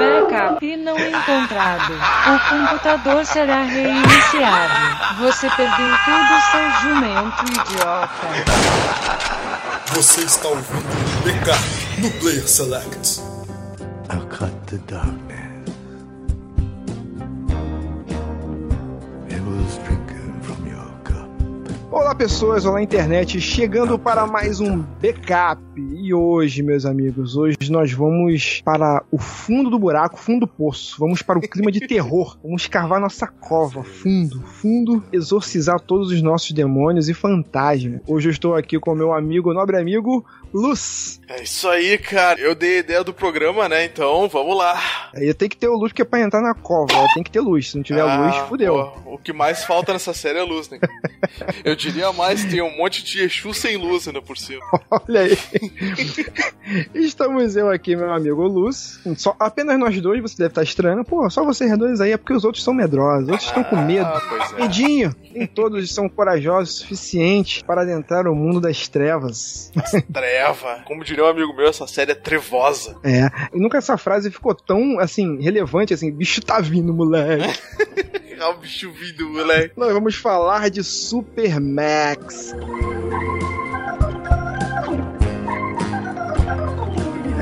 Backup não encontrado. O computador será reiniciado. Você perdeu tudo, seu jumento idiota. Você está ouvindo Backup no Player Select. I'll cut the darkness. Olá pessoas, olá internet, chegando para mais um backup. E hoje, meus amigos, hoje nós vamos para o fundo do buraco, fundo do poço. Vamos para o clima de terror. Vamos cavar nossa cova, fundo, fundo, exorcizar todos os nossos demônios e fantasmas. Hoje eu estou aqui com meu amigo, nobre amigo, Luz. É isso aí, cara. Eu dei a ideia do programa, né? Então, vamos lá. Aí tem que ter o luz, porque é pra entrar na cova, tem que ter luz. Se não tiver Ah, luz, fudeu. pô, o que mais falta nessa série é luz, né? Eu diria mais, tem um monte de Exu sem luz ainda por cima. Olha aí. Estamos eu aqui, meu amigo Luz. Só, apenas nós dois, você deve estar estranho. Pô, só vocês dois aí, é porque os outros são medrosos. Os outros estão com medo. Ah, é. Medinho. Nem todos são corajosos o suficiente para adentrar o mundo das trevas. Treva. Como diria um amigo meu, essa série é trevosa. É. E nunca essa frase ficou tão, assim, relevante assim. Bicho tá vindo, moleque. Ah, o bicho vindo, moleque. Nós vamos falar de Super Max.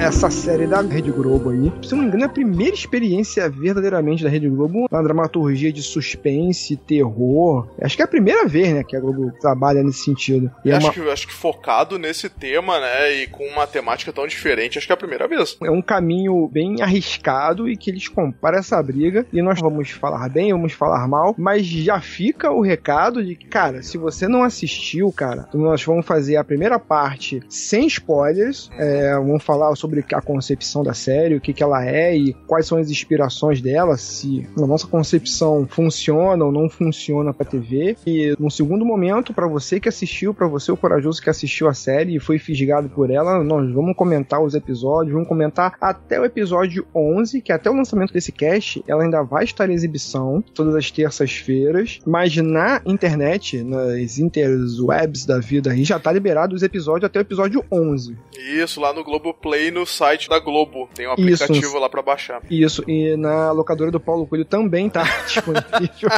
Essa série da Rede Globo aí, se eu não me engano, é a primeira experiência verdadeiramente da Rede Globo na dramaturgia de suspense, terror. Acho que é a primeira vez, né, que a Globo trabalha nesse sentido. E é, acho, uma- que, acho que focado nesse tema, né? E com uma temática tão diferente, acho que é a primeira vez. é um caminho bem arriscado e que eles comparam essa briga. E nós vamos falar bem, vamos falar mal, mas já fica o recado de que, cara, se você não assistiu, cara, nós vamos fazer a primeira parte sem spoilers. É, vamos falar sobre a concepção da série, o que, que ela é e quais são as inspirações dela, se a nossa concepção funciona ou não funciona pra TV. E no segundo momento, pra você que assistiu, pra você o corajoso que assistiu a série e foi fisgado por ela, nós vamos comentar os episódios, vamos comentar até o episódio 11, que até o lançamento desse cast, ela ainda vai estar em exibição todas as terças-feiras, mas na internet, nas interwebs da vida aí, já tá liberado os episódios até o episódio 11. Isso, lá no Globoplay, no site da Globo. Tem um Isso. aplicativo lá pra baixar. Isso, e na locadora do Paulo Coelho também tá disponível.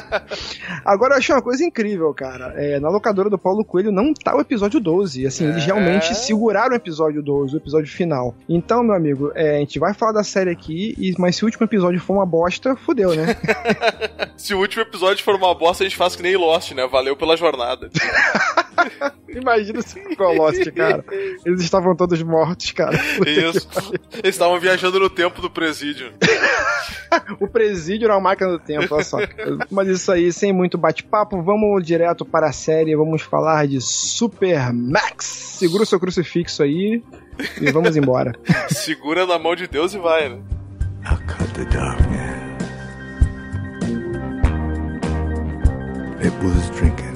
Agora eu achei uma coisa incrível, cara. É, na locadora do Paulo Coelho não tá o episódio 12. Assim, eles É. realmente seguraram o episódio 12, o episódio final. Então, meu amigo, é, a gente vai falar da série aqui, e, mas se o último episódio for uma bosta, fudeu, né? Se o último episódio for uma bosta, a gente faz que nem Lost, né? Valeu pela jornada. Imagina se ficou Lost, cara. Eles estavam todos mortos, cara. Que Isso. Eles estavam viajando no tempo do presídio. O presídio era uma máquina do tempo, olha só. Mas isso aí, sem muito bate-papo, vamos direto para a série. Vamos falar de Super Max. Segura o seu crucifixo aí e vamos embora. Segura na mão de Deus e vai, né? I'll cut the darkness. It was drinking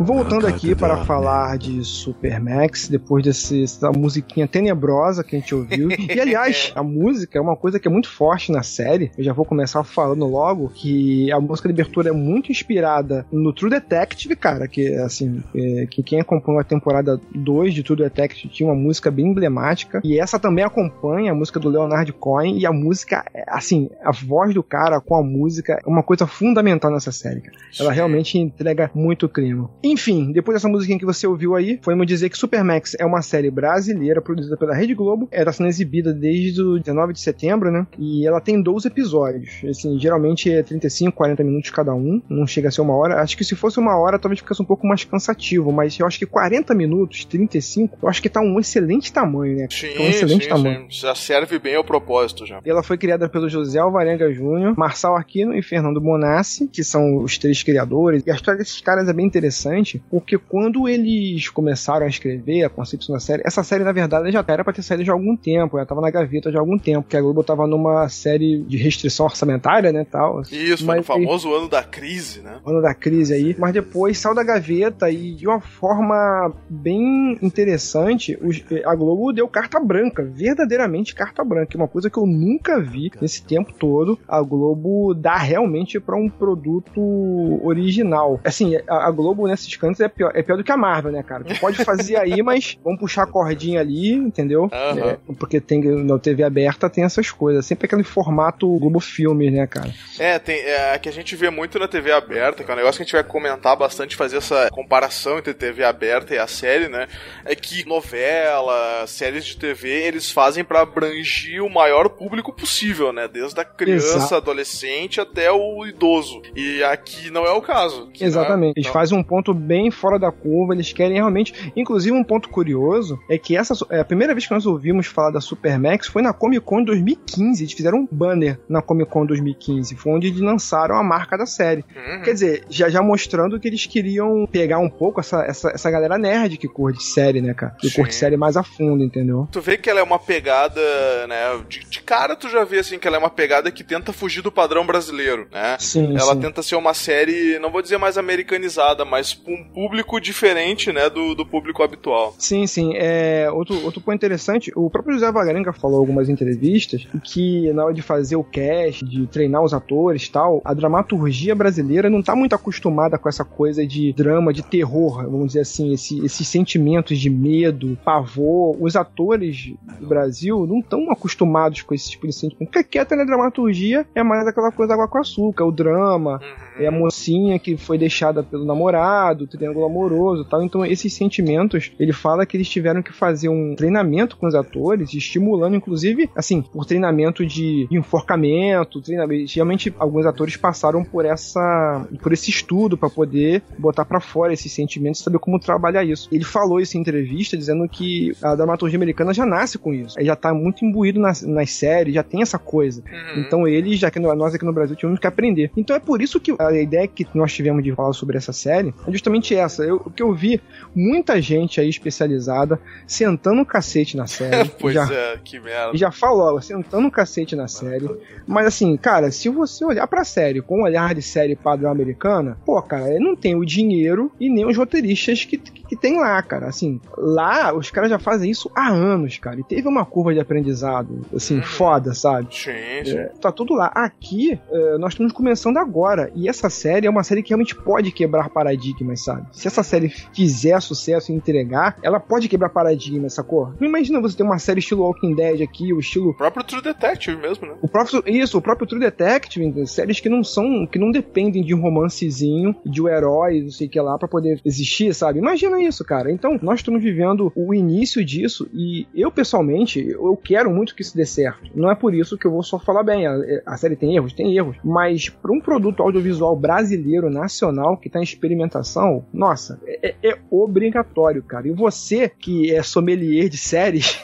Voltando aqui para falar de Super Max, depois dessa musiquinha tenebrosa que a gente ouviu. E aliás, a música é uma coisa que é muito forte na série. Eu já vou começar falando logo que a música de abertura é muito inspirada no True Detective, cara. Que assim, é, que quem acompanhou a temporada 2 de True Detective tinha uma música bem emblemática. E essa também acompanha a música do Leonard Cohen. E a música, é, assim, a voz do cara com a música é uma coisa fundamental nessa série, cara. Ela realmente entrega muito clima. Enfim, depois dessa musiquinha que você ouviu aí, foi me dizer que Supermax é uma série brasileira produzida pela Rede Globo. Ela está sendo exibida desde o 19 de setembro, né? E ela tem 12 episódios. Assim, geralmente é 35, 40 minutos cada um. Não chega a ser uma hora. Acho que se fosse uma hora, talvez ficasse um pouco mais cansativo. Mas eu acho que 40 minutos, 35, eu acho que tá um excelente tamanho, né? Sim, Tá um excelente sim, tamanho. sim. Já serve bem ao propósito já. Ela foi criada pelo José Alvarenga Júnior, Marçal Aquino e Fernando Bonassi, que são os três criadores. E a história desses caras é bem interessante, porque quando eles começaram a escrever a concepção da série, essa série, na verdade, já era pra ter saído já há algum tempo, ela tava na gaveta já há algum tempo, porque a Globo tava numa série de restrição orçamentária, né, tal. Isso, Mas no famoso ano da crise, né? ano da crise aí, mas depois saiu da gaveta e de uma forma bem interessante, os- a Globo deu carta branca, verdadeiramente carta branca, uma coisa que eu nunca vi nesse tempo todo, a Globo dá realmente para um produto original. Assim, a, a Globo nessa nesses cantos é pior, é pior do que a Marvel, né, cara? Tu pode fazer aí, mas vamos puxar a cordinha ali, entendeu? Aham. É, porque tem na TV aberta tem essas coisas. Sempre aquele formato Globo Filmes, né, cara? É, tem, é, que a gente vê muito na TV aberta, que é um negócio que a gente vai comentar bastante, fazer essa comparação entre TV aberta e a série, né? É que novela, séries de TV, eles fazem pra abrangir o maior público possível, né? Desde a criança, Exato. adolescente até o idoso. E aqui não é o caso. Aqui, Exatamente. né? Eles fazem um ponto bem fora da curva, eles querem realmente. Inclusive, um ponto curioso é que essa é a primeira vez que nós ouvimos falar da Supermax foi na Comic Con 2015. Eles fizeram um banner na Comic Con 2015. Foi onde eles lançaram a marca da série. Uhum. Quer dizer, já, já mostrando que eles queriam pegar um pouco essa, essa, essa galera nerd que curte série, né, cara? Que Sim. curte série mais a fundo, entendeu? Tu vê que ela é uma pegada, né? De, de cara tu já vê assim que ela é uma pegada que tenta fugir do padrão brasileiro, né? Sim, Ela sim. tenta ser uma série, não vou dizer mais americanizada, mas um público diferente, né, do, do público habitual. Sim, sim. É, outro, outro ponto interessante, o próprio José Vagarenga falou em algumas entrevistas que na hora de fazer o cast, de treinar os atores e tal, a dramaturgia brasileira não tá muito acostumada com essa coisa de drama, de terror, vamos dizer assim, esse- esses sentimentos de medo, pavor. Os atores do Brasil não estão acostumados com esse tipo de sentimento. Porque aqui a teledramaturgia é mais aquela coisa água com açúcar, o drama, é a mocinha que foi deixada pelo namorado, o triângulo amoroso e tal. Então, esses sentimentos, ele fala que eles tiveram que fazer um treinamento com os atores, estimulando, inclusive, assim, por treinamento de, enforcamento, treinamento. Realmente, alguns atores passaram por essa, por esse estudo para poder botar para fora esses sentimentos e saber como trabalhar isso. Ele falou isso em entrevista, dizendo que a dramaturgia americana já nasce com isso. Ele já tá muito imbuído nas, nas séries, já tem essa coisa. Uhum. Então eles, já que nós aqui no Brasil tivemos que aprender. Então é por isso que a ideia que nós tivemos de falar sobre essa série é justamente essa. Eu, o que eu vi muita gente aí especializada sentando o cacete na série. pois já, é, que merda. já falo logo, sentando o cacete na série. Mas assim, cara, se você olhar pra série com um olhar de série padrão americana, pô, cara, não tem o dinheiro e nem os roteiristas que, que, que tem lá, cara. Assim, lá os caras já fazem isso há anos, cara. E teve uma curva de aprendizado, assim, foda, sabe? Sim, sim. É, tá tudo lá. Aqui, é, nós estamos começando agora. E essa série é uma série que realmente pode quebrar paradigmas, sabe? Se essa série fizer sucesso e entregar, ela pode quebrar paradigmas, sacou? Não imagina você ter uma série estilo Walking Dead aqui, o estilo O próprio True Detective mesmo, né? o próprio, isso, o próprio True Detective, séries que não são, que não dependem de um romancezinho, de um herói, não sei o que lá, pra poder existir, sabe? Imagina isso, cara. Então, nós estamos vivendo o início disso e eu, pessoalmente, eu quero muito que isso dê certo. Não é por isso que eu vou só falar bem. A, a série tem erros? Tem erros. Mas para um produto audiovisual brasileiro, nacional, que tá em experimentação, nossa, é, é obrigatório, cara. E você, que é sommelier de séries,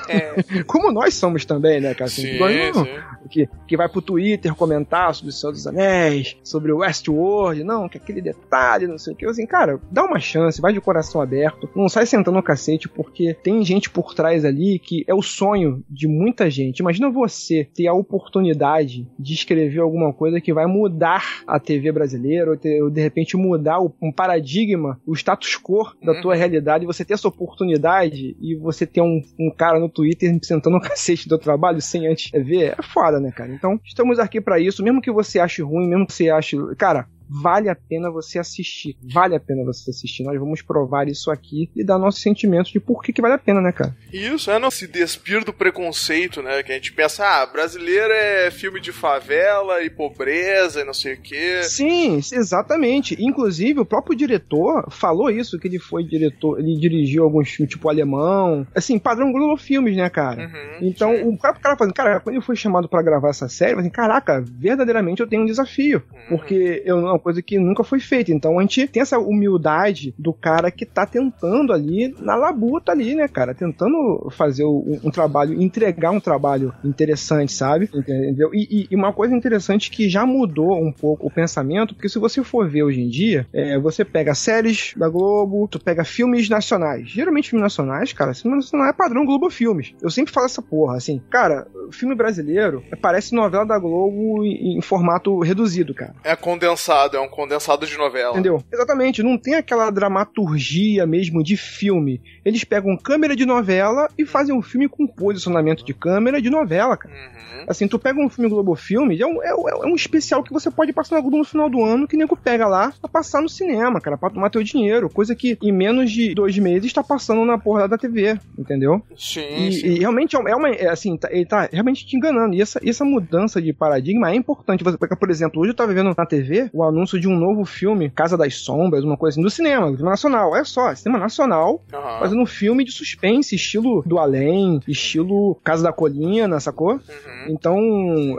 como nós somos também, né, cara? Assim, Sim, não- que, que vai pro Twitter comentar sobre o Senhor dos Anéis, sobre o Westworld, não, que aquele detalhe, não sei o que. Assim, cara, dá uma chance, vai de coração aberto, não sai sentando no cacete, porque tem gente por trás ali que é o sonho de muita gente. Imagina você ter a oportunidade de escrever alguma coisa que vai mudar a TV brasileira, ou, ou de repente mudar o- um paradigma, o status quo da Uhum. tua realidade, você ter essa oportunidade e você ter um, um cara no Twitter sentando no cacete do trabalho sem antes ver, é foda, né, cara? Então, estamos aqui pra isso, mesmo que você ache ruim, mesmo que você ache. Cara, vale a pena você assistir. Vale a pena você assistir. Nós vamos provar isso aqui e dar nossos sentimentos de por que, que vale a pena, né, cara? Isso, é não se despir do preconceito, né? Que a gente pensa, ah, brasileiro é filme de favela e pobreza e não sei o quê. Sim, exatamente. Inclusive, o próprio diretor falou isso, que ele foi diretor, ele dirigiu alguns filmes tipo alemão, assim, padrão Globo Filmes, né, cara? Uhum, Então, sim. o próprio cara falando, cara, quando ele foi chamado pra gravar essa série, eu falei, caraca, verdadeiramente eu tenho um desafio. Uhum. Porque eu, é uma coisa que nunca foi feita. Então a gente tem essa humildade do cara que tá tentando ali, na labuta ali, né, cara? Tentando fazer um, um trabalho, entregar um trabalho interessante, sabe? Entendeu? E, e- e uma coisa interessante que já mudou um pouco o pensamento, porque se você for ver hoje em dia, é, você pega séries da Globo, tu pega filmes nacionais. Geralmente filmes nacionais, cara, filme nacional é padrão Globo Filmes. Eu sempre falo essa porra, assim, cara, filme brasileiro parece novela da Globo em, em formato reduzido, cara. É condensado. Ligado? É um condensado de novela. Entendeu? Exatamente, não tem aquela dramaturgia mesmo de filme. Eles pegam câmera de novela e fazem um filme com posicionamento de câmera de novela, cara. Uhum. Assim, tu pega um filme Globo Filme, é um, é, um- é um especial que você pode passar no final do ano, que nego pega lá pra passar no cinema, cara, pra tomar teu dinheiro. Coisa que em menos de dois meses tá passando na porra da TV, entendeu? Sim, E, sim. e realmente é uma, é uma- é assim, tá- ele tá realmente te enganando. E essa, essa mudança de paradigma é importante. Você pega, por exemplo, hoje eu tava vendo na TV o anúncio de um novo filme, Casa das Sombras, uma coisa assim, do cinema, do cinema nacional. Olha só, cinema nacional, Aham. fazendo um filme de suspense, estilo do além, estilo Casa da Colina, sacou? Uhum. Então,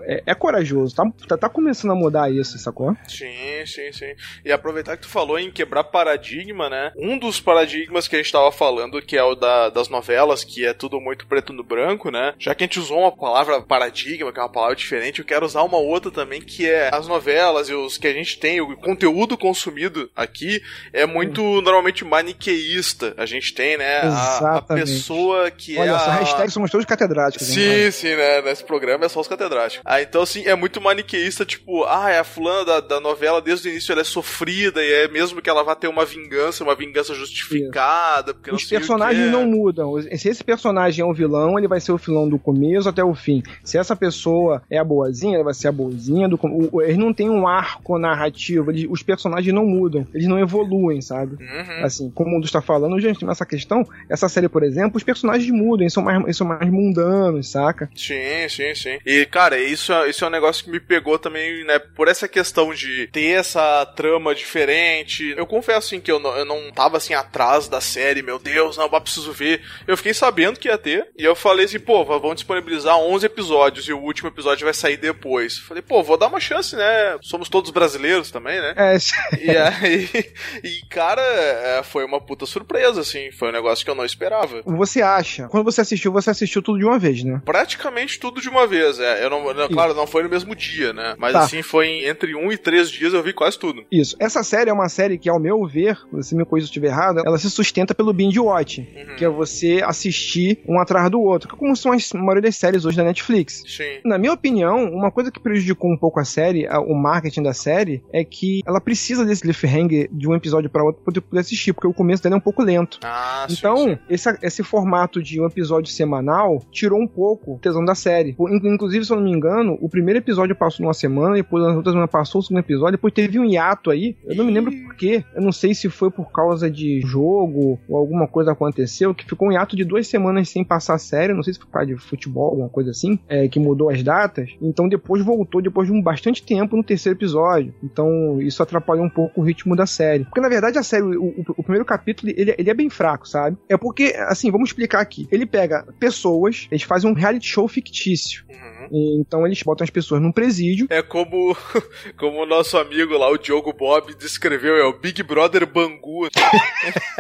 é, é corajoso. Tá, tá, tá começando a mudar isso, sacou? Sim, sim, sim. E aproveitar que tu falou em quebrar paradigma, né? Um dos paradigmas que a gente tava falando, que é o da- das novelas, que é tudo muito preto no branco, né? Já que a gente usou uma palavra paradigma, que é uma palavra diferente, eu quero usar uma outra também, que é as novelas e os que a gente tem, o conteúdo consumido aqui é muito normalmente maniqueísta. A gente tem, né? A, a pessoa que Olha é só, a... hashtag somos todos catedráticos. Sim, hein, sim, né? Nesse programa é só os catedráticos. Ah, então, assim, é muito maniqueísta, tipo, ah, é a fulana da, da novela, desde o início ela é sofrida, e é mesmo que ela vá ter uma vingança, uma vingança justificada, porque não Os sei o personagens quê. não mudam. Se esse personagem é um vilão, ele vai ser o vilão do começo até o fim. Se essa pessoa é a boazinha, ela vai ser a boazinha do com- o- o- Eles não têm um arco narrativo. Eles- os personagens não mudam. Eles não evoluem, sabe? Uhum. Assim, como o mundo está falando, gente, nessa questão, essa série, por exemplo, os personagens mudam, eles são mais, eles são mais mundanos, saca? Sim, sim, sim. E, cara, isso, é- isso é um negócio que me pegou também, né? Por essa questão de ter essa trama diferente. Eu confesso, assim, que eu não, eu não tava, assim, atrás da série. Meu Deus, não, eu preciso ver. Eu fiquei sabendo que ia ter. E eu falei assim, pô, vão disponibilizar 11 episódios e o último episódio vai sair depois. Falei, pô, vou dar uma chance, né? Somos todos brasileiros também, né? É, E aí, e cara, é, foi uma puta surpresa, assim. Foi um negócio que eu não esperava. você acha, quando você assistiu, você assistiu tudo de uma vez, né? Praticamente tudo de uma vez, é. Eu não, não- claro, não foi no mesmo dia, né? Mas Tá. assim, foi entre um e três dias eu vi quase tudo. Isso. Essa série é uma série que, ao meu ver, se me coisa estiver errado, ela se sustenta pelo binge watch, Uhum. que é você assistir um atrás do outro, como são as maioria das séries hoje da Netflix. Sim. Na minha opinião, uma coisa que prejudicou um pouco a série, o marketing da série, é que ela precisa desse cliffhanger de um episódio para outro pra poder assistir, porque o começo dela é um pouco lento. Ah, sim, Então, sim. Esse, esse formato de um episódio semanal tirou um pouco o tesão da série. Inclusive, se eu não me engano, o primeiro episódio passou numa semana, depois na outra semana passou o segundo episódio, depois teve um hiato aí. Eu não me lembro por quê. Eu não sei se foi por causa de jogo ou alguma coisa aconteceu, que ficou um hiato de duas semanas sem passar a série. Não sei se foi por causa de futebol, alguma coisa assim, é, que mudou as datas. Então depois voltou, depois de um bastante tempo, no terceiro episódio. Então isso atrapalhou um pouco o ritmo da série. Porque na verdade a série, o, o- o primeiro capítulo, ele, ele é bem fraco, sabe? É porque, assim, vamos explicar aqui. Ele pega pessoas, eles fazem um reality show fictício. Uhum. E, então eles botam as pessoas num presídio. É como, como o nosso amigo lá, o Diogo Bob, descreveu, é o Big Brother Bangu.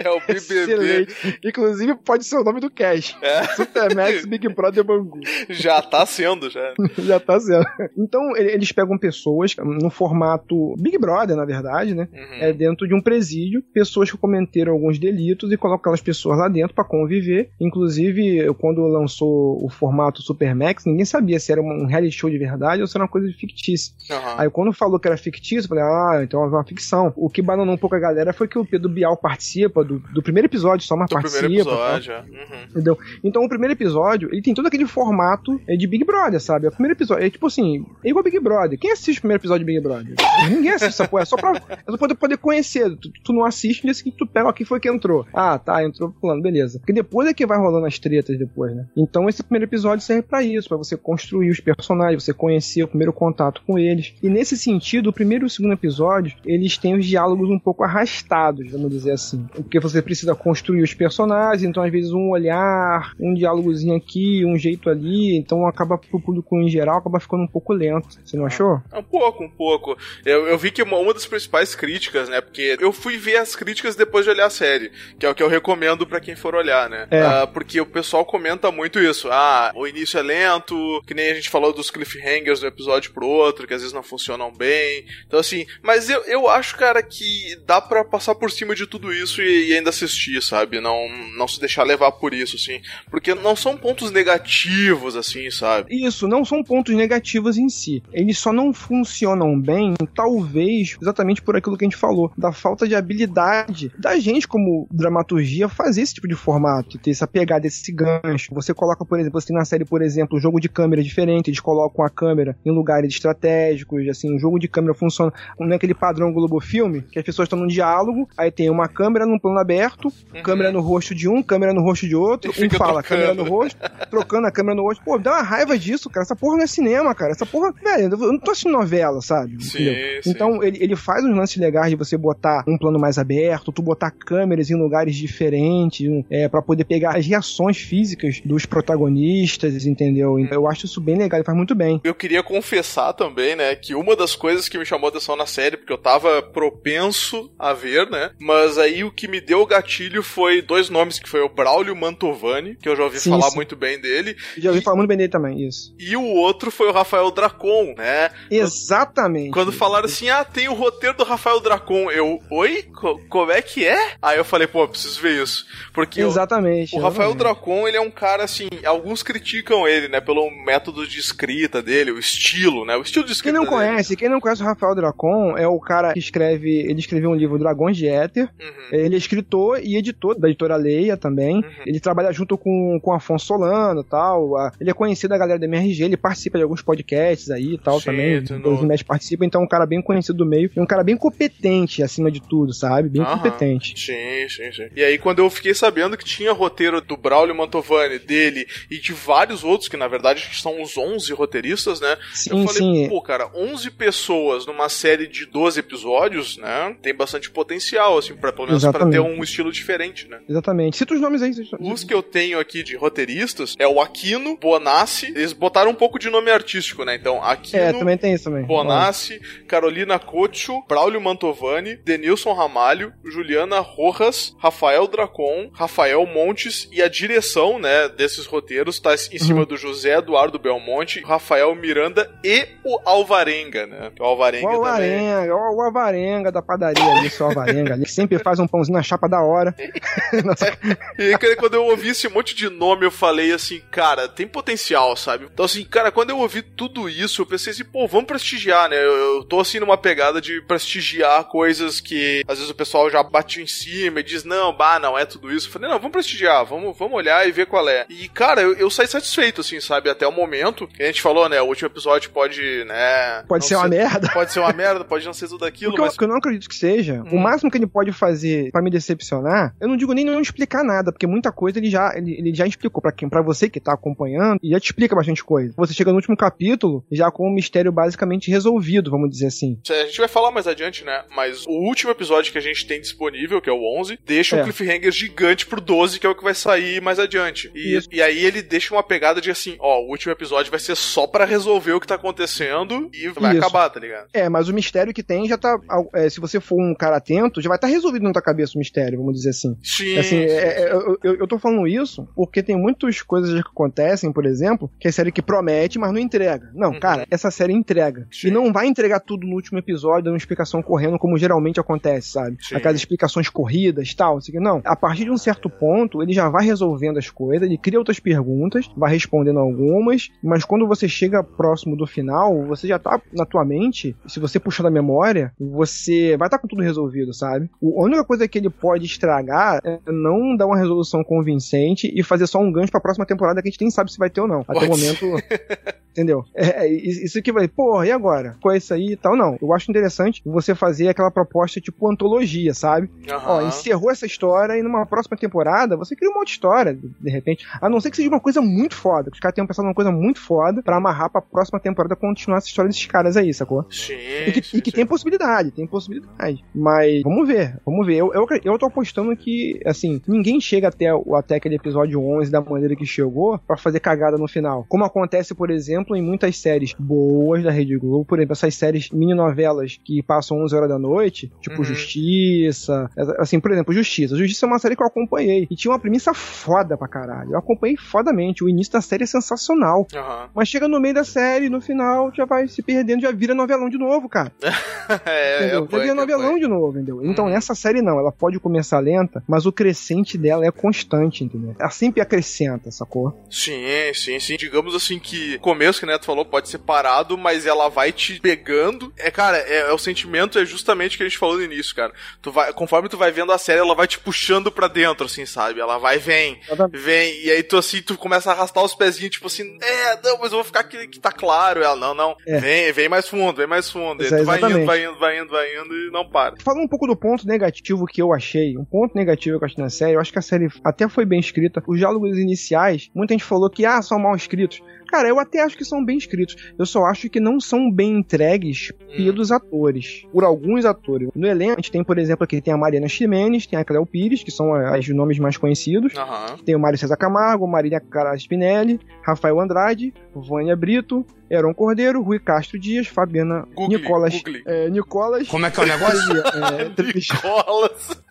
é o BBB. Excelente. Inclusive pode ser o nome do cast. É, Supermax Big Brother Bangu. já tá sendo, já. Já tá sendo. Então ele- eles pegam pessoas no formato Big Brother, na verdade, né? Uhum. É dentro de um presídio, pessoas que cometeram alguns delitos e colocam aquelas pessoas lá dentro pra conviver. Inclusive, quando lançou o formato Supermax, ninguém sabia se era um reality show de verdade ou se era uma coisa fictícia. Aham. Aí quando falou que era fictício, eu falei, ah, então é uma ficção. O que bananou um pouco a galera foi que o Pedro Bial participa do, do primeiro episódio, só mas Do participa. primeiro tal. episódio, é. Uhum. Entendeu? Então o primeiro episódio, ele tem todo aquele formato é, de Big Brother, sabe? O primeiro episódio, é tipo assim, é igual Big Brother. Quem assiste o primeiro episódio de Big Brother? Ninguém assiste essa porra, é só pra, é só pra poder conhecer. Tu, tu não assiste, no dia seguinte tu pega, quem foi que entrou. Ah, tá, entrou fulano, beleza. Porque depois é que vai rolando as tretas depois, né? Então esse primeiro episódio serve pra isso, pra você construir os personagens, você conhecer o primeiro contato com eles. E nesse sentido, o primeiro e o segundo episódio, eles têm os diálogos um pouco arrastados, vamos dizer assim. Porque você precisa construir os personagens, então às vezes um olhar, um diálogozinho aqui, um jeito ali, então acaba pro público em geral, acaba ficando um pouco lento. Você não achou? Um pouco, um pouco. Eu, eu vi que uma, uma das principais críticas, né? Porque eu fui ver as críticas depois de olhar a série, que é o que eu recomendo pra quem for olhar, né? É. Ah, porque o pessoal comenta muito isso. Ah, o início é lento, que nem a gente falou dos cliffhangers do episódio pro outro, que às vezes não funcionam bem. Então, assim, mas eu, eu acho, cara, que dá para passar por cima de tudo isso e, e, ainda assistir, sabe? Não, não se deixar levar por isso, assim. Porque não são pontos negativos, assim, sabe? Isso, não são pontos negativos em si. Eles só não funcionam bem, talvez, exatamente por aquilo que a gente falou, da falta de habilidade da gente, como dramaturgia, fazer esse tipo de formato, ter essa pegada, esse gancho. Você coloca, por exemplo, você tem na série, por exemplo, um jogo de câmera diferente, eles colocam a câmera em lugares estratégicos, assim, o jogo de câmera funciona não é aquele padrão Globo Filme, que as pessoas estão num diálogo, aí tem uma câmera num plano aberto, uhum. câmera no rosto de um, câmera no rosto de outro, um fala, trocando. câmera no rosto, trocando a câmera no rosto. Pô, dá uma raiva disso, cara. Essa porra não é cinema, cara. Essa porra, velho, eu não tô assistindo novela, sabe? Sim, sim. Então, ele, ele faz uns lances legais de você botar um plano mais aberto, tu botar câmeras em lugares diferentes, é, para poder pegar as reações físicas dos protagonistas, entendeu? Então, eu acho isso bem legal, ele faz muito bem. Eu queria confessar também, né, que uma das coisas que me chamou atenção na série, porque eu tava propenso a ver, né, mas aí o que me deu o gatilho foi dois nomes, que foi o Braulio Mantovani, que eu já ouvi sim, falar sim. muito bem dele. Já ouvi e, falar muito bem dele também, isso. E o outro foi o Rafael Dracon, né? Exatamente. Quando falaram assim, ah, tem o roteiro do Rafael Dracon, eu, oi? Co como é que é? Aí eu falei, pô, preciso ver isso. Porque exatamente. O, o Rafael Dracon, ele é um cara assim, alguns criticam ele, né, pelo método de escrita dele, o estilo, né? O estilo de escrita Quem não dele. conhece, quem não conhece o Rafael Dracon é o cara que escreve, ele escreveu um livro Dragões de Éter. Uhum. Ele é escritor e editor da editora Leia também. Uhum. Ele trabalha junto com, com Afonso Solano e tal. Ele é conhecido da galera da MRG, ele participa de alguns podcasts aí e tal Sim, também. Os meses participa, então é um cara bem conhecido do meio. E um cara bem competente acima de tudo, sabe? Bem uhum. competente. Sim, sim, sim. E aí quando eu fiquei sabendo que tinha roteiro do Braulio Mantovani, dele e de vários outros, que na verdade são os 11 roteiristas, né? Sim, eu falei, sim. pô, cara, 11 pessoas numa série de 12 episódios, né? Tem bastante potencial, assim, pra, pelo menos pra ter um estilo diferente, né? Exatamente. Cita os nomes aí. Os que eu tenho aqui de roteiristas é o Aquino, Bonassi. Eles botaram um pouco de nome artístico, né? Então, Aquino. É, também tem isso também. Bonassi, Carolina Cocho, Braulio Mantovani, Denilson Ramalho, Juliana Rojas, Rafael Dracon, Rafael Montes e a direção, né, desses roteiros tá em cima uhum. do José Eduardo Belmonte, Rafael Miranda e o Alvarenga, né? O Alvarenga, o Alvarenga, também. o Alvarenga da padaria ali, seu Alvarenga ali, que sempre faz um pãozinho na chapa da hora. e quando eu ouvi esse monte de nome, eu falei assim, cara, tem potencial, sabe? Então assim, cara, quando eu ouvi tudo isso, eu pensei assim, pô, vamos prestigiar, né? Eu, eu tô assim numa pegada de prestigiar coisas que às vezes o pessoal já bate em cima e diz, não, bah, não é tudo isso. Eu falei, não, vamos prestigiar, vamos, vamos olhar e ver qual é. E, cara, eu, eu saí satisfeito, assim, sabe? Até o momento que a gente falou, né? O último episódio pode, né? Pode ser, ser uma merda. Pode ser uma merda, pode não ser tudo aquilo, Porque mas... Eu, eu não acredito que seja. Hum. O máximo que ele pode fazer para me decepcionar, eu não digo nem não explicar nada, porque muita coisa ele já, ele, ele já explicou para quem, para você que tá acompanhando, e já te explica bastante coisa. Você chega no último capítulo já com o mistério basicamente resolvido, vamos dizer assim. A gente vai falar mais adiante, né? Mas o último episódio que a gente tem disponível, que é o 11, deixa é. um cliffhanger gigante pro 12, que é o que vai sair mais adiante. E, e aí ele deixa uma pegada de assim, ó, o último episódio vai ser só para resolver o que tá acontecendo e vai Isso. acabar, tá ligado? É, mas o mistério que tem já tá. É, se você for um cara atento, já vai estar tá resolvido na tua cabeça o mistério, vamos dizer assim. Sim. Assim, sim, é, é eu, eu, tô falando isso porque tem muitas coisas que acontecem, por exemplo, que é série que promete, mas não entrega. Não, uhum. cara, essa série entrega. Sim. E não vai entregar tudo no último episódio, dando explicação correndo, como geralmente acontece, sabe? Sim. Aquelas explicações corridas tal. Assim, não. A partir de um certo ponto, ele já vai resolvendo as coisas, ele cria outras perguntas, vai respondendo algumas, mas quando você chega próximo do final, você já tá na tua mente, se você puxar da memória, você vai estar tá com tudo resolvido, sabe? A única coisa que ele pode estragar é não dar uma resolução convincente e fazer só um gancho pra próxima temporada que a gente nem sabe se vai ter ou não. Até o momento. Entendeu? É, é, isso que vai, porra, e agora? Com isso aí e tal, não. Eu acho interessante você fazer aquela proposta tipo antologia, sabe? Uhum. Ó, encerrou essa história e numa próxima temporada você cria uma outra história, de repente. A não ser que seja uma coisa muito foda, que os caras tenham pensado numa coisa muito foda pra amarrar pra próxima temporada continuar essa história desses caras aí, sacou? Sim. E que, sim, e que tem possibilidade, tem possibilidade. Mas vamos ver, vamos ver. Eu, eu, eu tô apostando que, assim, ninguém chega até, até aquele episódio 11 da maneira que chegou pra fazer cagada no final. Como acontece, por exemplo, exemplo, em muitas séries boas da Rede Globo, por exemplo, essas séries mini-novelas que passam 11 horas da noite, tipo Uhum. Justiça, assim, por exemplo, Justiça. Justiça é uma série que eu acompanhei e tinha uma premissa foda pra caralho. Eu acompanhei fodamente. O início da série é sensacional. Aham. Mas chega no meio da série, no final, já vai se perdendo, já vira novelão de novo, cara. é, Entendeu? é já vira novelão de novo, entendeu? Então nessa série não, ela pode começar lenta, mas o crescente dela é constante, entendeu? Ela sempre acrescenta, sacou? Sim, sim, sim. Digamos assim que o começo que o Neto falou pode ser parado, mas ela vai te pegando. É, cara, é, é o sentimento é justamente o que a gente falou no início, cara. Tu vai, conforme tu vai vendo a série, ela vai te puxando pra dentro, assim, sabe? Ela vai, vem, vem, e aí tu assim, tu começa a arrastar os pezinhos, tipo assim, é, não, mas eu vou ficar aqui que tá claro. Ela, não, não, É. vem, vem mais fundo, vem mais fundo. E tu vai indo, vai indo, vai indo, vai indo e não para. Falando um pouco do ponto negativo que eu achei, um ponto negativo que eu achei na série, eu acho que a série até foi bem escrita. Os diálogos iniciais, muita gente falou que, ah, são mal escritos. Cara, eu até acho que são bem escritos. Eu só acho que não são bem entregues pelos atores. Por alguns atores. No elenco, a gente tem, por exemplo, aqui tem a Mariana Ximenes, tem a Cleo Pires, que são os nomes mais conhecidos. Aham. Tem o Mário César Camargo, Marília Cara Spinelli, Rafael Andrade, Vânia Brito, Heron Cordeiro, Rui Castro Dias, Fabiana Google, Nicolas. Google. É, Nicolas. Como é que é o negócio? É, Nicolas.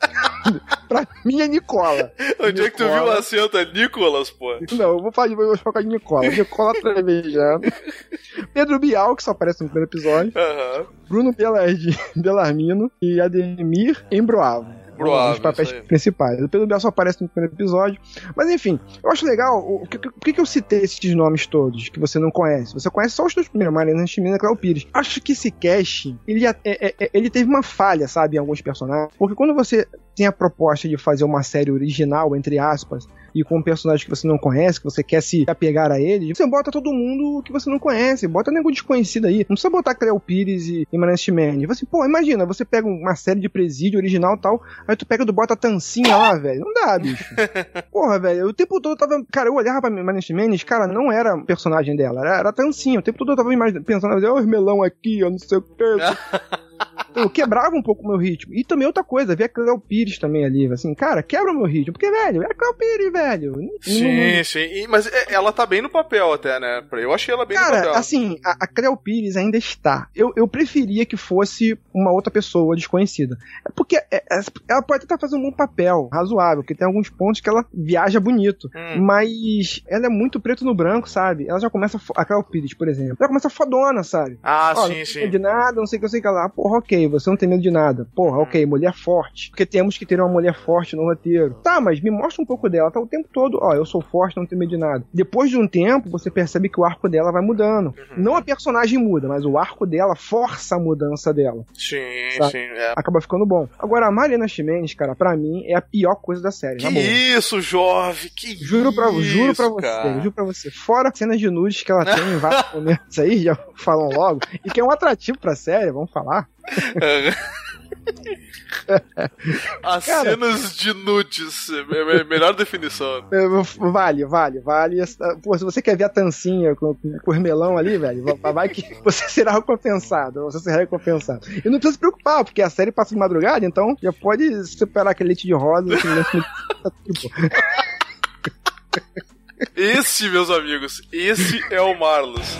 Pra mim é Nicola. Onde é que tu viu o acento? É Nicolas, pô. Não, eu vou falar, eu vou em Nicola. Nicola Trevejano. Pedro Bial, que só aparece no primeiro episódio. Aham. Bruno Belardi, Belarmino e Ademir Embroavo. Broavo, Os papéis principais. O Pedro Bial só aparece no primeiro episódio. Mas enfim, eu acho legal. O, que, o que eu citei esses nomes todos que você não conhece? Você conhece só os dois primeiros, Mariana Chimina e Cléo Pires. Acho que esse casting, ele, é- é- é- ele teve uma falha, sabe, em alguns personagens. Porque quando você tem a proposta de fazer uma série original, entre aspas, e com um personagem que você não conhece, que você quer se apegar a ele, você bota todo mundo que você não conhece, bota nego desconhecido aí. Não precisa botar Cleo Pires e, e Mariana Chimene. Você, pô, imagina, você pega uma série de presídio original e tal, aí tu pega do bota a tancinha lá, velho. Não dá, bicho. Porra, velho, o tempo todo eu tava. Cara, eu olhava pra Mariana Ximenes, cara, não era personagem dela, era, era tancinha. O tempo todo eu tava pensando, olha os melão aqui, eu não sei o que. Eu quebrava um pouco o meu ritmo. E também outra coisa, ver a Cleo Pires também ali, assim, cara, quebra o meu ritmo. Porque, velho, é a Cleo Pires, velho. Não- Sim, sim. E- mas é- ela tá bem no papel até, né? Eu achei ela bem no Cara, papel. assim, a, a Cleo Pires ainda está. Eu, eu preferia que fosse uma outra pessoa desconhecida. É porque é- é- ela pode estar fazendo um bom papel, razoável, porque tem alguns pontos que ela viaja bonito. Hum. Mas ela é muito preto no branco, sabe? Ela já começa. A Cleo Pires, por exemplo. Ela começa fodona, sabe? Ah, Ó, sim, sim. de nada, não sei o que, não sei o que lá. Porra, ok, você não tem medo de nada. Porra, ok, mulher forte. Porque temos que ter uma mulher forte no roteiro. Tá, mas me mostra um pouco dela. Tá o tempo todo, ó, eu sou forte, não tenho medo de nada. Depois de um tempo, você percebe que o arco dela vai mudando. Não a personagem muda, mas o arco dela força a mudança dela. Sim, Sabe? sim. É. Acaba ficando bom. Agora, a Mariana Ximenes, cara, pra mim, é a pior coisa da série. Que isso, jovem? Que Juro pra, isso, juro pra você, cara. juro pra você. Fora cenas de nudes que ela tem em vários momentos aí, já falam logo, e que é um atrativo pra série, vamos falar. As Cara. cenas de nudes. é- é a melhor definição. É, Vale, vale, vale. Pô, se você quer ver a tancinha com, com os melão ali, velho, vai- que você será recompensado. Você será recompensado. E não precisa se preocupar, porque a série passa de madrugada, então já pode superar aquele leite de rosa. aquele leite de-. Esse, meus amigos, esse é o Marlos.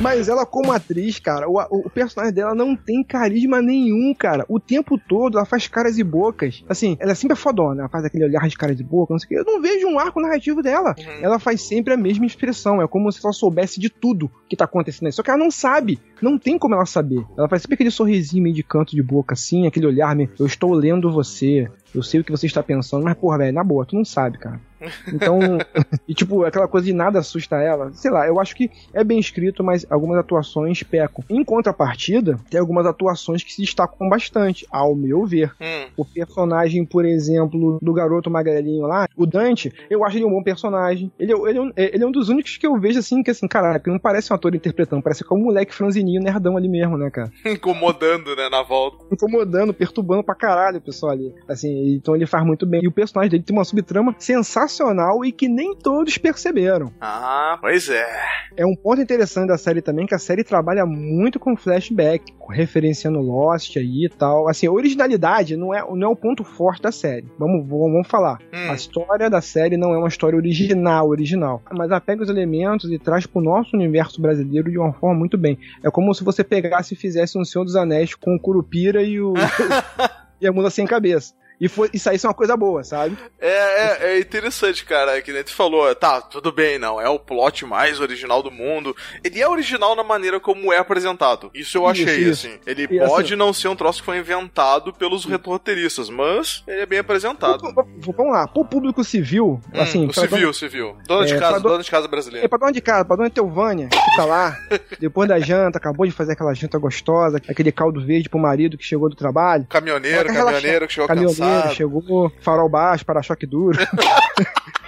Mas ela, como atriz, cara, o, o personagem dela não tem carisma nenhum, cara. O tempo todo ela faz caras e bocas. Assim, ela é sempre fodona, ela faz aquele olhar de caras e boca, não sei o que. Eu não vejo um arco narrativo dela. Ela faz sempre a mesma expressão. É como se ela soubesse de tudo que tá acontecendo aí. Só que ela não sabe. Não tem como ela saber. Ela faz sempre aquele sorrisinho meio de canto de boca, assim, aquele olhar meio. Eu estou lendo você. Eu sei o que você está pensando, mas, porra, velho, na boa, tu não sabe, cara. Então, e tipo, aquela coisa de nada assusta ela. Sei lá, eu acho que é bem escrito, mas algumas atuações pecam. Em contrapartida, tem algumas atuações que se destacam bastante, ao meu ver. Hum, O personagem, por exemplo, do garoto magrelinho lá, o Dante, eu acho ele um bom personagem. Ele, é- ele, é um, ele é um dos únicos que eu vejo assim, que assim, caraca, não parece um ator interpretando, parece que é um moleque franzininho, nerdão ali mesmo, né, cara? incomodando, né, na volta. incomodando, perturbando pra caralho o pessoal ali. Assim, então ele faz muito bem. E o personagem dele tem uma subtrama sensacional, sensacional e que nem todos perceberam. Ah, pois é. É um ponto interessante da série também que a série trabalha muito com flashback, referenciando Lost aí e tal. Assim, a originalidade não é, não é o ponto forte da série. Vamos, vamos, falar. Hum. A história da série não é uma história original, original. Mas ela pega os elementos e traz pro nosso universo brasileiro de uma forma muito bem. É como se você pegasse e fizesse um Senhor dos Anéis com o Curupira e o. e a mula sem cabeça e, foi, e saísse uma coisa boa, sabe? É, é, é, interessante, cara. Que nem tu falou, tá, tudo bem, não. É o plot mais original do mundo. Ele é original na maneira como é apresentado. Isso eu achei, isso, assim. Ele e pode assim, não ser um troço que foi inventado pelos roteiristas, mas ele é bem apresentado. Vamos lá, pro público civil, hum, assim. Civil, dona, civil. Dona de é, casa, dona de casa brasileira. É pra dona de casa, pra dona Teuvânia, que tá lá, depois da janta, acabou de fazer aquela janta gostosa, aquele caldo verde pro marido que chegou do trabalho. Caminhoneiro, caminhoneiro que chegou caminhoneiro, cansado chegou farol baixo, para-choque duro.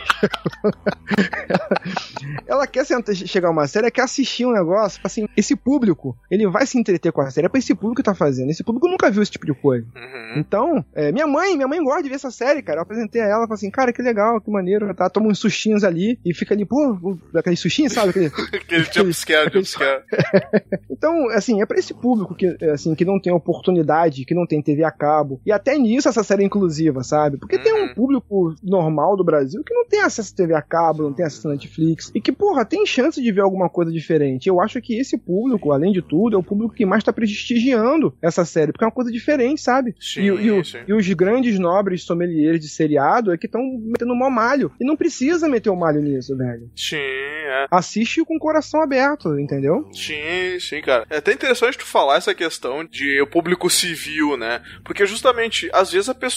ela quer sentar, chegar uma série, quer assistir um negócio, assim, esse público, ele vai se entreter com a série, é pra esse público que tá fazendo, esse público nunca viu esse tipo de coisa. Uhum. Então, é, minha mãe, minha mãe gosta de ver essa série, cara, eu apresentei a ela, falei assim, cara, que legal, que maneiro, tá, toma uns sustinhos ali, e fica ali, pô, aquele sustinho, sabe? Aquele, aquele jumpscare, jumpscare. então, assim, é pra esse público que, assim, que não tem oportunidade, que não tem TV a cabo, e até nisso essa série é inclusiva, sabe? Porque tem um uhum. público normal do Brasil que não tem acesso a TV a cabo, não tem acesso a Netflix, e que, porra, tem chance de ver alguma coisa diferente. Eu acho que esse público, além de tudo, é o público que mais tá prestigiando essa série, porque é uma coisa diferente, sabe? Sim, e, e, sim. e os grandes nobres sommeliers de seriado é que estão metendo um malho. E não precisa meter o malho nisso, velho. Sim, é. Assiste com o coração aberto, entendeu? Sim, sim, cara. É até interessante tu falar essa questão de o público civil, né? Porque justamente, às vezes a pessoa,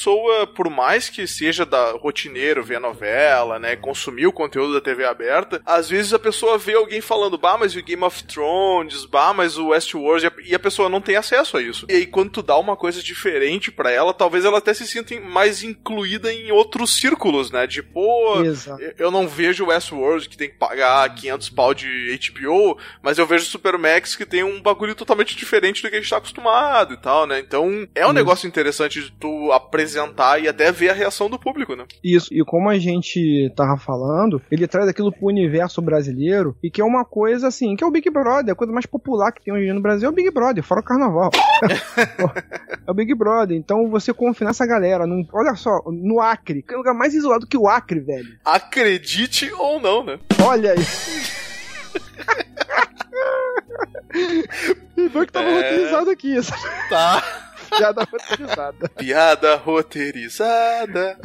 por mais que seja da rotineiro, ver a novela, né? Consumir o conteúdo da TV aberta, às vezes a pessoa vê alguém falando, bah, mas o Game of Thrones, bah, mas o Westworld, e a pessoa não tem acesso a isso. E aí, quando tu dá uma coisa diferente para ela, talvez ela até se sinta mais incluída em outros círculos, né? De, pô, Exato. eu não vejo o Westworld que tem que pagar 500 pau de HBO, mas eu vejo o Supermax que tem um bagulho totalmente diferente do que a gente tá acostumado e tal, né? Então, é um Isso. negócio interessante de tu apresentar e até ver a reação do público, né? Isso, e como a gente tava falando, ele traz aquilo pro universo brasileiro e que é uma coisa assim, que é o Big Brother, a coisa mais popular que tem hoje no Brasil é o Big Brother, fora o carnaval. é o Big Brother, então você confia nessa galera, num, olha só, no Acre, que é o lugar mais isolado que o Acre, velho. Acredite ou não, né? Olha aí. e foi que tava é... roteirizado aqui. Tá. Piada roteirizada. Piada roteirizada.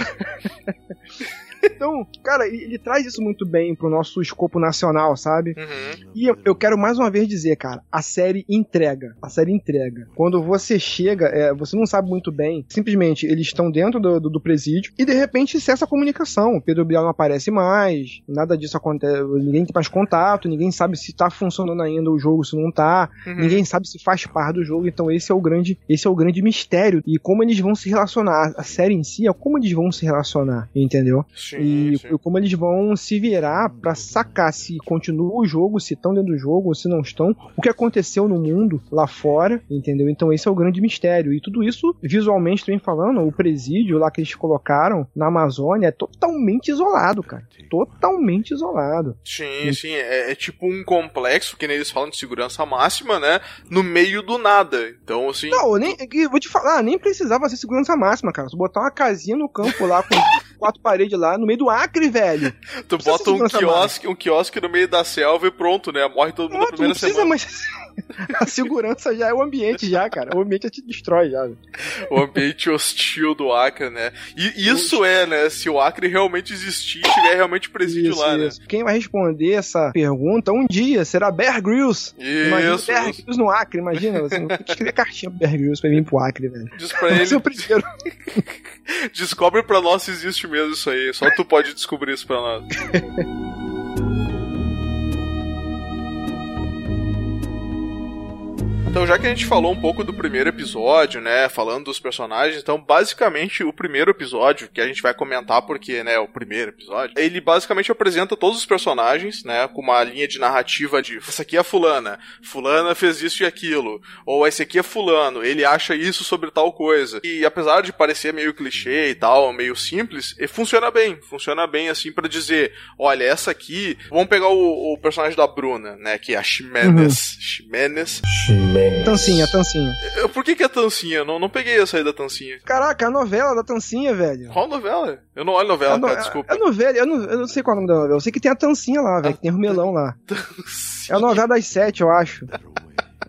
Então, cara, ele traz isso muito bem pro nosso escopo nacional, sabe? Uhum. E eu, eu, quero mais uma vez dizer, cara, a série entrega. A série entrega. Quando você chega, é, você não sabe muito bem, simplesmente eles estão dentro do, do, do, presídio e de repente cessa a comunicação. O Pedro Bial não aparece mais, nada disso acontece, ninguém tem mais contato, ninguém sabe se tá funcionando ainda o jogo, se não tá, uhum. ninguém sabe se faz parte do jogo. Então esse é o grande, esse é o grande mistério e como eles vão se relacionar. A série em si é como eles vão se relacionar, entendeu? Sim, e sim. como eles vão se virar para sacar se continua o jogo, se estão dentro do jogo ou se não estão, o que aconteceu no mundo lá fora, entendeu? Então esse é o grande mistério. E tudo isso, visualmente também falando, o presídio lá que eles colocaram na Amazônia é totalmente isolado, cara. Totalmente isolado. Sim, e... sim. É, é, tipo um complexo, que nem eles falam de segurança máxima, né? No meio do nada. Então, assim. Não, nem, vou te falar, nem precisava ser segurança máxima, cara. Se botar uma casinha no campo lá com quatro paredes lá, no meio do Acre, velho. tu bota um quiosque, um quiosque no meio da selva e pronto, né? Morre todo mundo na primeira não precisa, semana. Mas a segurança já é o ambiente já, cara. O ambiente te destrói já. O ambiente hostil do Acre, né? E isso é, né? Se o Acre realmente existir, tiver realmente presídio isso, lá, né? isso. né? Quem vai responder essa pergunta um dia será Bear Grylls. Isso. Imagina Bear Grylls no Acre, imagina. Você tem que escrever cartinha pro Bear Grylls pra vir pro Acre, velho. Diz pra ele. o primeiro. Descobre pra nós se existe mesmo isso aí. Só tu pode descobrir isso pra nós. Então, já que a gente falou um pouco do primeiro episódio, né, falando dos personagens, então basicamente o primeiro episódio que a gente vai comentar porque, né, o primeiro episódio, ele basicamente apresenta todos os personagens, né, com uma linha de narrativa de essa aqui é a fulana, fulana fez isso e aquilo, ou esse aqui é fulano, ele acha isso sobre tal coisa. E apesar de parecer meio clichê e tal, meio simples, funciona bem, funciona bem assim para dizer, olha, essa aqui, vamos pegar o, o, personagem da Bruna, né, que é a Ximenes, uhum. Ximenes. Tancinha, Tancinha. Por que que é Tancinha? Não, não peguei essa aí da Tancinha. Caraca, a novela da Tancinha, velho. Qual novela? Eu não olho novela, no... cara, desculpa. É novela, eu não, eu não sei qual é o nome da novela. Eu sei que tem a Tancinha lá, velho, que tem o melão lá. Tancinha. É a novela das sete, eu acho.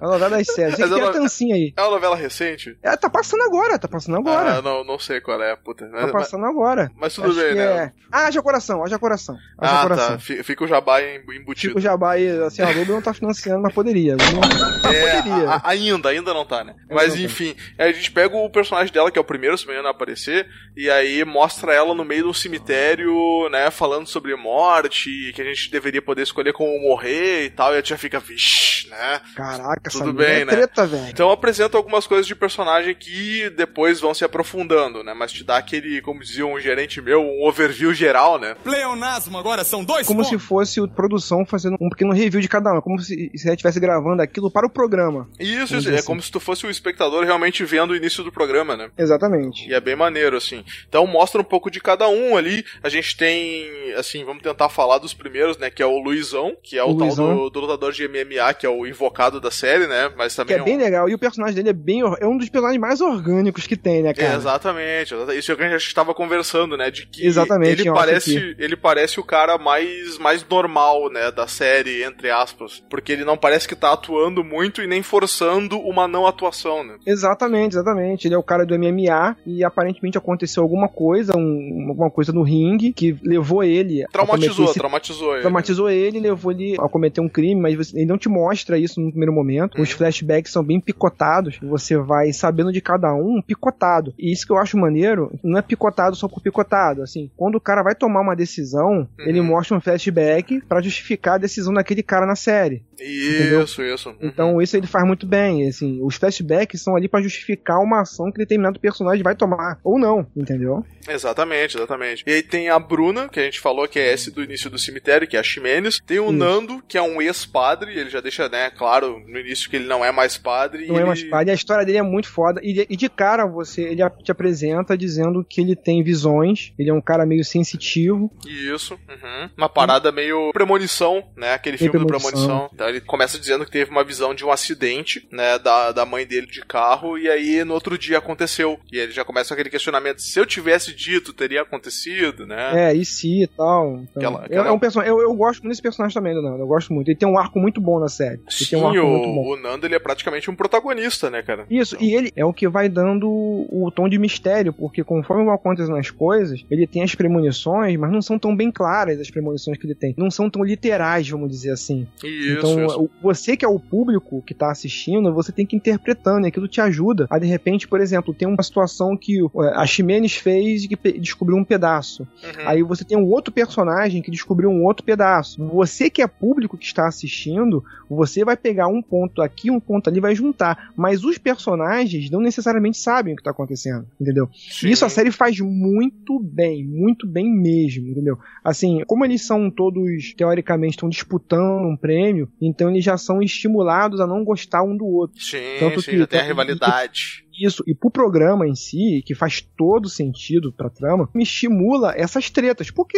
A novela das séries. Tem que ter a tancinha aí. É uma novela recente? É, tá passando agora, tá passando agora. Ah, não, não sei qual é, puta. Tá passando mas, agora. Mas tudo Acho bem, né? É... Ah, haja coração, haja coração. Haja ah, coração. tá. Fica o jabá embutido. Fica o jabá aí, assim, a Globo não tá financiando, mas poderia. Não, é, poderia. A, ainda, ainda não tá, né? Mas enfim, a gente pega o personagem dela, que é o primeiro, se me engano, a aparecer, e aí mostra ela no meio do cemitério, né, falando sobre morte, que a gente deveria poder escolher como morrer e tal, e a tia fica, vixi, né? Caraca, tudo bem, é né? treta, velho. Então apresenta algumas coisas de personagem que depois vão se aprofundando, né? Mas te dá aquele, como dizia um gerente meu, um overview geral, né? Pleonasmo agora são dois Como pontos. se fosse a produção fazendo um pequeno review de cada um, como se, ela estivesse gravando aquilo para o programa. Isso, isso. É assim. como se tu fosse o espectador realmente vendo o início do programa, né? Exatamente. E é bem maneiro, assim. Então mostra um pouco de cada um ali. A gente tem, assim, vamos tentar falar dos primeiros, né? Que é o Luizão, que é o, o tal do, do, lutador de MMA, que é o invocado da série, né? Mas também que é, é um... bem legal. E o personagem dele é bem. É um dos personagens mais orgânicos que tem, né, cara? É, exatamente. Isso é o que a gente estava conversando, né? De que exatamente, ele parece, ele parece o cara mais, mais normal, né? Da série, entre aspas. Porque ele não parece que tá atuando muito e nem forçando uma não atuação, né? Exatamente, exatamente. Ele é o cara do MMA e aparentemente aconteceu alguma coisa, um, alguma coisa no ringue que levou ele. Traumatizou, esse... traumatizou ele. Traumatizou ele, levou ele a cometer um crime, mas ele não te mostra isso no primeiro momento. Uhum. Os flashbacks são bem picotados, você vai sabendo de cada um picotado. E isso que eu acho maneiro, não é picotado só por picotado, assim, quando o cara vai tomar uma decisão, uhum. ele mostra um flashback para justificar a decisão daquele cara na série. Isso, entendeu? isso. Uhum. Então isso ele faz muito bem, assim, os flashbacks são ali para justificar uma ação que determinado personagem vai tomar, ou não, entendeu? Exatamente, exatamente. E aí tem a Bruna, que a gente falou que é esse do início do cemitério, que é a Ximenes. Tem o isso. Nando, que é um ex-padre, ele já deixa, né, claro, no início que ele não é mais padre. Não é mais padre, a história dele é muito foda. E de, e de, cara, você ele te apresenta dizendo que ele tem visões, ele é um cara meio sensitivo. Isso, uhum. uma parada meio premonição, né, aquele filme premonição. do premonição. Então ele começa dizendo que teve uma visão de um acidente, né, da, da mãe dele de carro, e aí no outro dia aconteceu. E ele já começa aquele questionamento, se eu tivesse dito, teria acontecido, né? É, e se e tal. Então, aquela, aquela... É, é um person... eu, eu gosto muito desse personagem também do Nando, eu gosto muito. Ele tem um arco muito bom na série. Sim, um o, o Nando ele é praticamente um protagonista, né, cara? Isso, então... e ele é o que vai dando o tom de mistério, porque conforme vão acontecendo as coisas, ele tem as premonições, mas não são tão bem claras as premonições que ele tem. Não são tão literais, vamos dizer assim. Isso, então, isso. você que é o público que tá assistindo, você tem que ir interpretando, e aquilo te ajuda a, de repente, por exemplo, tem uma situação que a Ximenes fez que descobriu um pedaço. Uhum. Aí você tem um outro personagem que descobriu um outro pedaço. Você que é público que está assistindo, você vai pegar um ponto aqui, um ponto ali, vai juntar. Mas os personagens não necessariamente sabem o que está acontecendo, entendeu? Sim. Isso a série faz muito bem, muito bem mesmo, entendeu? Assim, como eles são todos, teoricamente, estão disputando um prêmio, então eles já são estimulados a não gostar um do outro. Sim, Tanto sim, que, já tem a rivalidade. Isso, e pro programa em si, que faz todo sentido pra trama, me estimula essas tretas, porque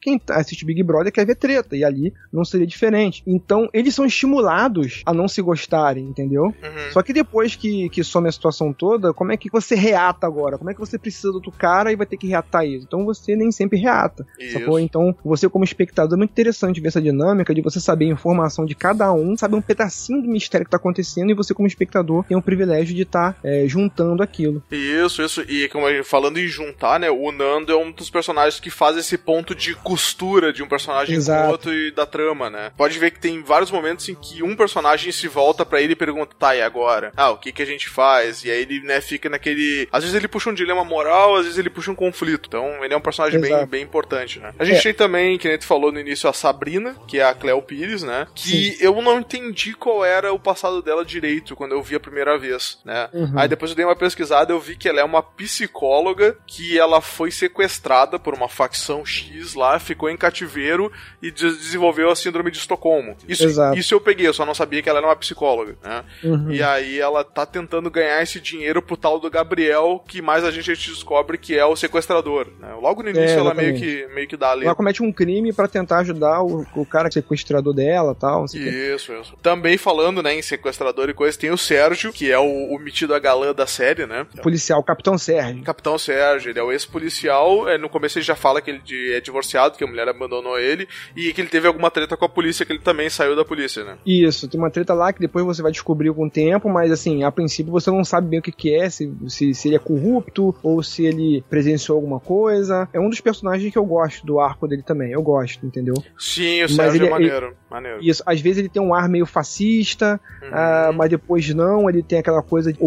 quem assiste Big Brother quer ver treta, e ali não seria diferente. Então, eles são estimulados a não se gostarem, entendeu? Uhum. Só que depois que, que some a situação toda, como é que você reata agora? Como é que você precisa do outro cara e vai ter que reatar isso? Então, você nem sempre reata, sacou? Então, você como espectador, é muito interessante ver essa dinâmica de você saber a informação de cada um, saber um pedacinho do mistério que tá acontecendo, e você como espectador tem o privilégio de estar tá, é, juntando aquilo. Isso, isso. E como gente- falando em juntar, né? O Nando é um dos personagens que faz esse ponto de costura de um personagem com Exato. o outro e da trama, né? Pode ver que tem vários momentos em que um personagem se volta pra ele e pergunta, tá, e agora? Ah, o que que a gente faz? E aí ele, né, fica naquele... Às vezes ele puxa um dilema moral, às vezes ele puxa um conflito. Então ele é um personagem bem, Exato. bem importante, né? A gente É. tem também, que a gente falou no início, a Sabrina, que é a Cleo Pires, né? Que eu não entendi qual era o passado dela direito quando eu vi a primeira vez, né? Uhum. Aí depois eu dei uma pesquisada, eu vi que ela é uma psicóloga que ela foi sequestrada por uma facção X lá, ficou em cativeiro e des- desenvolveu a síndrome de Estocolmo. Isso, Exato. isso eu peguei, eu só não sabia que ela era uma psicóloga, né? Uhum. E aí ela tá tentando ganhar esse dinheiro pro tal do Gabriel, que mais a gente descobre que é o sequestrador, né? Logo no início É, ela meio que, meio que dá a Ela comete um crime pra tentar ajudar o, o cara sequestrador dela e tal. Isso, isso. Também falando, né, em sequestrador e coisa, tem o Sérgio, que é o, o metido a galã da série, né? Policial, Capitão Sérgio. Capitão Sérgio, ele é o ex-policial. é, No começo ele já fala que ele de- é divorciado, que a mulher abandonou ele, e que ele teve alguma treta com a polícia, que ele também saiu da polícia, né? Isso, tem uma treta lá que depois você vai descobrir com o tempo, mas assim, a princípio você não sabe bem o que, que é, se, se, se ele é corrupto ou se ele presenciou alguma coisa. É um dos personagens que eu gosto do arco dele também, eu gosto, entendeu? Sim, o Mas Sérgio ele- é maneiro. maneiro. Isso, às vezes ele tem um ar meio fascista, Uhum. ah, mas depois não, ele tem aquela coisa de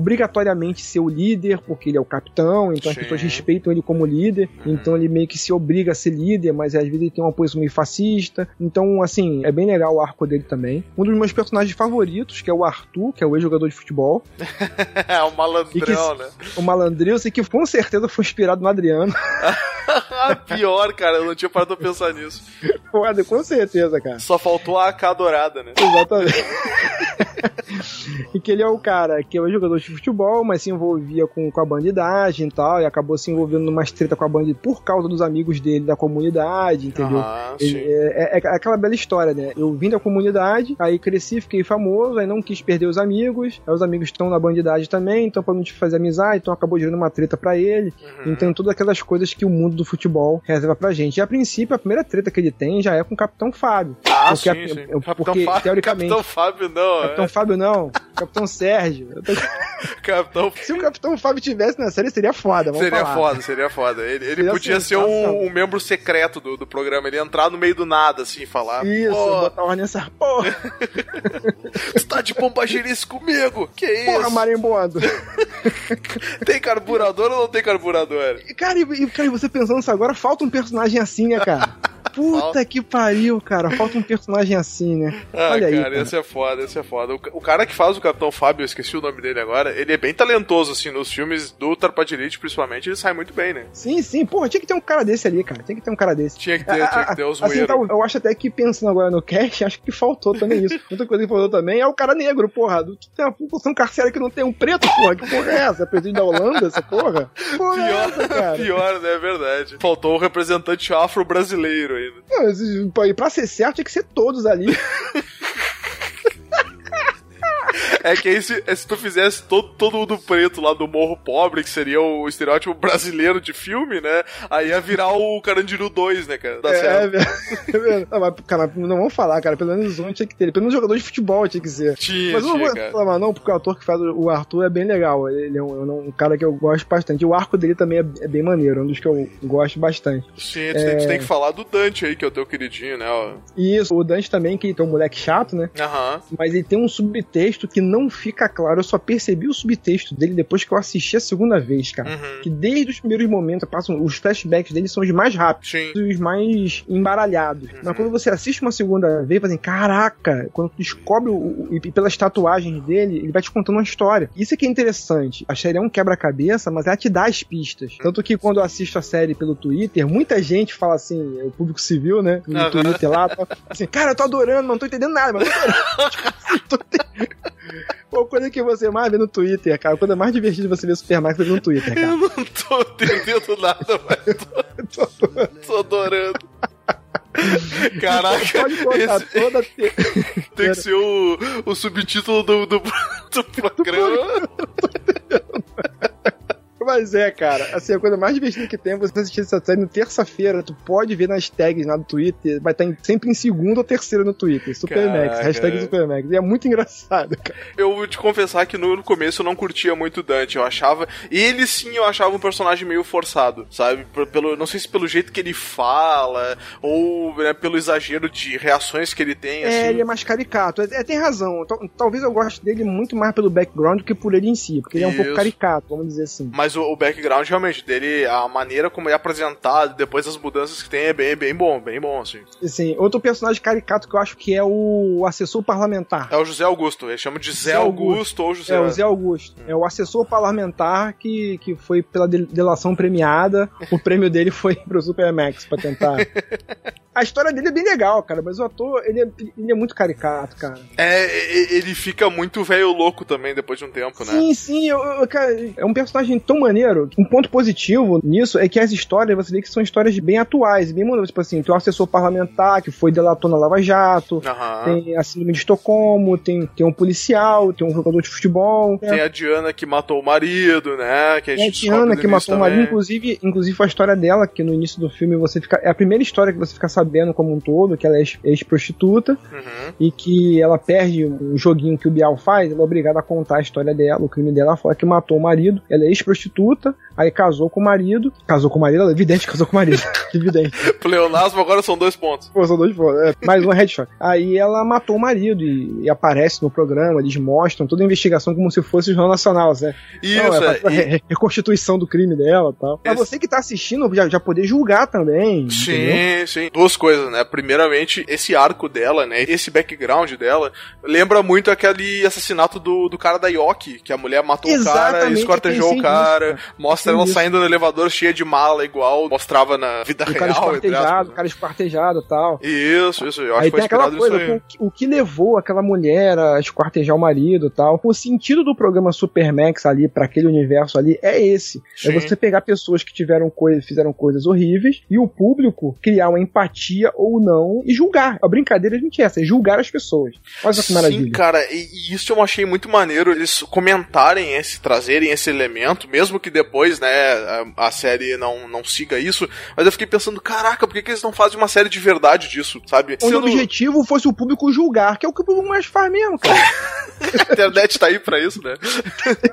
obrigatoriamente ser o líder, porque ele é o capitão, então as Sim. pessoas respeitam ele como líder, então ele meio que se obriga a ser líder, mas às vezes ele tem uma posição meio fascista. Então, assim, é bem legal o arco dele também. Um dos meus personagens favoritos, que é o Arthur, que é o ex-jogador de futebol, é o malandrão, que- né? o malandril, sei que com certeza foi inspirado no Adriano. Pior, cara, eu não tinha parado pra pensar nisso. Foda, com certeza, cara. Só faltou a AK dourada, né? Exatamente. e que ele é o cara que é o jogador de futebol, mas se envolvia com, com a bandidagem e tal, e acabou se envolvendo numa treta com a bandidagem por causa dos amigos dele da comunidade, entendeu? Ah, Ele- é, é- é aquela bela história, né? Eu vim da comunidade, aí cresci, fiquei famoso, aí não quis perder os amigos, aí os amigos estão na bandidagem também, então pra não te fazer amizade, então acabou gerando uma treta pra ele. Uhum. Então todas aquelas coisas que o mundo do futebol reserva pra gente. E a princípio, a primeira treta que ele tem já é com o Capitão Fábio. Ah, porque sim, a- sim. Capitão porque, Fábio, teoricamente- Capitão Fábio não, Capitão é. Fábio não, Capitão Sérgio. Tô- Capitão Se o Capitão Fábio tivesse na série, seria foda, Seria falar. foda, seria foda. Ele, ele Seria podia ser sensacional. um, um membro secreto do, do programa. Ele ia entrar no meio do nada, assim, e falar. Isso, botar ordem nessa porra, tu tá de pombagirice comigo? Que isso? porra marimbondo. Tem carburador ou não tem carburador? E, Cara, e, cara, e você pensando isso agora, falta um personagem assim, né, cara? Puta Falta. que pariu, cara. Falta um personagem assim, né? Ah, Olha aí. cara, cara. esse é foda, esse é foda. O, o cara que faz o Capitão Fábio, eu esqueci o nome dele agora, ele é bem talentoso, assim, nos filmes do Tarpadilite, principalmente, ele sai muito bem, né? Sim, sim. Porra, tinha que ter um cara desse ali, cara. Tinha que ter um cara desse. Tinha que ter, tinha que ter os assim, tá, eu acho até que pensando agora no cast, acho que faltou também isso. Outra coisa que faltou também é o cara negro, porra. Do- Tem uma população carcerária que não tem um preto, porra. Que porra é essa? Presidente da Holanda, essa porra? Porra é essa, Pior, cara? pior, né? É verdade. Faltou o representante afro-brasileiro ainda. Não, pra ser certo, tinha que ser todos ali. É que aí se, se tu fizesse todo, todo mundo preto lá do Morro Pobre, que seria o estereótipo brasileiro de filme, né? Aí ia virar o Carandiru 2, né, cara? Tá É, é, certo. é verdade. Não, mas, cara, não vamos falar, cara. Pelo menos um tinha que ter. Pelo menos jogador de futebol tinha que ser. Tinha, Mas eu não vou falar não, porque o ator que faz o Arthur é bem legal. Ele é um, um cara que eu gosto bastante. O arco dele também é, é bem maneiro, é um dos que eu gosto bastante. Sim, tu, tem, tu tem que falar do Dante aí, que é o teu queridinho, né? isso, o Dante também, que tem um moleque chato, né? Aham. Mas ele tem um subtexto que não fica claro. Eu só percebi o subtexto dele depois que eu assisti a segunda vez, cara. Uhum. Que desde os primeiros momentos, passam, os flashbacks dele são os mais rápidos. Sim. Os mais embaralhados. Uhum. Mas quando você assiste uma segunda vez, fala assim, caraca, quando tu descobre o, o- e pelas tatuagens dele, ele vai te contando uma história. Isso é que é interessante. A série é um quebra-cabeça, mas ela te dá as pistas. Tanto que quando eu assisto a série pelo Twitter, muita gente fala assim, o público civil, né? No Aham. Twitter lá, assim, cara, eu tô adorando, não tô entendendo nada, mas eu tô adorando. Tô. Pô, coisa que você mais vê no Twitter, cara. A coisa mais divertida você ver Superman você vê no Twitter, cara. Eu não tô entendendo nada, mas tô, tô adorando. Caraca, Pode botar esse toda. te- tem que ser o, o subtítulo do, do, do programa. Mas é, cara, assim, a coisa mais divertida que tem é você assistir essa série no terça-feira. Tu pode ver nas tags lá do Twitter, vai estar em- sempre em segunda ou terceira no Twitter. Supermax, hashtag Supermax. E é muito engraçado, cara. Eu vou te confessar que no, no começo eu não curtia muito o Dante. Eu achava. Ele sim eu achava um personagem meio forçado, sabe? Pelo, não sei se pelo jeito que ele fala, ou né, pelo exagero de reações que ele tem, assim. É, ele é mais caricato. É, é, tem razão. Tal- Talvez eu goste dele muito mais pelo background do que por ele em si, porque ele é um pouco caricato, vamos dizer assim. Mas o, o background realmente dele, a maneira como ele é apresentado, depois as mudanças que tem, é bem, bem bom, bem bom, assim. Assim, outro personagem caricato que eu acho que é o assessor parlamentar. É o José Augusto, ele chama de Zé Augusto, Augusto. ou José. É, o Zé Augusto. É o assessor parlamentar que, que foi pela del- delação premiada. O prêmio dele foi pro Supermax pra tentar. A história dele é bem legal, cara, mas o ator, ele é, ele é muito caricato, cara. É, ele fica muito velho louco também depois de um tempo, né? Sim, sim, eu, eu- cara, é um personagem tão maneiro. Um ponto positivo nisso é que as histórias, você vê que são histórias bem atuais, bem modernas. Tipo assim, tem um assessor parlamentar que foi delator na Lava Jato, Aham. tem a síndrome de Estocolmo, tem, tem um policial, tem um jogador de futebol. Tem a Diana que matou o marido, né? Que a É a gente Tiana descobre no que matou o marido, também. inclusive, inclusive foi a história dela, que no início do filme você fica. É a primeira história que você fica sabendo como um todo, que ela é ex- ex-prostituta Uhum. e que ela perde um joguinho que o Bial faz, ela é obrigada a contar a história dela, o crime dela foi que matou o marido, ela é ex-prostituta, aí casou com o marido, casou com o marido, ela é evidente que casou com o marido, evidente. Pleonasmo agora são dois pontos. Pô, são dois pontos. É, mais uma headshot. Aí ela matou o marido e, e aparece no programa, eles mostram toda a investigação como se fosse o Jornal Nacional, né? Isso, Não, é. é, re- reconstituição do crime dela e tal. Pra Esse- você que tá assistindo, já, já poder julgar também. entendeu? Sim, sim. Duas coisas, né? Primeiramente, esse arco dela, né? Esse background dela lembra muito aquele assassinato do, do cara da Yoki, que a mulher matou o cara, Exatamente, escortejou o cara, cara. mostra ela nisso. saindo no elevador cheia de mala, igual mostrava na vida O cara real, entre esquartejado, aspas. o cara esquartejado e tal. né? Isso, isso. Eu acho Aí que foi tem aquela inspirado coisa, nisso aí. o, que- levou aquela mulher a esquartejar o marido e tal. O sentido do programa Supermax ali, pra aquele universo ali, é esse. Sim. É você pegar pessoas que tiveram coisas, fizeram coisas horríveis e o público criar uma empatia ou não e julgar. A brincadeira gente é essa, é julgar as pessoas. Olha que maravilha. Sim, cara, e, isso eu achei muito maneiro eles comentarem esse, trazerem esse elemento, mesmo que depois, né, a, a série não, não siga isso, mas eu fiquei pensando, caraca, por que, que eles não fazem uma série de verdade disso, sabe? Onde o Sendo- objetivo fosse o público julgar, que é o que o público mais faz mesmo, cara. A internet tá aí pra isso, né?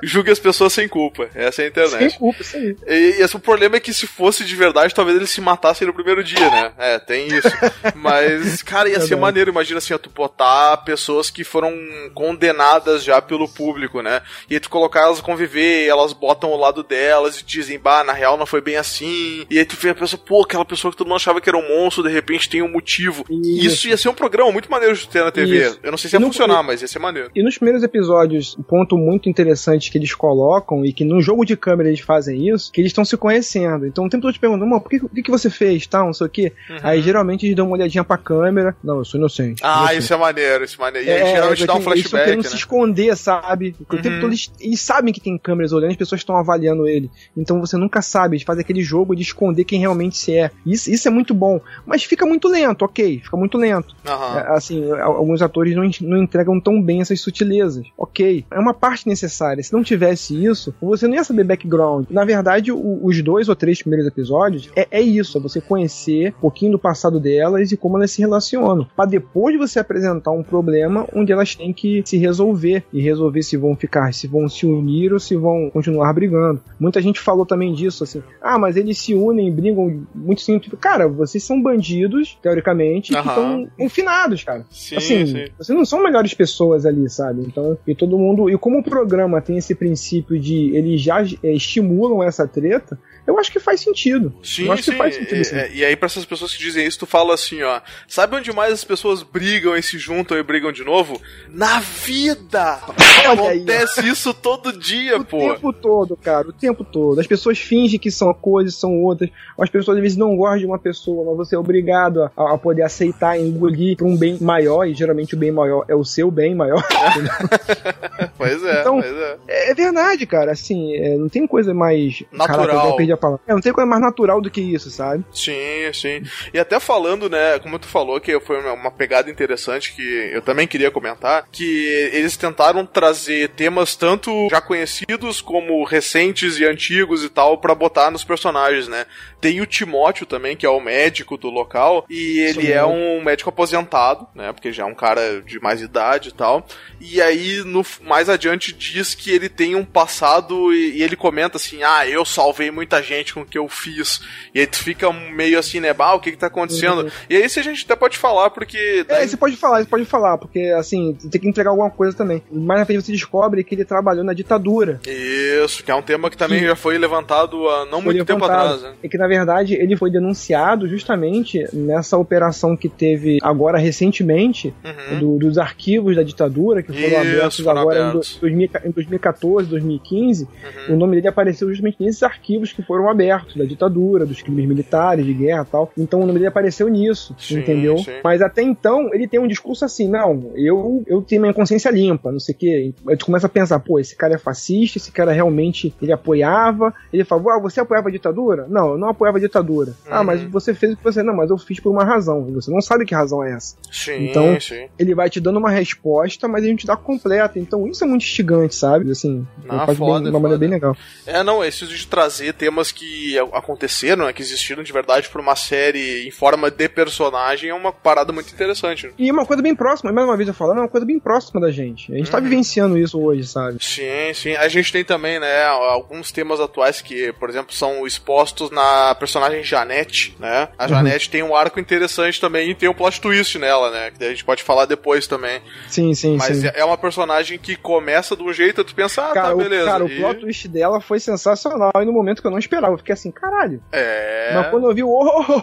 Julgue as pessoas sem culpa. Essa é a Sem internet. culpa, isso aí. E, e esse, o problema é que se fosse de verdade, talvez eles se matassem no primeiro dia, né? É, tem isso. Mas, cara, ia ser Verdade. maneiro. Imagina assim, ó, tu botar pessoas que foram condenadas já pelo público, né? E aí tu colocar elas a conviver, e elas botam o lado delas e dizem, bah, na real não foi bem assim. E aí tu vê a pessoa, pô, aquela pessoa que todo mundo achava que era um monstro, de repente tem um motivo. Isso. Isso, ia ser um programa muito maneiro de ter na TV. Isso. Eu não sei se ia não- funcionar, mas ia ser maneiro. E nos primeiros episódios, um ponto muito interessante que eles colocam, e que no jogo de câmera eles fazem isso, que eles estão se conhecendo. Então o tempo todo te perguntando, mano, por que, o que, que você fez, tal, não sei o quê. Aí geralmente eles dão uma olhadinha pra câmera. Não, eu sou inocente. Uhum. Ah, inocente. isso é maneiro, isso é maneiro. E aí geralmente dá um eles flashback, querendo né? se esconder, sabe? Porque O tempo Uhum. todo eles, eles sabem que tem câmeras olhando, as pessoas estão avaliando ele. Então você nunca sabe, eles fazem aquele jogo de esconder quem realmente se é. Isso, isso é muito bom. Mas fica muito lento, ok, fica muito lento. Aham. É, Assim, alguns atores não, não entregam tão bem essas sutilezas. Ok, é uma parte necessária. Se não tivesse isso, você não ia saber background. Na verdade, o- os dois ou três primeiros episódios é, é isso: é você conhecer um pouquinho do passado delas e como elas se relacionam. Pra depois você apresentar um problema onde elas têm que se resolver e resolver se vão ficar, se vão se unir ou se vão continuar brigando. Muita gente falou também disso, assim: ah, mas eles se unem, brigam muito simples. Cara, vocês são bandidos, teoricamente, que Aham. estão confinados, cara Sim, assim, sim. vocês não são melhores pessoas ali, sabe? Então, e todo mundo. E como o programa tem esse princípio de eles já é, estimulam essa treta, eu acho que faz sentido. Sim, eu acho sim. que faz sentido, E, sim. é, e aí, pra essas pessoas que dizem isso, tu fala assim, ó. Sabe onde mais as pessoas brigam e se juntam e brigam de novo? Na vida! Aí. Acontece isso todo dia, O pô. tempo todo, cara, o tempo todo. As pessoas fingem que são coisas, são outras. As pessoas às vezes não gostam de uma pessoa, mas você é obrigado a, a poder aceitar e engolir pra um bem maior, e geralmente o bem maior é o seu bem maior. Pois é, Então, pois é. É, é verdade, cara. Assim, é, não tem coisa mais. Natural. Caraca, eu perdi a palavra. É, não tem coisa mais natural do que isso, sabe? Sim, sim. E até até falando, né, como tu falou, que foi uma pegada interessante que eu também queria comentar, que eles tentaram trazer temas tanto já conhecidos como recentes e antigos e tal para botar nos personagens, né? Tem o Timóteo também, que é o médico do local, e ele Sim. é um médico aposentado, né? Porque já é um cara de mais idade e tal. E aí, no, mais adiante, diz que ele tem um passado e, e ele comenta assim: ah, eu salvei muita gente com o que eu fiz. E aí tu fica meio assim, né? Ah, o que que tá acontecendo? Uhum. E aí, se a gente até pode falar, porque. Daí... É, você pode falar, você pode falar, porque assim, tem que entregar alguma coisa também. Mais na frente você descobre que ele trabalhou na ditadura. Isso, que é um tema que também já foi levantado há não muito levantado. tempo atrás, né? E que na verdade ele foi denunciado justamente nessa operação que teve agora recentemente uhum. do, dos arquivos da ditadura, que foram Isso, abertos foram agora abertos. Em, em 2014, 2015. Uhum. O nome dele apareceu justamente nesses arquivos que foram abertos da ditadura, dos crimes militares, de guerra e tal. Então o nome dele apareceu nisso, sim, entendeu? Sim. Mas até então ele tem um discurso assim: não, eu, eu tenho minha consciência limpa, não sei o quê. Aí tu começa a pensar, pô, esse cara é fascista, esse cara realmente ele apoiava. Ele falou, ah, você apoiava a ditadura? Não, eu não apoiava a ditadura. Ah, uhum. Ah, mas você fez o que você. Não, mas eu fiz por uma razão. Você não sabe que razão é essa. Sim, então, sim. ele vai te dando uma resposta, mas ele não te dá completa. Então, isso é muito instigante, sabe? Assim, ah, faz foda, bem, de uma maneira bem legal. É, não, esse de trazer temas que aconteceram, né, que existiram de verdade por uma série forma de personagem é uma parada muito interessante. Né? E uma coisa bem próxima, mais uma vez eu falando, é uma coisa bem próxima da gente. A gente tá uhum. tá vivenciando isso hoje, sabe? Sim, sim. A gente tem também, né, alguns temas atuais que, por exemplo, são expostos na personagem Janete, né? A uhum. Janete uhum. tem um arco interessante também e tem um plot twist nela, né? Que a gente pode falar depois também. Sim, sim, Mas sim. é uma personagem que começa de um jeito, tu pensa, ah, cara, tá, beleza. O, cara, e... o plot twist dela foi sensacional e no momento que eu não esperava, eu fiquei assim, caralho. É. Mas quando eu vi o oh, oh,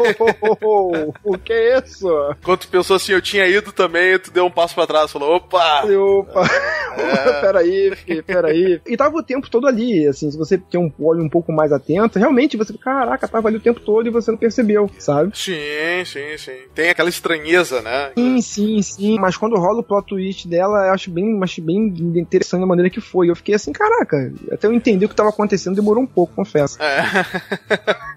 oh, o que é isso? Quando tu pensou assim, eu tinha ido também, tu deu um passo pra trás, falou, opa! Opa! É. peraí, peraí. E tava o tempo todo ali, assim, se você tem um olho um pouco mais atento, realmente você, caraca, tava ali o tempo todo e você não percebeu, sabe? Sim, sim, sim. Tem aquela estranheza, né? Sim, sim, sim. Mas quando rola o plot twist dela, eu acho bem, acho bem interessante a maneira que foi. Eu fiquei assim, caraca, até eu entender o que tava acontecendo demorou um pouco, confesso. É.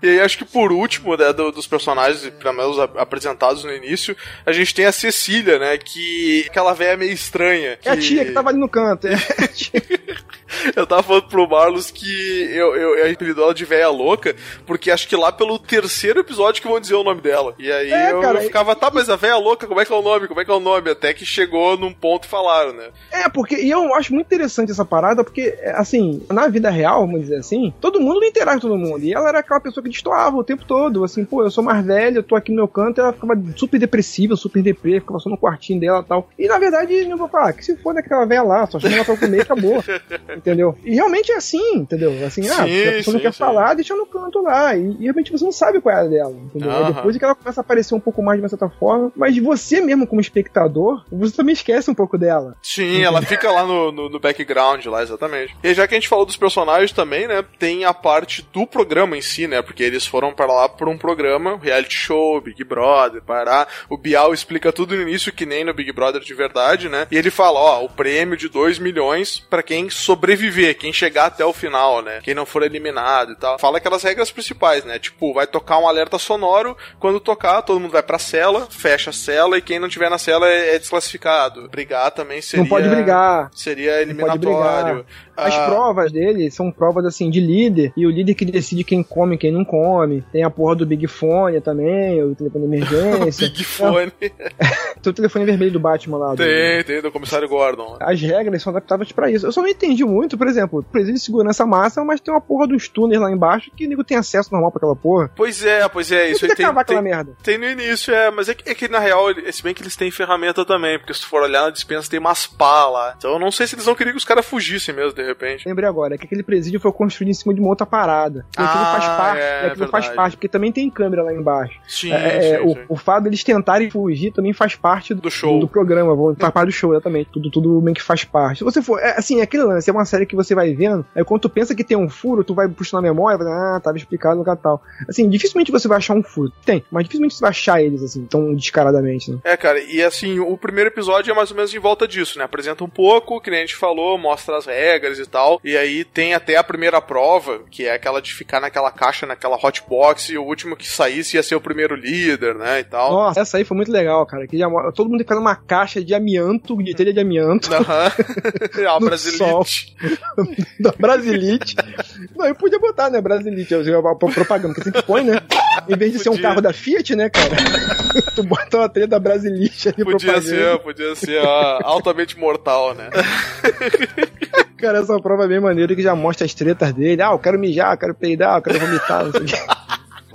e aí acho que por último, né, do, dos personagens, pelo menos apresentados no início, a gente tem a Cecília, né, que aquela velha meio estranha. Que... É a tia que tava ali no canto, é. eu tava falando pro Marlos que eu, eu, eu apelidou ela de velha louca, porque acho que lá pelo terceiro episódio que vão dizer o nome dela. E aí é, eu, cara, eu, ficava, tá, mas a velha louca, como é que é o nome? Como é que é o nome? Até que chegou num ponto e falaram, né? É, porque, e eu acho muito interessante essa parada, porque, assim, na vida real, vamos dizer assim, todo mundo não interage com todo mundo. E ela era aquela pessoa que destoava o tempo todo, assim, pô, eu sou mais velha, eu tô aqui no meu canto, ela ficava super depressiva, super deprê, ficava só no quartinho dela e tal. E na verdade, eu vou falar, que se for daquela velha lá, só chama ela pra comer e acabou. entendeu? E realmente é assim, entendeu? Assim, ah, sim, ah, a pessoa não quer sim. falar, deixa no canto lá. E, e, realmente você não sabe qual é a dela, entendeu? Uhum. depois que ela começa a aparecer um pouco mais de uma certa forma, mas você mesmo, como espectador, você também esquece um pouco dela. Sim, entendeu? ela fica lá no, no, no, background, lá, exatamente. E já que a gente falou dos personagens também, né, tem a parte do programa em si, né, porque eles foram para lá por um programa, reality show, Big Brother, para o Bial explica tudo no início, que nem no Big Brother de verdade, né, e ele fala, ó, o prêmio de 2 milhões para quem sobreviver, quem chegar até o final, né, quem não for eliminado e tal. Fala aquelas regras principais, né, tipo, vai tocar um alerta sonoro, quando tocar, todo mundo vai pra cela, fecha a cela e quem não tiver na cela é, é desclassificado. Brigar também seria... Não pode brigar. Seria eliminatório. As ah. provas dele são provas assim de líder, e o líder que decide quem come e quem não come. Tem a porra do Big Fone também, o telefone de emergência. Big Fone. tem o telefone vermelho do Batman lá. Tem, do... tem, do comissário Gordon. As regras são adaptadas para isso. Eu só não entendi muito, por exemplo, presídio de segurança massa, mas tem uma porra dos túneis lá embaixo que o nego tem acesso normal pra aquela porra. Pois é, pois é, isso aí tem, tem, aquela merda. tem no início, é, mas é que, é que na real, se bem que eles têm ferramenta também, porque se tu for olhar na dispensa tem umas pá lá. Então eu não sei se eles não queriam que os caras fugissem mesmo, de repente. Lembrei agora, é que aquele presídio foi construído em cima de uma outra parada. E aquilo ah, faz parte, é, aquilo faz parte, porque também tem câmera lá embaixo. Sim, é, é sim, o, sim. o fato deles tentarem fugir também faz parte do, do show. Do, do programa, faz parte do show, exatamente. Tudo, tudo meio que faz parte. Se você for, é, assim, é aquele lance, é uma série que você vai vendo, aí quando tu pensa que tem um furo, tu vai puxando a memória, vai, ah, tava explicado no tal. Assim, dificilmente você vai achar um furo. Tem, mas dificilmente você vai achar eles, assim, tão descaradamente, né? É, cara, e assim, o primeiro episódio é mais ou menos em volta disso, né? Apresenta um pouco, que nem a gente falou, mostra as regras coisa e tal. E aí tem até a primeira prova, que é aquela de ficar naquela caixa, naquela hotbox, e o último que saísse ia ser o primeiro líder, né? E tal. Nossa, essa aí foi muito legal, cara. Que todo mundo fica numa caixa de amianto, de telha de amianto, Aham. A No Brasilite. da Brasilite. Não, eu podia botar, né, Brasilite, pra propaganda, porque sempre põe, né? Em vez de ser um Podia. carro da Fiat, né, cara? Tu bota uma telha da Brasilite ali Podia propaganda. ser, podia ser ó, altamente mortal, né? Cara, essa prova é bem maneira que já mostra as tretas dele. Ah, eu quero mijar, eu quero peidar, eu quero vomitar, não sei o quê.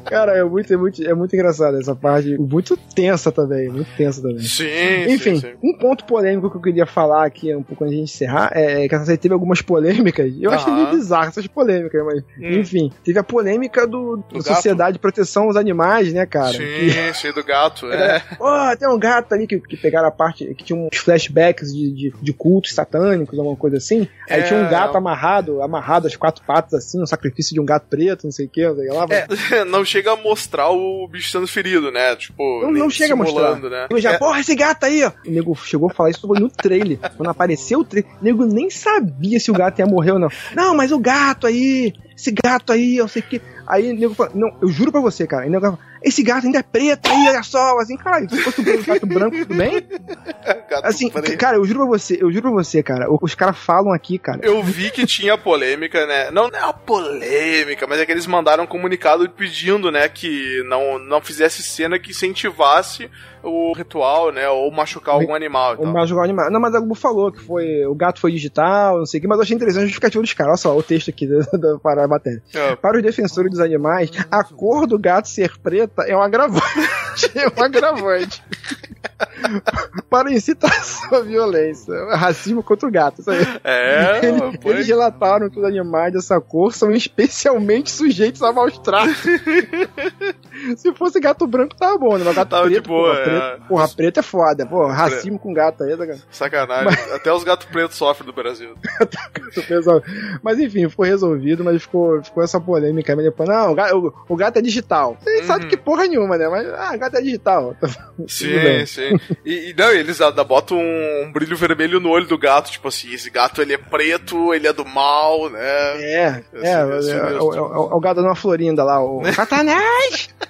Cara, é muito, é muito, é muito engraçado essa parte. Muito tensa também, muito tensa também. Sim, Enfim, sim, sim. um ponto polêmico que eu queria falar aqui um pouco antes de encerrar é que essa série teve algumas polêmicas. Eu achei Aham. meio bizarro essas polêmicas, mas Hum. enfim, teve a polêmica do, Do da Sociedade de Proteção aos Animais, né, cara? sim, Que, cheio do gato, é. Ó, tem um gato ali que, que pegaram a parte que tinha uns flashbacks de, de, de cultos satânicos, alguma coisa assim. Aí É. tinha um gato amarrado, amarrado às quatro patas, assim, um sacrifício de um gato preto, não sei o que, não sei lá. É, não chega a mostrar o bicho sendo ferido, né? Tipo, Não, não chega a mostrar. né? Eu já, É, porra, esse gato aí, ó. O nego chegou a falar isso no trailer. Quando apareceu o trailer, o nego nem sabia se o gato ia morrer ou não. Não, mas o gato aí, esse gato aí, eu sei que. Aí o nego falou, não, eu juro pra você, cara. Aí o nego fala, esse gato ainda é preto aí, olha só. Assim, caralho, se fosse um gato branco, tudo bem? gato Assim, preto. cara, eu juro pra você, eu juro pra você, cara. Os caras falam aqui, cara. Eu vi que tinha polêmica, né? Não, não é uma polêmica, mas é que eles mandaram um comunicado pedindo, né, que não, não fizesse cena que incentivasse o ritual, né, ou machucar algum animal. e O tal. mais jogar animal. Não, mas a Globo falou que foi. O gato foi digital, não sei o que, mas eu achei interessante a justificativa dos caras. Olha só o texto aqui da, da, para a matéria. É, Para os defensores dos animais, a cor do gato ser preta é um agravante. é um agravante. Para incitação à violência. Racismo contra o gato. Aí. é Eles, foi- eles relataram que os animais dessa cor são especialmente sujeitos a maus tratos. Se fosse gato branco, tava bom, né? Mas gato Tava de preto, boa, porra, é. preto, porra, preto é foda. Pô, racismo com gato aí, tá, cara? sacanagem. Até os gatos pretos sofrem do Brasil. Mas enfim, ficou resolvido, mas ficou, ficou essa polêmica. Mas depois, não, o gato, o, o gato é digital. Você Uhum. sabe que porra nenhuma, né? Mas, ah, gato é digital. Tudo Sim, sim. E, e não, eles botam um, um brilho vermelho no olho do gato, tipo assim, esse gato ele é preto, ele é do mal, né? É, é, esse é, é, mesmo. o- é o- é o gato florinda lá, o Satanás!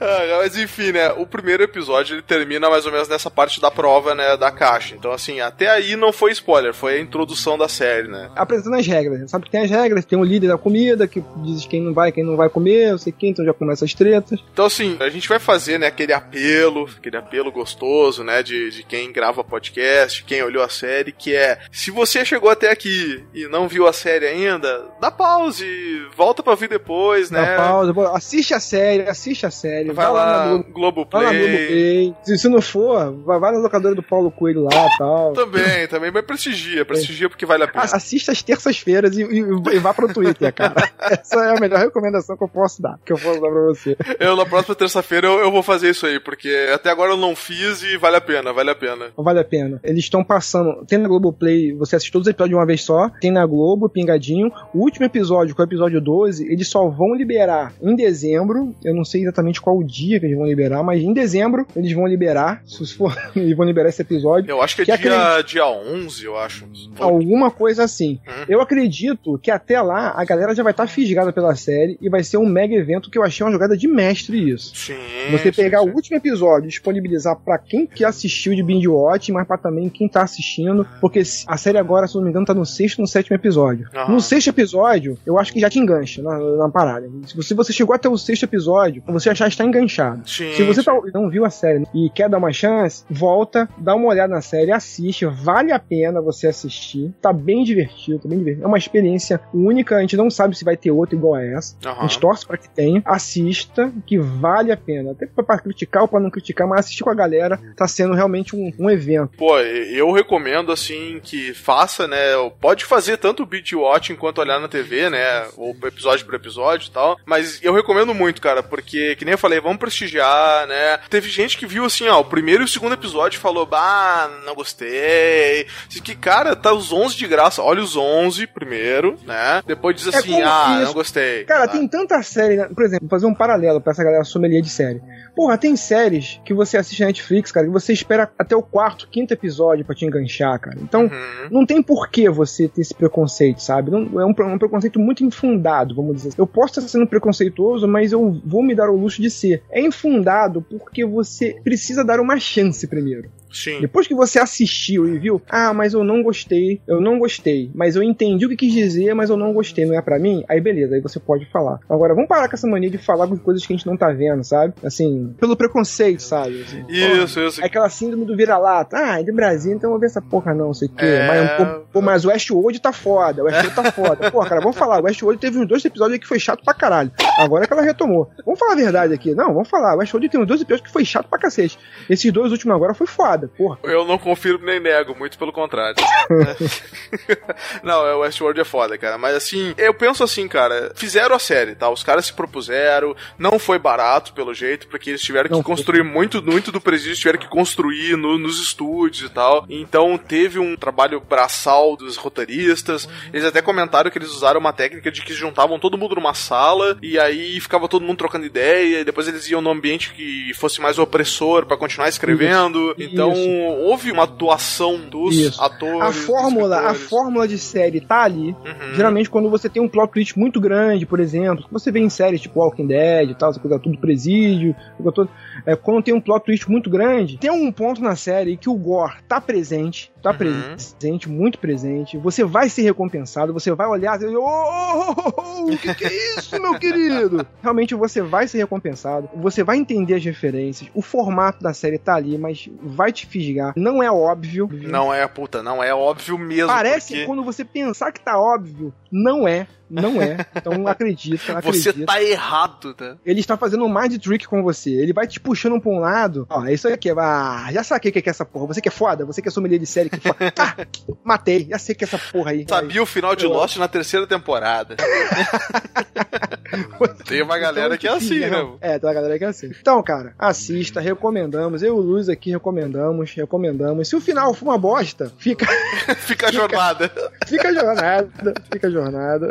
Ah, mas enfim, né? O primeiro episódio ele termina mais ou menos nessa parte da prova, né? Da caixa. Então, assim, até aí não foi spoiler, foi a introdução da série, né? Apresentando as regras. Sabe que tem as regras, tem o líder da comida que diz quem não vai, quem não vai comer, não sei quem, então já começa as tretas. Então, assim, a gente vai fazer, né, aquele apelo, aquele apelo gostoso, né, de, de quem grava podcast, quem olhou a série, que é, se você chegou até aqui e não viu a série ainda, dá pause, volta pra ver depois, né? Dá pausa, assiste a série, assiste a série. Vai lá, na Globo. Vai Globoplay. Globoplay. Se, se não for, vai, vai na locadora do Paulo Coelho lá e tal. Também, também, mas prestigia, prestigia porque vale a pena. Assista às terças-feiras e, e- e vá pro Twitter, cara. Essa é a melhor recomendação que eu posso dar, que eu posso dar pra você. Eu, na próxima terça-feira, eu, eu vou fazer isso aí, porque até agora eu não fiz e vale a pena, vale a pena. Vale a pena. Eles estão passando. Tem na Globoplay, você assiste todos os episódios de uma vez só. Tem na Globo, pingadinho. O último episódio, que é o episódio 12, eles só vão liberar em dezembro. Eu não sei exatamente qual o dia que eles vão liberar, mas em dezembro eles vão liberar. Se for, eles vão liberar esse episódio. Eu acho que é Que dia, dia 11, eu acho. Alguma coisa assim. Hum. Eu acredito que até lá a galera já vai estar fisgada pela série e vai ser um mega evento que eu achei uma jogada de mestre isso. Sim. Você sim, pegar sim. o último episódio e disponibilizar pra quem que assistiu de binge watch, mas pra também quem tá assistindo, porque a série agora, se não me engano, tá no sexto, no sétimo episódio. No sexto episódio, eu acho que já te engancha na, na parada. Se você, você chegou até o sexto episódio, você já está enganchado. Sim, Se você tá- não viu a série e quer dar uma chance, volta, dá uma olhada na série, assiste, vale a pena você assistir. Tá bem divertido, tá bem divertido. É uma experiência única, a gente não sabe se vai ter outra igual a essa. A Aham. gente torce pra que tenha. Assista, que vale a pena. Até pra, pra criticar ou pra não criticar, mas assistir com a galera tá sendo realmente um, um evento. Pô, eu recomendo assim que faça, né? Pode fazer tanto o beat watching quanto olhar na TV, né? Ou episódio por episódio e tal. Mas eu recomendo muito, cara, porque, que nem eu falei falei, vamos prestigiar, né? Teve gente que viu assim, ó, o primeiro e o segundo episódio e falou, bah, não gostei. Diz que, cara, tá os 11 de graça. Olha os 11 primeiro, né? Depois diz É assim, como ah, isso. não gostei. Cara, Ah. tem tanta série, né? por exemplo, vou fazer um paralelo pra essa galera sommelier de série. Porra, tem séries que você assiste na Netflix, cara, que você espera até o quarto, quinto episódio pra te enganchar, cara. Então, Uhum. não tem por que você ter esse preconceito, sabe? Não, é um, pre- um preconceito muito infundado, vamos dizer. assim. Eu posso estar sendo preconceituoso, mas eu vou me dar o luxo de ser. É infundado porque você precisa dar uma chance primeiro. Sim. Depois que você assistiu e viu, ah, mas eu não gostei, eu não gostei, mas eu entendi o que quis dizer, mas eu não gostei, não é pra mim, aí beleza, aí você pode falar. Agora, vamos parar com essa mania de falar com coisas que a gente não tá vendo, sabe? Assim, pelo preconceito, sabe? Assim, Isso, isso. é aquela síndrome do vira-lata. Ah, é de Brasil, então eu vou ver essa porra não, sei o quê. É. Mas, pô, pô, mas o Westworld tá foda, o Westworld tá foda. Pô, cara, vamos falar, o Westworld teve uns dois episódios aí que foi chato pra caralho. Agora é que ela retomou. Vamos falar a verdade aqui. Não, vamos falar. O Westworld tem uns dois episódios que foi chato pra cacete. Esses dois últimos agora foi foda, porra. Eu não confirmo nem nego, muito pelo contrário. não, é, o Westworld é foda, cara. Mas assim, eu penso assim, cara, fizeram a série, tá? Os caras se propuseram, não foi barato, pelo jeito, porque eles tiveram Não que foi. construir muito, muito do presídio, tiveram que construir no- nos estúdios e tal. Então teve um trabalho braçal dos roteiristas. Eles até comentaram que eles usaram uma técnica de que juntavam todo mundo numa sala e aí ficava todo mundo trocando ideia, e depois eles iam no ambiente que fosse mais opressor pra continuar escrevendo. Isso. Então houve uma atuação dos Isso. atores. A fórmula, a fórmula de série tá ali. Uhum. Geralmente, quando você tem um plot twist muito grande, por exemplo, você vê em séries tipo Walking Dead e tal, essa coisa tudo presídio, coisa toda, é, quando tem um plot twist muito grande, tem um ponto na série que o gore tá presente, tá Uhum. presente, muito presente, você vai ser recompensado, você vai olhar e dizer, ô, o que, que é isso, meu querido? Realmente você vai ser recompensado, você vai entender as referências, o formato da série tá ali, mas vai te fisgar, não é óbvio. Não é, puta, não é óbvio mesmo. Parece porque quando você pensar que tá óbvio, não é, não é. Então acredita, Você acredita. tá errado, né? Ele está fazendo um mind trick com você. Ele vai te puxando pra um lado. Ó, é isso aqui. Ah, já saquei o que é essa porra. Você que é foda, você que é sommelier de série que foda. Ah, matei. Já sei que é essa porra aí. Sabia o final de Lost na terceira temporada. Tem uma galera que é assim, né? Não. É, tem uma galera que é assim. Então, cara, assista, recomendamos. Eu e o Luiz aqui recomendamos, recomendamos. Se o final for uma bosta, fica, Fica a jornada. fica a jornada, fica a jornada.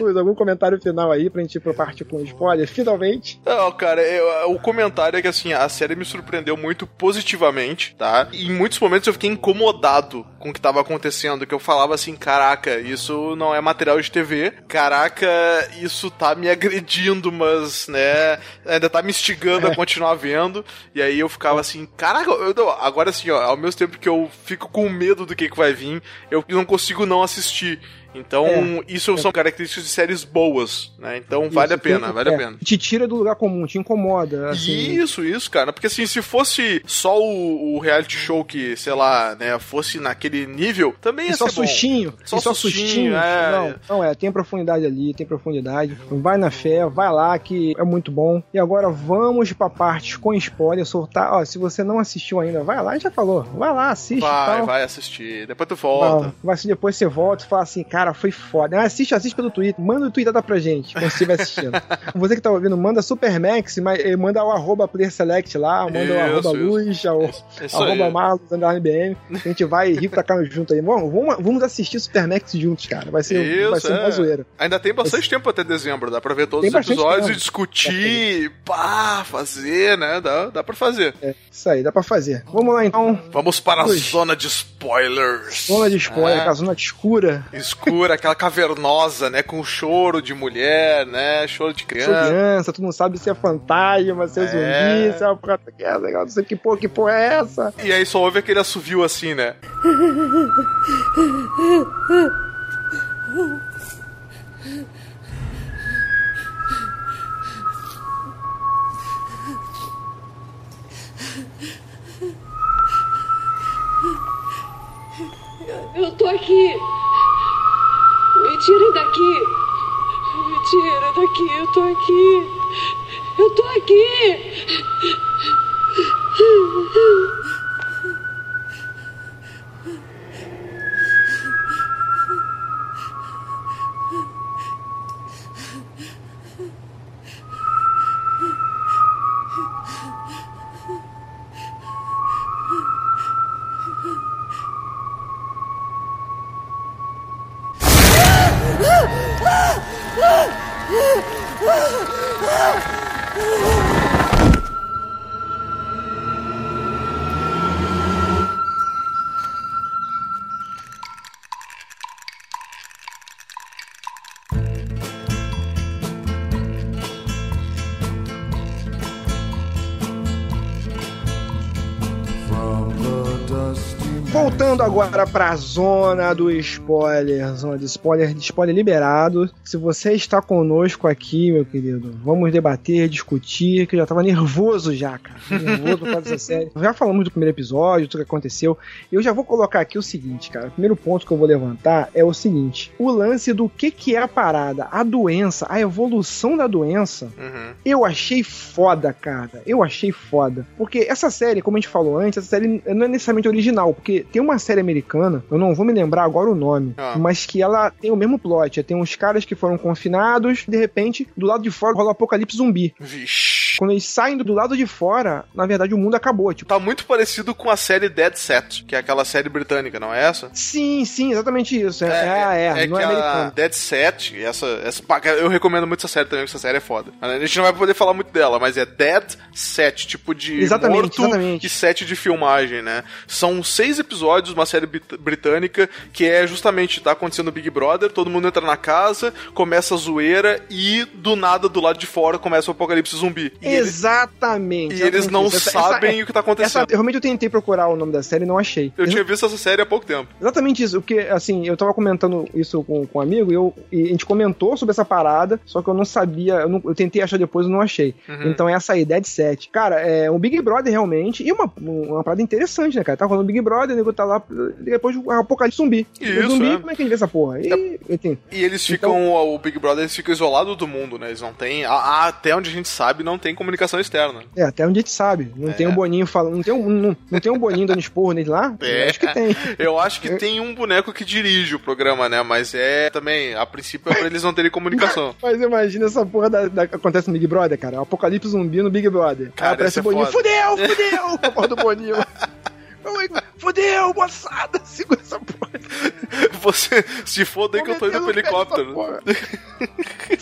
Luiz, algum comentário final aí pra gente ir pra parte com spoiler, finalmente? Não, cara, eu- o comentário é que assim, a série me surpreendeu muito positivamente, tá? E em muitos momentos eu fiquei incomodado com o que tava acontecendo, que eu falava assim, caraca, isso não é material de TV, caraca, isso tá me agredindo, mas, né, ainda tá me instigando a continuar vendo, e aí eu ficava assim, caraca, eu, não, agora assim, ó, ao mesmo tempo que eu fico com medo do que, que vai vir, eu não consigo não assistir. Então, É. isso são características de séries boas, né? Então, vale a Isso, pena, tem- vale a é, pena. Te tira do lugar comum, te incomoda. Assim, Isso, isso, cara. Porque assim, se fosse só o, o reality show que, sei lá, né, fosse naquele nível, também ia E só ser sustinho, Só e só sustinho, sustinho. é. Não, não é, tem profundidade ali, tem profundidade. Vai na fé, vai lá que é muito bom. E agora vamos pra partes com spoiler, soltar. Ó, se você não assistiu ainda, vai lá, a gente já falou. Vai lá, assiste Vai, vai assistir. Depois tu volta. Vai, vai assistir, depois você volta e fala assim, cara, foi foda. Assiste, assiste pelo Twitter, manda o tweetar pra gente, quando você estiver assistindo. você que tá ouvindo, manda Supermax, eh, manda o arroba PlayerSelect lá, manda o arroba isso. Luz, o, Isso arroba underline BM. A gente vai rir pra cá junto aí. Vamos, vamos, vamos assistir Supermax juntos, cara. Vai ser, vai Isso, ser é. uma zoeira. Ainda tem bastante tempo até dezembro, dá pra ver todos Tem os episódios tempo. e discutir, pá, fazer, né? Dá, dá pra fazer. É, isso aí, dá pra fazer. Vamos lá então. Vamos para a Ui. zona de spoilers. Zona de spoiler, É. aquela zona escura. Escura, aquela cavernosa, né? Com choro de mulher, né? Choro de criança. criança, tu não sabe se é fantasma, se é, É. zumbi, se é uma que é legal, não sei que porra, que porra é essa. E aí só ouve aquele assovio assim, né? Eu tô aqui. Tirem daqui. Me tira daqui. Eu tô aqui. Eu tô aqui. Agora pra zona do spoiler, zona de spoiler, de spoiler liberado. Se você está conosco aqui, meu querido, vamos debater, discutir, que eu já tava nervoso já, cara. Nervoso por causa dessa série. Já falamos do primeiro episódio, tudo que aconteceu. Eu já vou colocar aqui o seguinte, cara. O primeiro ponto que eu vou levantar é o seguinte: o lance do que, que é a parada, a doença, a evolução da doença. Uhum. Eu achei foda, cara. Eu achei foda. Porque essa série, como a gente falou antes, essa série não é necessariamente original, porque tem uma série americana, eu não vou me lembrar agora o nome, Ah. mas que ela tem o mesmo plot. Tem uns caras que foram confinados, de repente, do lado de fora rola um apocalipse zumbi. Vixe. Quando eles saem do lado de fora, na verdade o mundo acabou. Tipo, Tá muito parecido com a série Dead Set, que é aquela série britânica, não é essa? sim, sim, exatamente isso. É, é, é, não que é a. Dead Set, essa, essa, eu recomendo muito essa série também, porque essa série é foda. A gente não vai poder falar muito dela, mas é Dead Set, tipo de Exatamente, morto exatamente. e set de filmagem, né? São seis episódios, uma série brit- britânica, que é justamente, tá acontecendo o Big Brother, todo mundo entra na casa, começa a zoeira e do nada, do lado de fora, começa o apocalipse zumbi. E Exatamente. e eles não. Essa- sabem essa- o que tá acontecendo. Essa, realmente eu tentei procurar o nome da série e não achei. Eu tinha visto essa série há pouco tempo. Exatamente isso, porque assim, eu tava comentando isso com, com um amigo e, eu, e a gente comentou sobre essa parada, só que eu não sabia, eu, não- eu tentei achar depois e não achei. Uhum. Então é essa ideia de set. Cara, é um Big Brother realmente, e uma, uma parada interessante, né, cara? Tá rolando Big Brother, o nego tá lá, e depois o apocalipse zumbi. Isso, zumbi, é. como é que a gente vê essa porra? E, enfim, E eles Então- ficam, o Big Brother, eles ficam isolados do mundo, né? Eles não têm, a- a- até onde a gente sabe, não tem comunicação externa. é, até onde a gente sabe. Não tem um Boninho falando, não tem um, não, não tem um Boninho dando esporro nele lá? É. Eu acho que tem. Eu acho que tem um boneco que dirige o programa, né? Mas é também, a princípio é pra eles não terem comunicação. Mas imagina essa porra da, da- acontece no Big Brother, cara. O apocalipse zumbi no Big Brother. Cara, Aí aparece essa o Boninho. é. Fudeu, fudeu! a porra do Boninho. Eu, Fudeu, moçada! Segura essa porra. Você, se for daí que eu tô indo pro helicóptero.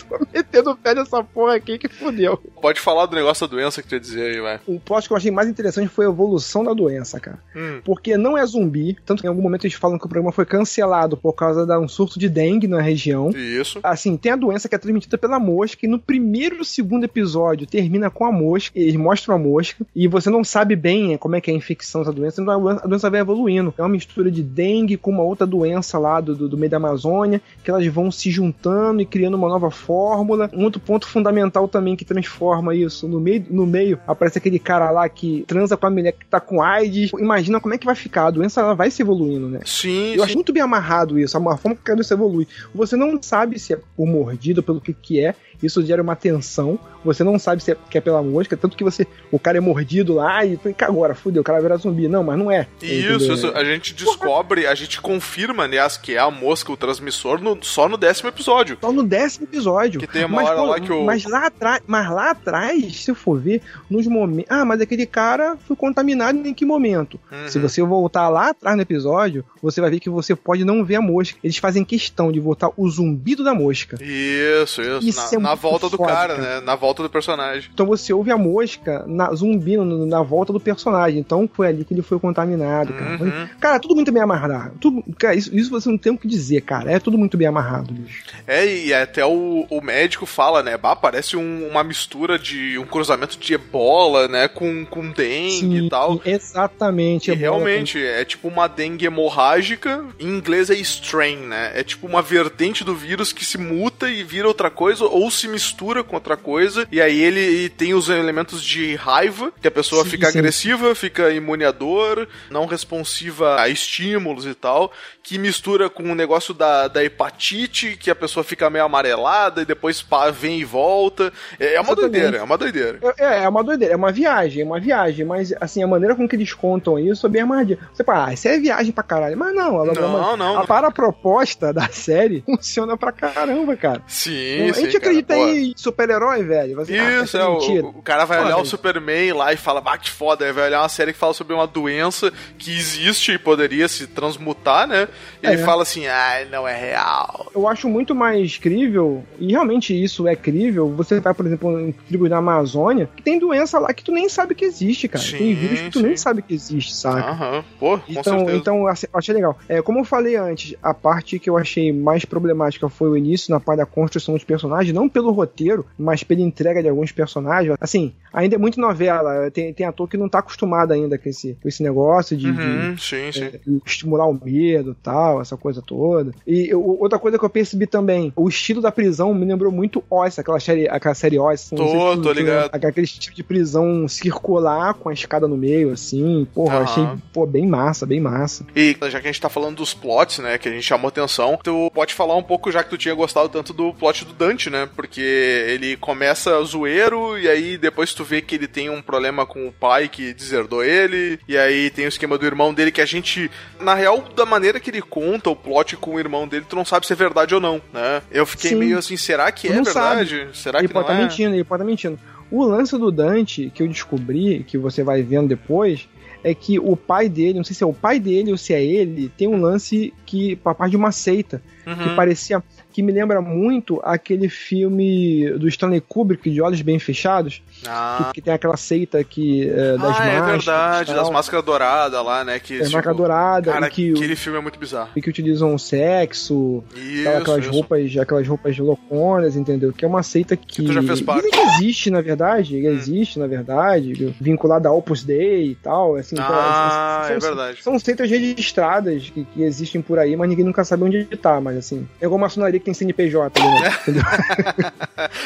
tô metendo o pé nessa porra aqui que fudeu. Pode falar do negócio da doença que tu ia dizer aí, vai. O plot que eu achei mais interessante foi a evolução da doença, cara. Hum. Porque não é zumbi, tanto que em algum momento eles falam que o programa foi cancelado por causa de um surto de dengue na região. Isso. Assim, tem a doença que é transmitida pela mosca, e no primeiro ou segundo episódio termina com a mosca, eles mostram a mosca, e você não sabe bem como é que é a infecção dessa então doença- a doença vai evoluindo. É uma mistura de dengue com uma outra doença lá do, do, do meio da Amazônia, que elas vão se juntando e criando uma nova fórmula. Um outro ponto fundamental também que transforma isso, no meio, no meio aparece aquele cara lá que transa com a mulher que tá com AIDS. Imagina como é que vai ficar, a doença ela vai se evoluindo, né? Sim, Eu acho sim. muito bem amarrado isso, a forma que a doença evolui. Você não sabe se é por mordida, pelo que que é, isso gera uma tensão. Você não sabe se é, que é pela mosca, tanto que você, o cara é mordido lá e fica agora, fudeu, o cara virar zumbi. Não, mas não é. Isso, isso, a gente descobre, a gente confirma, aliás, que é a mosca, o transmissor, no- só no décimo episódio. Só no décimo episódio. Que tem uma mas, hora pô, lá que o- Mas lá atrás, mas lá atrás, se eu for ver, nos momentos. Ah, mas aquele cara foi contaminado em que momento? Uhum. Se você voltar lá atrás no episódio, você vai ver que você pode não ver a mosca. Eles fazem questão de botar o zumbido da mosca. Isso, isso. Isso na, é na muito volta do foda, cara, cara. né? Na volta do personagem. Então você ouve a mosca na, zumbindo na volta do personagem. Então foi ali que ele foi contaminado, cara. Uhum. Cara, tudo muito bem amarrado. Tudo, cara, isso, isso você não tem o que dizer, cara. É tudo muito bem amarrado, bicho. É, e até o, o médico fala, né? Bah, parece um- uma mistura de um cruzamento de ebola, né? Com, com dengue e tal. Exatamente. E realmente, é tipo uma dengue hemorrágica, em inglês é strain, né? É tipo uma vertente do vírus que se muta e vira outra coisa, ou se mistura com outra coisa, e aí ele tem os elementos de raiva, que a pessoa Sim, fica sim. agressiva, fica imuniador, não responsiva a estímulos e tal, que mistura com o negócio da, da hepatite, que a pessoa fica meio amarelada e depois pá, vem e volta. É, é uma doideira, é uma doideira. É, é uma doideira, é uma viagem, é uma viagem, mas assim, a maneira com que eles contam isso é bem armadilha. Você fala, ah, isso é viagem pra caralho. Mas não, ela, Não, ela- não, a não. para proposta da série funciona pra caramba, cara. Sim, a sim, gente cara, acredita pô. em super-herói, velho. Você, ah, Isso, essa é, o, o cara vai olhar o Superman lá e fala, bah, que foda, aí vai olhar uma série que fala sobre uma doença que existe e poderia se transmutar, né? E ele É. fala assim, ah, não é real. Eu acho muito mais crível, e realmente isso é crível. Você vai, por exemplo, em tribos da Amazônia, que tem doença lá que tu nem sabe que existe, cara. Sim, tem vírus que tu sim. nem sabe que existe, saca? Aham, pô, com Então, certeza. então eu achei legal. É, como eu falei antes, a parte que eu achei mais problemática foi o início, na parte da construção dos personagens, não pelo pelo roteiro, mas pela entrega de alguns personagens. Assim, ainda é muito novela. Tem, tem ator que não tá acostumado ainda com esse, com esse negócio de, Uhum, de, sim, sim. é, estimular o medo tal, essa coisa toda. E eu- outra coisa que eu percebi também, o estilo da prisão me lembrou muito Oz, aquela série, aquela série Oz. Tô, se tu- tô tu- ligado. Aquele estilo de prisão circular com a escada no meio, assim. Porra, Aham. achei, pô, bem massa, bem massa. E já que a gente tá falando dos plots, né, que a gente chamou atenção, tu pode falar um pouco, já que tu tinha gostado tanto do plot do Dante, né? Porque ele começa zoeiro e aí depois tu vê que ele tem um problema com o pai que deserdou ele, e aí tem o esquema do irmão dele que a gente, na real, da maneira que ele conta o plot com o irmão dele, tu não sabe se é verdade ou não, né? Eu fiquei Sim. meio assim, será que Tu é verdade? Será ele que pode não estar é? mentindo, ele pode estar mentindo. O lance do Dante, que eu descobri, que você vai vendo depois, é que o pai dele, não sei se é o pai dele ou se é ele, tem um lance que, papai de uma seita, Uhum. que parecia, que me lembra muito aquele filme do Stanley Kubrick, de Olhos Bem Fechados, Ah, que, que tem aquela seita que, é, das ah, é máscaras. verdade, das máscaras douradas lá, né? Que, É, tipo, marca dourada, Cara, que, aquele filme é muito bizarro. e que utilizam sexo, Isso, aquelas isso. roupas, aquelas roupas louconas, entendeu? Que é uma seita que, tu já fez parte. dizem que existe, na verdade, Hum. que existe, na verdade, vinculada ao Opus Dei e tal, assim. então, Ah, são, é verdade. São seitas registradas que, que existem por aí, mas ninguém nunca sabe onde tá, mas assim, é igual a maçonaria que tem CNPJ, né? entendeu?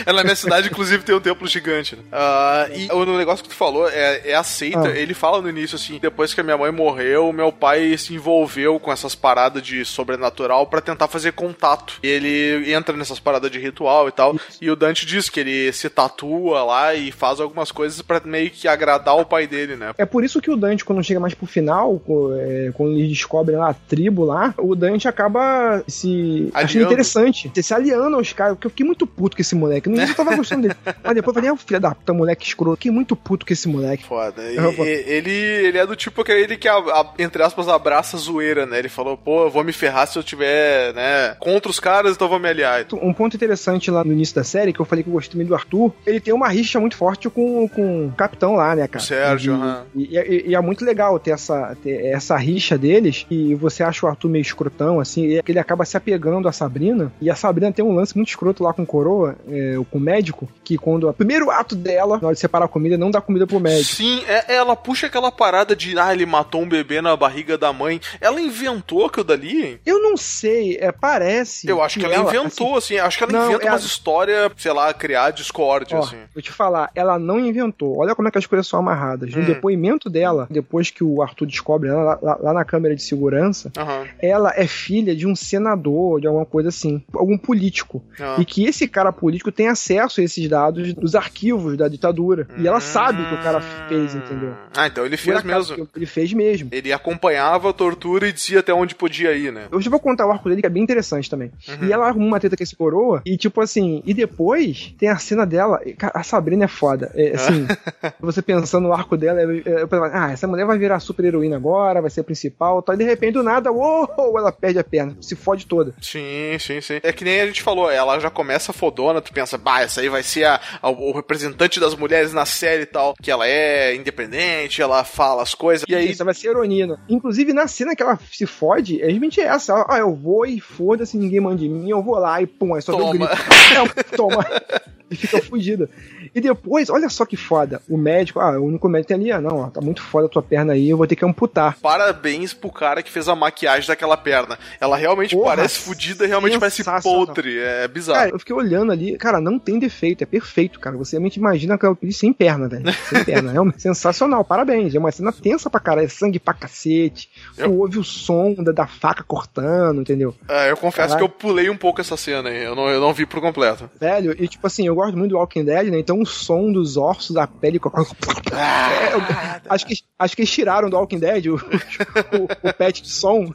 É, na minha cidade, inclusive, tem um templo gigante. Né? Ah, e o negócio que tu falou é, é a seita. Ah. Ele fala no início assim: depois que a minha mãe morreu, meu pai se envolveu com essas paradas de sobrenatural pra tentar fazer contato. E ele entra nessas paradas de ritual e tal. E o Dante diz que ele se tatua lá e faz algumas coisas pra meio que agradar o pai dele, né? É por isso que o Dante, quando chega mais pro final, é, quando eles descobrem lá a tribo lá, o Dante acaba se achando Aliando. Interessante, se aliando aos caras, porque eu fiquei muito puto com esse moleque. No início eu tava gostando dele. Mas depois eu falei, ah, filho da puta, moleque escroto. Fiquei muito puto com esse moleque. Foda. E- Eu ele, ele é do tipo que ele que, a- a- entre aspas, abraça a zoeira, né? Ele falou, pô, eu vou me ferrar se eu tiver, né, contra os caras, então eu vou me aliar. Um ponto interessante lá no início da série, que eu falei que eu gostei muito do Arthur, ele tem uma rixa muito forte com, com o capitão lá, né, cara? O Sérgio, e, aham. e, e- é muito legal ter essa, ter essa rixa deles, e você acha o Arthur meio escrotão, assim, e é ele acaba se apegando à Sabrina, e a Sabrina tem um lance muito escroto lá com o Coroa, é, com o médico, que quando o primeiro ato dela, na hora de separar a comida, não dá comida pro médico. Sim, é- ela puxa aquela parada de, ah, ele matou um bebê na barriga da mãe. Ela inventou aquilo dali, hein? Eu não sei, é, parece. Eu acho que ela inventou, assim, acho que ela Não, inventa é a- umas histórias, sei lá, criar discórdia, Ó, assim. vou te falar, ela não inventou. Olha como é que as coisas são amarradas. No Hum. depoimento dela, depois que o Arthur descobre ela lá, lá- lá na câmera de segurança, Aham. ela é filha de um senador, de alguma coisa assim, algum político. Ah. E que esse cara político tem acesso a esses dados dos arquivos da ditadura. E ela sabe o que o cara fez, entendeu? Ah, então ele fez mesmo. Ele fez mesmo. Ele acompanhava a tortura e dizia até onde podia ir, né? Eu já vou contar o arco dele, que é bem interessante também. Uhum. E ela arruma uma treta com esse coroa, e tipo assim, e depois tem a cena dela. e, cara, A Sabrina é foda. É, assim, você pensando no arco dela, eu, eu pensava, ah, essa mulher vai virar super heroína agora, vai ser a principal, tal. E de repente, do nada, uou, ela perde a perna, se fode toda. Sim, sim, sim. É que nem a gente falou, ela já começa fodona, tu pensa, bah, essa aí vai ser a, a- o representante das mulheres na série e tal, que ela é independente, ela fala as coisas, e aí... Isso vai ser heroína. Inclusive, na cena que ela se fode, é realmente essa. Ela, Ah, eu vou e foda-se, ninguém manda em mim, eu vou lá e pum, aí só deu Toma. grito. É, toma. E fica fugida. E depois, olha só que foda. O médico, ah, o único médico tem ali, ah, não, ó, tá muito foda a tua perna aí, eu vou ter que amputar. Parabéns pro cara que fez a maquiagem daquela perna. Ela realmente Porra, parece fodida, realmente parece podre. É bizarro. Cara, eu fiquei olhando ali, cara, não tem defeito, é perfeito, cara. Você realmente imagina aquela peli sem perna, velho. Sem perna, realmente sensacional, parabéns. É uma cena tensa pra caralho, é sangue pra cacete. Eu- Tu ouve o som da, da faca cortando, entendeu? É, eu confesso Caralho. que eu pulei um pouco essa cena aí. Eu não, eu não vi por completo. Velho, e tipo assim, eu gosto muito do Walking Dead, né? Então o som dos ossos, da pele. Eu- acho, que, acho que eles tiraram do Walking Dead o, o, o patch de som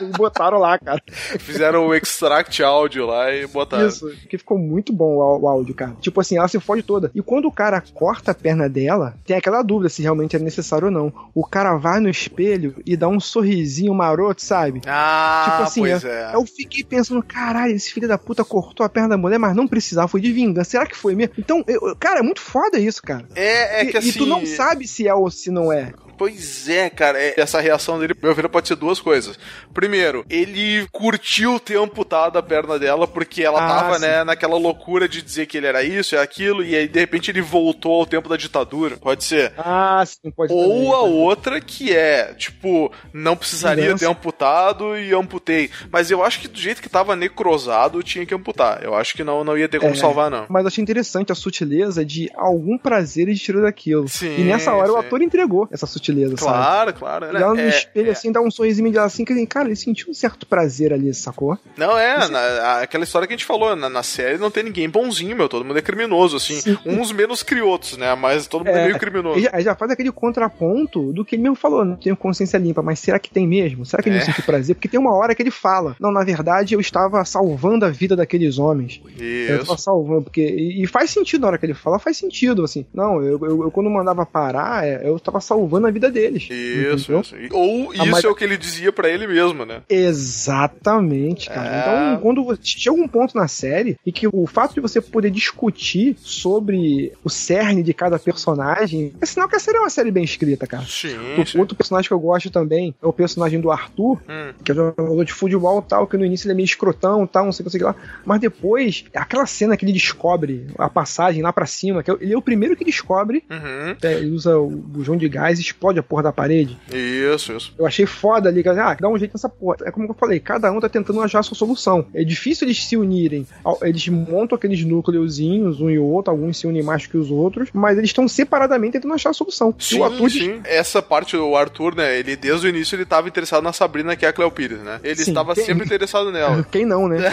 e botaram lá, cara. Fizeram o extract áudio lá e botaram. Isso, que ficou muito bom o, áudio, cara. Tipo assim, ela se fode toda. E quando o cara corta a perna dela, tem aquela dúvida se realmente é necessário ou não. O cara vai no espelho e dá um sorrisinho maroto, sabe? Ah, tipo assim, pois eu, é. eu fiquei pensando, caralho, esse filho da puta cortou a perna da mulher, mas não precisava, foi de vingança. Será que foi mesmo? Então, eu, eu- cara, Cara, é muito foda isso, cara. É, é e, que assim. e tu não sabe se é ou se não é. Pois é, cara, é- essa reação dele, meu ver, pode ser duas coisas. Primeiro, ele curtiu ter amputado a perna dela porque ela Ah, tava, sim. né, naquela loucura de dizer que ele era isso e aquilo, e aí de repente ele voltou ao tempo da ditadura. Pode ser. Ah, sim, pode Ou também, a outra que é, tipo, não precisaria ter amputado e amputei. Mas eu acho que do jeito que tava necrosado, tinha que amputar. Eu acho que não, não ia ter como É. salvar, não. Mas eu achei interessante a sutileza de algum prazer ele tirou daquilo. Sim, e nessa hora o sim. ator entregou essa sutileza, sabe? Claro, claro. né? Olhar no É, espelho é. assim, dá um sorrisinho de assim, que cara, ele sentiu um certo prazer ali, sacou? Não, é, na- aquela história que a gente falou, na, na série não tem ninguém bonzinho, meu, todo mundo é criminoso, assim. Sim. Uns menos criotos, né? Mas todo mundo é, É, meio criminoso. Ele já, ele já faz aquele contraponto do que ele mesmo falou, não tenho consciência limpa, mas será que tem mesmo? Será que ele É. não sentiu prazer? Porque tem uma hora que ele fala, não, na verdade eu estava salvando a vida daqueles homens. Eu Isso. tava salvando, porque. E, e faz sentido na hora que ele fala, faz sentido, assim. Não, eu, eu, eu quando mandava parar, é, eu tava salvando a vida deles. Isso, isso. Ou isso mas- é o que ele dizia pra ele mesmo, né? Exatamente, cara. É. Então, quando chega um ponto na série e que o fato de você poder discutir sobre o cerne de cada personagem é sinal que a série é uma série bem escrita, cara. Sim, O- sim. Outro personagem que eu gosto também é o personagem do Arthur, Hum. que é jogador de futebol e tal, que no início ele é meio escrotão e tal, não sei o que lá. Mas depois, aquela cena que ele descobre a passagem lá pra cima, que é o- ele é o primeiro que descobre, Uhum. é, ele usa o bujão de gás e explode a porra da parede. Isso, isso. Eu achei foda ali, cara. Ah, dá um jeito nessa porra. É como eu falei, cada um tá tentando achar a sua solução. É difícil eles se unirem. Eles montam aqueles núcleozinhos, um e outro, alguns se unem mais que os outros, mas eles estão separadamente tentando achar a solução. E Sim, o diz- sim. Essa parte do Arthur, né? Ele desde o início ele tava interessado na Sabrina, que é a Cleo Pires, né? Ele Sim, estava quem- sempre interessado nela. Quem não, né?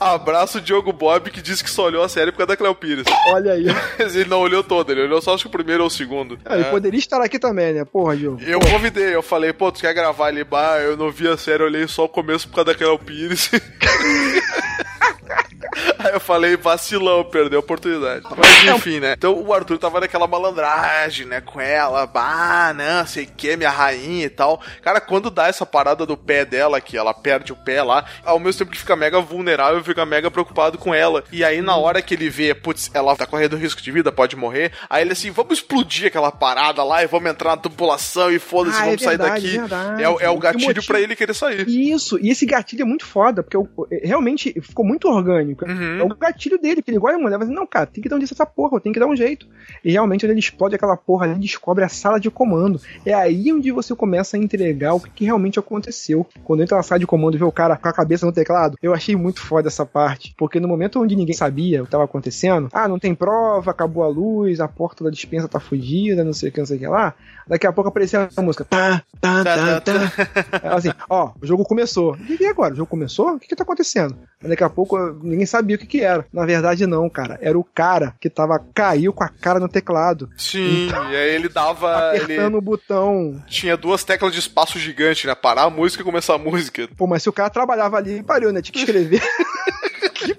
Abraço o Diogo Bob que disse que só olhou a série por causa da Cleo Pires. Olha aí. Mas ele não olhou toda, ele olhou só acho que o primeiro ou o segundo. Ah, ele É. poderia estar aqui também, né? Porra, Diogo. Eu convidei, eu falei, pô, tu quer gravar ali? Bah, eu não vi a série, eu olhei só o começo por causa daquela Pires. Aí eu falei, vacilão, perdeu a oportunidade. Mas enfim, né? Então o Arthur tava naquela malandragem, né? Com ela, bah, não, sei que, minha rainha e tal. Cara, quando dá essa parada do pé dela, que ela perde o pé lá, ao mesmo tempo que fica mega vulnerável, fica mega preocupado com ela. E aí, na hora que ele vê, putz, ela tá correndo risco de vida, pode morrer, aí ele assim, vamos explodir aquela parada lá e vamos entrar na tupulação e foda-se, Ah, é vamos sair verdade, daqui. verdade. É, o- é o Que gatilho pra ele querer sair. Isso, e esse gatilho é muito foda, porque o- realmente ficou muito orgânico. Uhum. É o gatilho dele, porque ele igual a mulher, mas não, cara, tem que dar um jeito nessa porra, tem que dar um jeito. E realmente, ele explode aquela porra ali, descobre a sala de comando. É aí onde você começa a entregar o que, que realmente aconteceu. Quando entra na sala de comando e vê o cara com a cabeça no teclado, eu achei muito foda essa parte. Porque no momento onde ninguém sabia o que estava acontecendo, ah, não tem prova, acabou a luz, a porta da dispensa tá fudida, não sei o que, não sei o que lá. Daqui a pouco apareceu a música. Tá, tá, tá, tá. Ela assim, ó, o jogo começou. E agora? O jogo começou? O que que tá acontecendo? Daqui a pouco ninguém sabia o que que era. Na verdade, não, cara. Era o cara que tava, caiu com a cara no teclado. Sim, e aí ele dava. Ele Apertando o botão. tinha duas teclas de espaço gigante, né? Parar a música e começar a música. Pô, mas se o cara trabalhava ali, pariu, né? Tinha que escrever.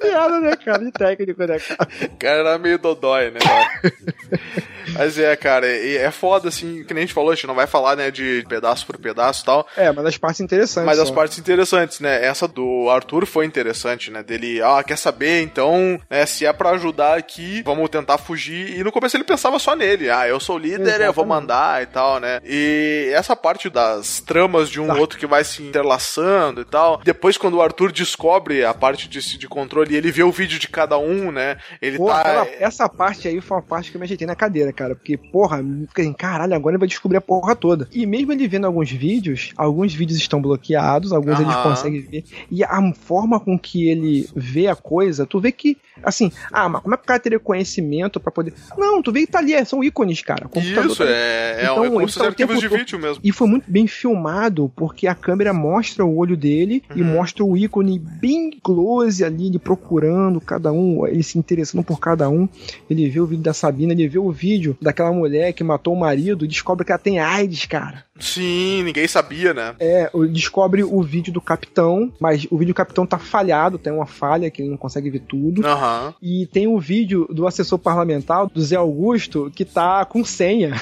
piada, né, cara? De técnico, né, cara? O cara era meio dodói, né? Mas é, cara, e é foda, assim, que nem a gente falou, a gente não vai falar, né, de pedaço por pedaço e tal. É, mas as partes interessantes. Mas as só. partes interessantes, né? Essa do Arthur foi interessante, né? Dele, ah, quer saber? Então, né, se é pra ajudar aqui, vamos tentar fugir. E no começo ele pensava só nele. Ah, eu sou líder, eu vou Exatamente. mandar e tal, né? E essa parte das tramas de um Tá. outro que vai se interlaçando e tal. Depois, quando o Arthur descobre a parte de, de controle e ele vê o vídeo de cada um, né? Ele Pô, tá. aquela- essa parte aí foi uma parte que eu me ajeitei na cadeira, cara. Porque, porra, fiquei assim, caralho, agora ele vai descobrir a porra toda. E mesmo ele vendo alguns vídeos, alguns vídeos estão bloqueados, alguns ele Aham. consegue ver. E a forma com que ele vê a coisa, tu vê que, assim, ah, mas como é que o cara teria conhecimento pra poder. Não, tu vê que tá ali, é, são ícones, cara. Isso, tá é, é, Então, é como ele se tá arquivos de vídeo mesmo. E foi muito bem filmado, porque a câmera mostra o olho dele e Uhum. mostra o ícone bem close ali, ele procurando cada um, ele se interessando por cada um. Ele vê o vídeo da Sabina, ele vê o vídeo daquela mulher que matou o marido e descobre que ela tem AIDS, cara. Sim, ninguém sabia, né? É, descobre o vídeo do capitão, mas o vídeo do capitão tá falhado, tem uma falha que ele não consegue ver tudo. Aham. E tem o vídeo do assessor parlamentar, do Zé Augusto, que tá com senha.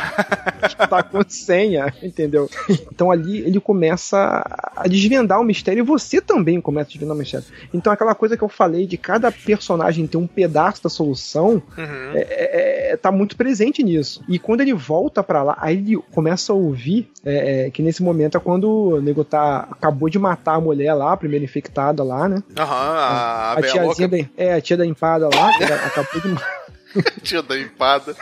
tá com senha, entendeu? Então ali ele começa a desvendar o mistério e você também começa a desvendar o mistério. Então aquela coisa que eu falei de cada personagem ter um pedaço da solução, Uhum. é, é, tá muito presente nisso. E quando ele volta pra lá, aí ele começa a ouvir é, é, que nesse momento é quando o nego tá, acabou de matar a mulher lá, a primeira infectada lá, né? Aham, a, a, bem tiazinha da, é, a tia da empada lá, acabou de, ma- Tia da empada.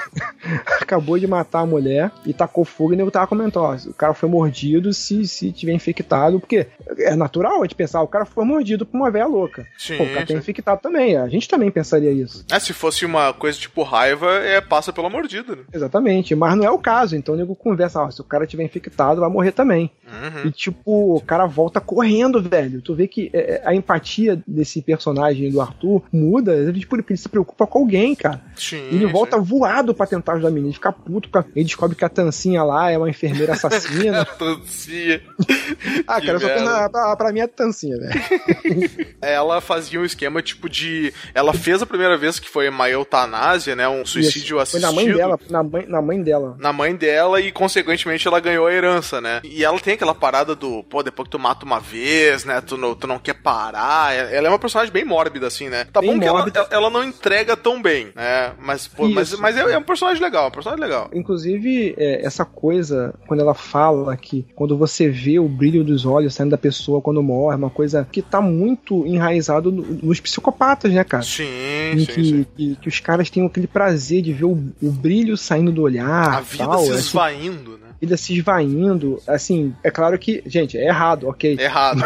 acabou de matar a mulher e tacou fogo e o nego tava comentando, ó, o cara foi mordido se, se tiver infectado, porque é natural a gente pensar, o cara foi mordido por uma velha louca. Sim, Pô, o cara tá sim. infectado também, a gente também pensaria isso. É, se fosse uma coisa tipo raiva, é passa pela mordida, né? Exatamente, mas não é o caso, então o nego conversa, ó, se o cara tiver infectado, vai morrer também. Uhum. E tipo, o cara volta correndo, velho. Tu vê que é, a empatia desse personagem do Arthur muda, ele, tipo, ele se preocupa com alguém, cara. Sim. Ele volta sim. voado pra tentar ajudar a menina, ele fica puto, ele descobre que a Tancinha lá é uma enfermeira assassina. Tancia. ah, Que cara, eu só na, pra, pra mim é Tancinha, velho. Ela fazia um esquema tipo de. Ela fez a primeira vez que foi uma eutanásia, né? Um suicídio Isso. Foi assistido. na mãe dela, na mãe, na mãe dela. na mãe dela e, consequentemente, ela ganhou a herança, né? E ela tem aquela parada do, pô, depois que tu mata uma vez, né? Tu não, tu não quer parar. Ela é uma personagem bem mórbida, assim, né? Tá Bem bom que ela, mórbida. ela não entrega tão bem, né? Mas, pô, mas, mas é, é um personagem legal, um personagem legal. Inclusive, é, essa coisa, quando ela fala que quando você vê o brilho dos olhos saindo da pessoa quando morre, é uma coisa que tá muito enraizado no- nos psicopatas, né, cara? Sim, Em sim, que, sim. que, que os caras têm aquele prazer de ver o, o brilho saindo do olhar. A vida tal, se assim, esvaindo, né? a vida se esvaindo. Assim, é claro que, gente, é errado, ok. Errado.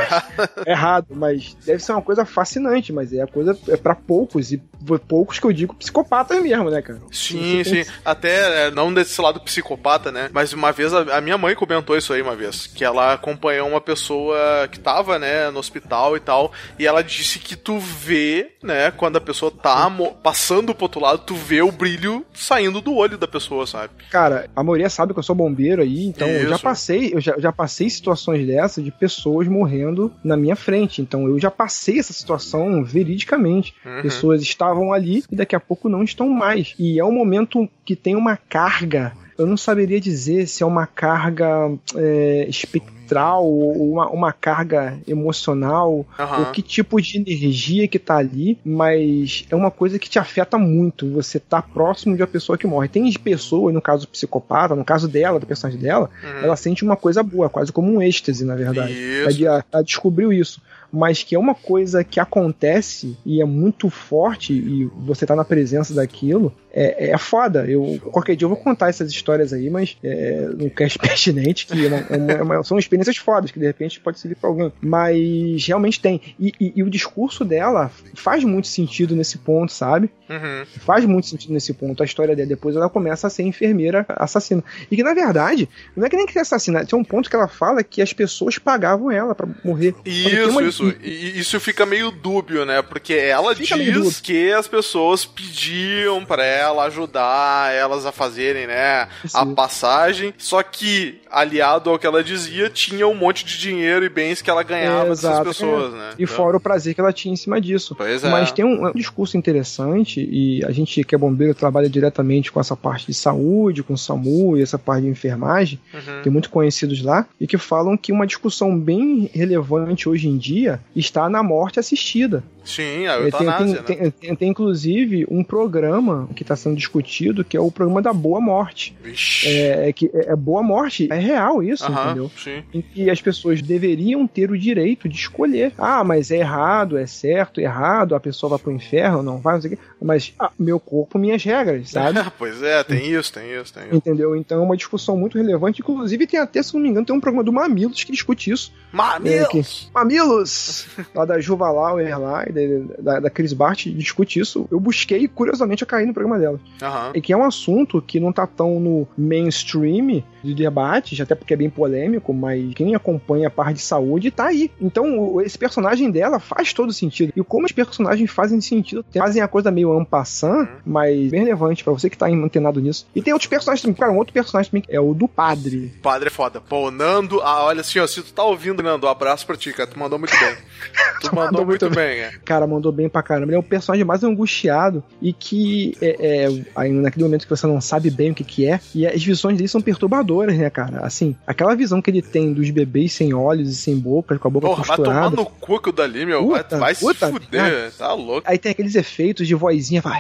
É errado, mas deve ser uma coisa fascinante, mas é a coisa é para poucos, e poucos que eu digo psicopatas mesmo, né, cara? Sim, sim. Até é, não desse lado psicopata, né? Mas uma vez a, a minha mãe comentou isso aí uma vez. Que ela acompanhou uma pessoa que tava, né, no hospital e tal. E ela disse que tu vê, né, quando a pessoa tá passando pro outro lado, tu vê o brilho saindo do olho da pessoa, sabe? Cara, a maioria sabe que eu sou bombeiro aí, então eu já Isso. passei, eu já, já passei situações dessas de pessoas morrendo na minha frente. Então eu já passei essa situação veridicamente. Uhum. Pessoas estavam ali e daqui a pouco não estão mais. E é um momento que tem uma carga. Eu não saberia dizer se é uma carga é, espectral ou uma, uma carga emocional Aham. ou que tipo de energia que tá ali, mas é uma coisa que te afeta muito. Você tá próximo de uma pessoa que morre. Tem pessoas, no caso psicopata, no caso dela, do personagem dela, Uhum. ela sente uma coisa boa, quase como um êxtase, na verdade. Ela, ela descobriu isso. Mas que é uma coisa que acontece e é muito forte e você tá na presença daquilo, é, é foda. Eu, qualquer dia eu vou contar essas histórias aí, mas é, não quer pertinente, que é uma- é uma- é uma- são experiências fodas, que de repente pode servir pra alguém. Mas realmente tem. E, e- e o discurso dela faz muito sentido nesse ponto, sabe? Uhum. Faz muito sentido nesse ponto. A história dela, depois ela começa a ser enfermeira assassina. E que na verdade, não é que nem que assassina, tem um ponto que ela fala que as pessoas pagavam ela pra morrer. Isso, uma- isso. E, isso fica meio dúbio, né? Porque ela Fica diz que as pessoas pediam pra ela ajudar elas a fazerem, né, a Isso. passagem. Só que, aliado ao que ela dizia, tinha um monte de dinheiro e bens que ela ganhava É, dessas pessoas, é. né? E fora o prazer que ela tinha em cima disso. Pois é. Mas tem um, um discurso interessante, e a gente que é bombeiro trabalha diretamente com essa parte de saúde, com o SAMU e essa parte de enfermagem, Uhum. tem muito conhecidos lá, e que falam que uma discussão bem relevante hoje em dia está na morte assistida. Sim, a É, tem, eutanásia, tem, né? tem- tem- tem, inclusive um programa que está sendo discutido, que é o programa da Boa Morte. Vixe. É, é que é, é Boa Morte, é real isso, Aham, entendeu? sim. em que as pessoas deveriam ter o direito de escolher. Ah, mas é errado, é certo, é errado, a pessoa vai pro inferno, não vai, não sei o quê. Mas ah, meu corpo, minhas regras, sabe? pois é, tem isso, tem isso, tem isso. Entendeu? Então é uma discussão muito relevante. Inclusive, tem até, se não me engano, tem um programa do Mamilos que discute isso. É, que- Mamilos! Mamilos! lá da Juva Lauer lá, e da, da, Chris Bart, discute isso. Eu busquei e, curiosamente, eu caí no programa dela. Aham. E que é um assunto que não tá tão no mainstream de debates, até porque é bem polêmico, mas quem acompanha a parte de saúde tá aí. Então, o- esse personagem dela faz todo sentido. E como os personagens fazem sentido, fazem a coisa meio ampassant, mas bem relevante pra você que tá antenado nisso. E tem outros personagens também. Cara, um outro personagem também é o do padre. Padre é foda. Pô, o Nando, ah, olha assim, ó, se tu tá ouvindo, Nando, um abraço pra ti, cara. Tu mandou muito bem. Tu mandou muito bem, é. Cara, mandou bem pra caramba. Ele é o personagem mais angustiado e que é, é, naquele momento que você não sabe bem o que, que é. E as visões dele são perturbadoras, né, cara? Assim, aquela visão que ele tem dos bebês sem olhos e sem boca, com a boca Porra, vai tomar costurada. no cu que o dali, meu. Vai, Puta, vai se puta fuder, merda. tá louco. Aí tem aqueles efeitos de vozinha, fala,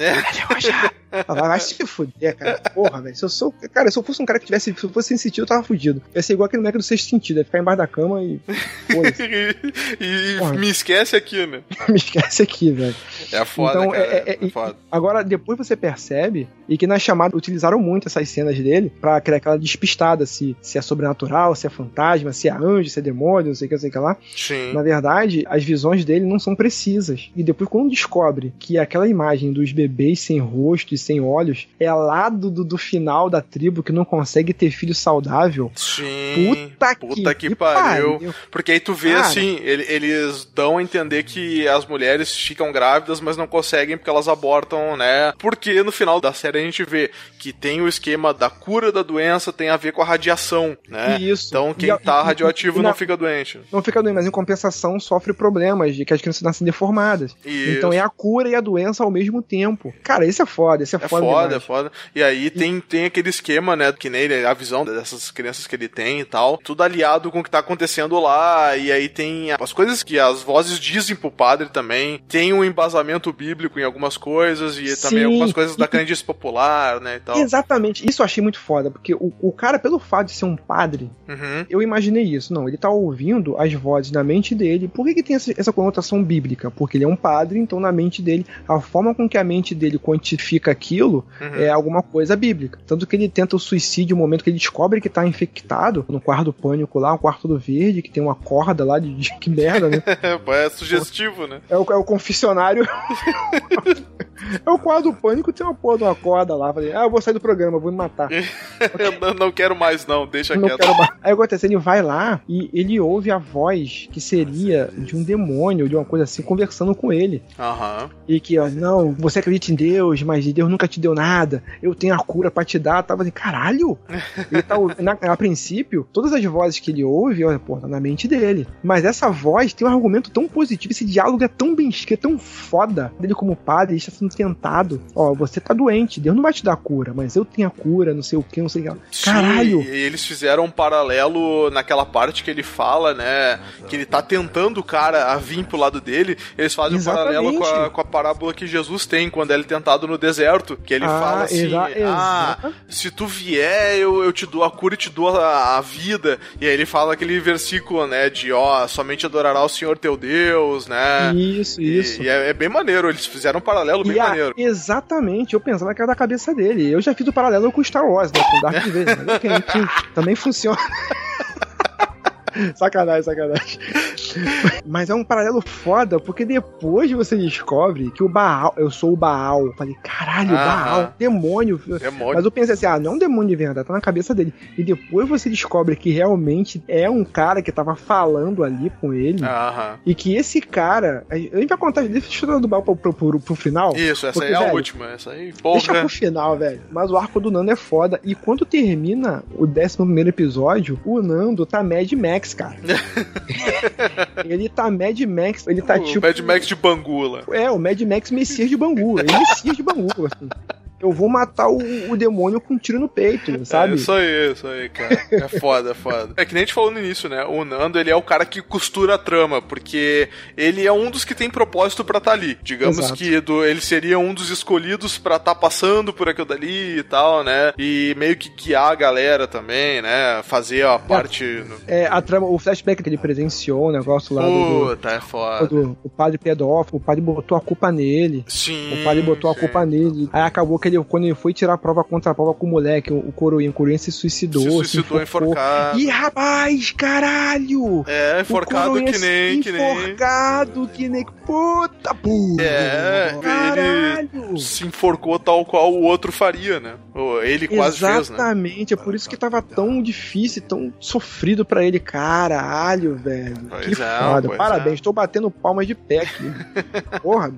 É. Vai, vai se fuder, cara. Porra, velho. Se eu sou. Cara, se eu fosse um cara que tivesse. Se eu fosse sem sentido, eu tava fudido. Ia ser igual aquele moleque do sexto sentido. Ia ficar embaixo da cama e. E e me esquece aqui, né? Me esquece aqui, velho. É foda, Então, cara. é- é- É, é- foda. Agora, depois você percebe, e que na chamada utilizaram muito essas cenas dele pra criar aquela despistada se, se é sobrenatural, se é fantasma, se é anjo, se é demônio, não sei o que, não sei o que lá. Sim. Na verdade, as visões dele não são precisas. E depois, quando descobre que aquela imagem dos bebês sem rosto e sem olhos é lá do, do, final da tribo que não consegue ter filho saudável. Sim. Puta, Puta que, que pariu. pariu. Porque aí tu vê Cara. assim, ele- eles dão a entender que as mulheres ficam grávidas, mas não conseguem porque elas abortam, né? Porque no final da série a gente vê que tem o esquema da cura da doença, tem a ver com a radiação, né? Isso. Então quem E- tá e- radioativo e não na- fica doente. Não fica doente, mas em compensação sofre problemas de que as crianças nascem deformadas. Isso. Então é a cura e a doença ao mesmo tempo. Cara, isso é foda, isso é, É foda. foda, é foda. E aí tem, tem aquele esquema, né, que nele, a visão dessas crianças que ele tem e tal, tudo aliado com o que tá acontecendo lá, e aí tem as coisas que as vozes dizem pro padre também, tem um embasamento bíblico em algumas coisas, e também Sim. algumas coisas da crendice popular, né, e tal. Exatamente, isso eu achei muito foda, porque o, o cara, pelo fato de ser um padre, Uhum. eu imaginei isso. Não, ele tá ouvindo as vozes na mente dele. Por que, que tem essa, essa conotação bíblica? Porque ele é um padre, então na mente dele, a forma com que a mente dele quantifica aquilo Uhum. é alguma coisa bíblica. Tanto que ele tenta o suicídio no momento que ele descobre que tá infectado, no quarto do pânico lá, um quarto do verde, que tem uma corda lá de, de que merda, né? é sugestivo, né? É o, é o confessionário. é o quarto do pânico, tem uma porra de uma corda lá. Falei, ah, eu vou sair do programa, vou me matar. Eu não, não quero mais não, deixa Não quieto. quero mais. Aí acontece, ele vai lá e ele ouve a voz que seria de um demônio, de uma coisa assim, conversando com ele. Aham. E que, ó, não, você acredita em Deus, mas Deus nunca te deu nada. Eu tenho a cura pra te dar. Tava assim, caralho! Ele tá, na- a princípio, todas as vozes que ele ouve, olha, pô, tá na mente dele. Mas essa voz tem um argumento tão positivo, esse diálogo é tão bem escrito, é tão foda. Dele como padre, ele está sendo tentado. Ó, você tá doente, Deus não vai te dar a cura, mas eu tenho a cura, não sei o que, não sei o que. Sim, Caralho! E eles fizeram um paralelo naquela parte que ele fala, né? Que ele tá tentando o cara a vir pro lado dele. Eles fazem um paralelo com a, Exatamente. com a parábola que Jesus tem quando ele é tentado no deserto. Que ele Ah, fala assim: exa- Ah, se tu vier, eu, eu te dou a cura e te dou a, a vida. E aí ele fala aquele versículo, né? De ó, somente adorará o Senhor teu Deus, né? Isso, E- isso. E, é, é bem maneiro, eles fizeram um paralelo bem E a- maneiro. exatamente, eu pensava que era da cabeça dele. Eu já fiz o paralelo com Star Wars, né? Com Darth Vader. Mas enfim, também funciona. sacanagem, sacanagem. Mas é um paralelo foda, porque depois você descobre que o Baal, eu sou o Baal. Falei, caralho, Aham. Baal, demônio. Demônio. Mas eu pensei assim, ah, não é um demônio de verdade, tá na cabeça dele. E depois você descobre que realmente é um cara que tava falando ali com ele. Aham. E que esse cara. A gente vai contar. Deixa eu estudar do Baal pro, pro, pro, pro final. Isso, essa Porque, aí é a velho, última. Essa aí, Deixa porra. pro final, velho. Mas o arco do Nando é foda. E quando termina o 11 episódio, o Nando tá Mad Max, cara. ele tá Mad Max, ele tá o tipo. Mad Max de Bangula. É, o Mad Max Messias de Bangu. É Messias de Bangu, assim. Eu vou matar o, o demônio com um tiro no peito, sabe? É isso aí, isso aí, cara. É foda, é foda. É que nem a gente falou no início, né? O Nando, ele é o cara que costura a trama, porque ele é um dos que tem propósito pra estar ali. Digamos Exato. que do, ele seria um dos escolhidos pra estar passando por aquilo dali e tal, né? E meio que guiar a galera também, né? Fazer a parte... no- É, a trama, o flashback que ele presenciou, o negócio lá do, Puta, é foda. do, o padre pedófilo, o padre botou a culpa nele. Sim. O padre botou a sim. culpa nele. Aí acabou que que ele, quando ele foi tirar a prova contra a prova com o moleque, o, o Coroinha, o Coroinha se suicidou. Se suicidou enforcou. enforcado. Ih, rapaz, caralho! É, enforcado que nem, que nem. Enforcado que nem. Puta porra! É, caralho! ele se enforcou tal qual o outro faria, né? Ele quase fez, né? Exatamente, é por isso que tava tão difícil, tão sofrido pra ele. Caralho, velho. Pois que é, foda. pois Parabéns, é. tô batendo palmas de pé aqui. Porra.